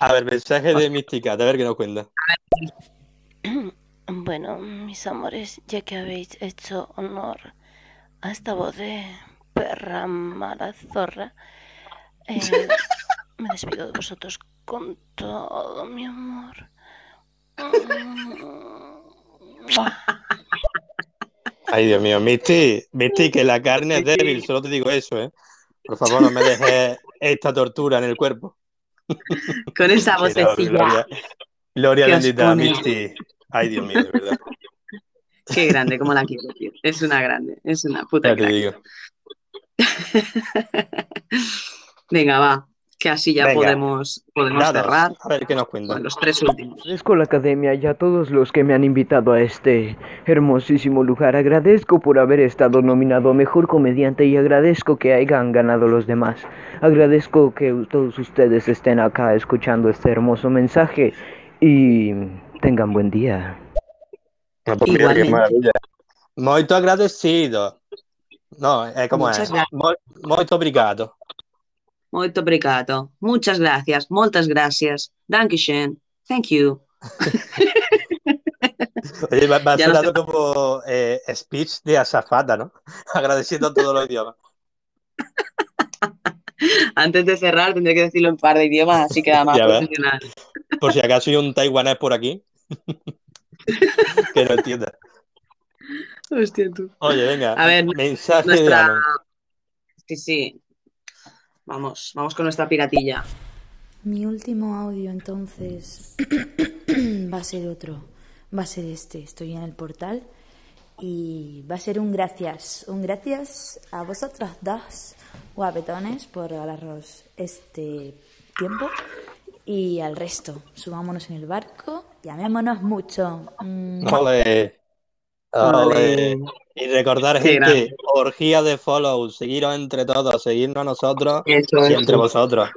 A ver, mensaje de Mística, a ver qué nos cuenta. Bueno, mis amores, ya que habéis hecho honor a esta voz de perra mala zorra, eh, me despido de vosotros con todo mi amor. Ay, Dios mío, Misty, Misty, que la carne es débil, solo te digo eso, ¿eh? Por favor, no me dejes esta tortura en el cuerpo. Con esa vocecilla. Gloria, bendita. Misty. Ay, Dios mío, de verdad. Qué grande, como la quiero, tío. Es una grande, es una puta Ya te digo. Venga, va. que así ya Venga, podemos, podemos dados, cerrar. a ver qué nos cuentan. Los tres últimos. Agradezco a la academia y a todos los que me han invitado a este hermosísimo lugar. Agradezco por haber estado nominado a Mejor Comediante y agradezco que hayan ganado los demás. Agradezco que todos ustedes estén acá escuchando este hermoso mensaje y tengan buen día. Pues mira, qué maravilla. Muito agradecido. No, es como Muchas es. gracias. Mo- Muito obrigado. Molto obrigado. Muchas gracias. Moltas gracias. Dankeschön. Thank you. Oye, me, me ha no sonado como eh, speech de azafata, ¿no? Agradeciendo todos los idiomas. Antes de cerrar tendré que decirlo en un par de idiomas, así queda más profesional. Por si acaso hay un taiwanés por aquí que no entienda. Hostia, tú. Oye, venga, A ver, mensaje de nuestra... Sí, sí. Vamos, vamos con nuestra piratilla. Mi último audio entonces va a ser otro, va a ser este, estoy en el portal y va a ser un gracias, un gracias a vosotras dos guapetones por regalaros este tiempo y al resto, subámonos en el barco y amémonos mucho. Mm. Ole. Ole. Y recordar, gente, orgía de follow, seguiros entre todos, seguirnos a nosotros Eso, y entre vosotros.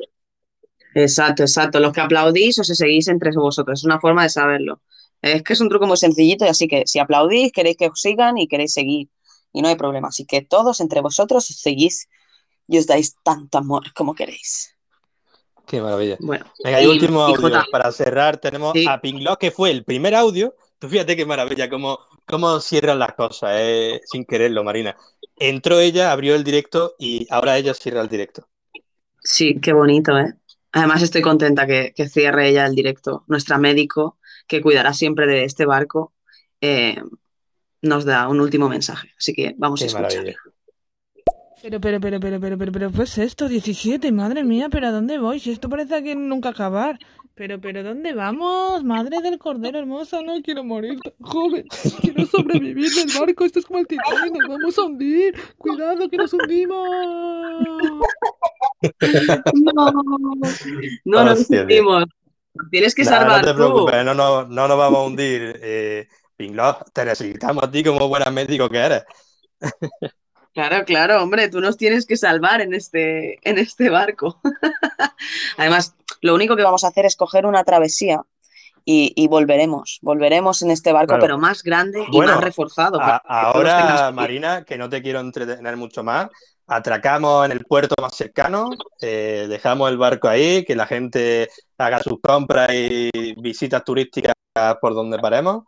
Exacto, exacto. Los que aplaudís o se seguís entre vosotros. Es una forma de saberlo. Es que es un truco muy sencillito y así que si aplaudís, queréis que os sigan y queréis seguir. Y no hay problema. Así que todos entre vosotros os seguís y os dais tanto amor como queréis. Qué maravilla. Bueno, Venga, y último audio. Para cerrar, tenemos Sí. a Pinglock, que fue el primer audio. Tú fíjate qué maravilla, cómo, cómo cierran las cosas, eh, sin quererlo, Marina. Entró ella, abrió el directo y ahora ella cierra el directo. Sí, qué bonito, ¿eh? Además estoy contenta que, que cierre ella el directo. Nuestra médico, que cuidará siempre de este barco, eh, nos da un último mensaje. Así que vamos a Qué escuchar. maravilla. Pero, pero, pero, pero, pero, pero, pero, pues esto, 17, madre mía, pero ¿a dónde voy? Si esto parece que nunca acabar. Pero, pero, ¿dónde vamos? Madre del cordero hermosa, no quiero morir tan joven. Quiero sobrevivir del barco, esto es como el Titanic, nos vamos a hundir. Cuidado que nos hundimos. No, no nos Hostia, tío. sentimos. Tienes que Nah, salvar no te tú. preocupes, no, no, no nos vamos a hundir. Eh, Pinglock, te necesitamos a ti como buena médico que eres. Claro, claro, hombre, tú nos tienes que salvar en este, en este barco. Además, lo único que vamos a hacer es coger una travesía y, y volveremos. Volveremos en este barco, Claro. pero más grande y Bueno, más reforzado. A- ahora, Marina, que no te quiero entretener mucho más, atracamos en el puerto más cercano, eh, dejamos el barco ahí, que la gente haga sus compras y visitas turísticas por donde paremos.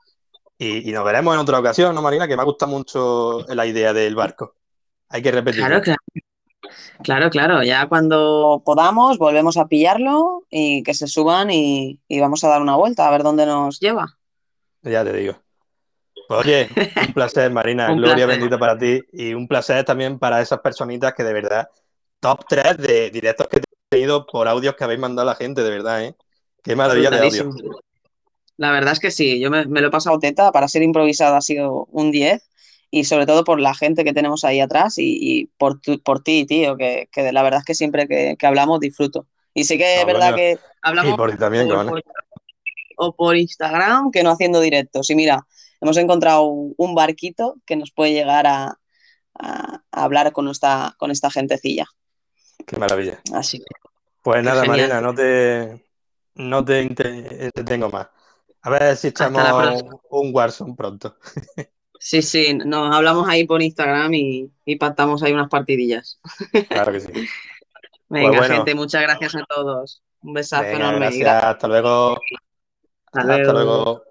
Y, y nos veremos en otra ocasión, ¿no, Marina? Que me ha gustado mucho la idea del barco. Hay que repetirlo. Claro, claro. Claro, claro, ya cuando podamos volvemos a pillarlo y que se suban y, y vamos a dar una vuelta a ver dónde nos lleva. Ya te digo. Pues, oye, un placer, Marina. Un Gloria placer. bendita para ti. Y un placer también para esas personitas que de verdad, top 3 de directos que he tenido por audios que habéis mandado a la gente, de verdad, ¿eh? Qué maravilla de audio. La verdad es que sí, yo me, me lo he pasado teta, para ser improvisado ha sido un 10 y sobre todo por la gente que tenemos ahí atrás y, y por, tu- por ti, tío, que, que la verdad es que siempre que, que hablamos disfruto. Y sé que es No, verdad que hablamos Y por también, o por Instagram que no haciendo directos. Y mira, hemos encontrado un barquito que nos puede llegar a, a- a hablar con esta, con esta gentecilla. Qué maravilla. Así que, Pues nada, genial. Marina, no te, no te entretengo más. A ver si echamos un Warzone pronto. sí, sí, nos hablamos ahí por Instagram y, y pactamos ahí unas partidillas. Claro que sí. Venga, Pues bueno. gente, muchas gracias a todos. Un besazo Venga, enorme gracias. Hasta luego. Hasta Hasta luego. luego.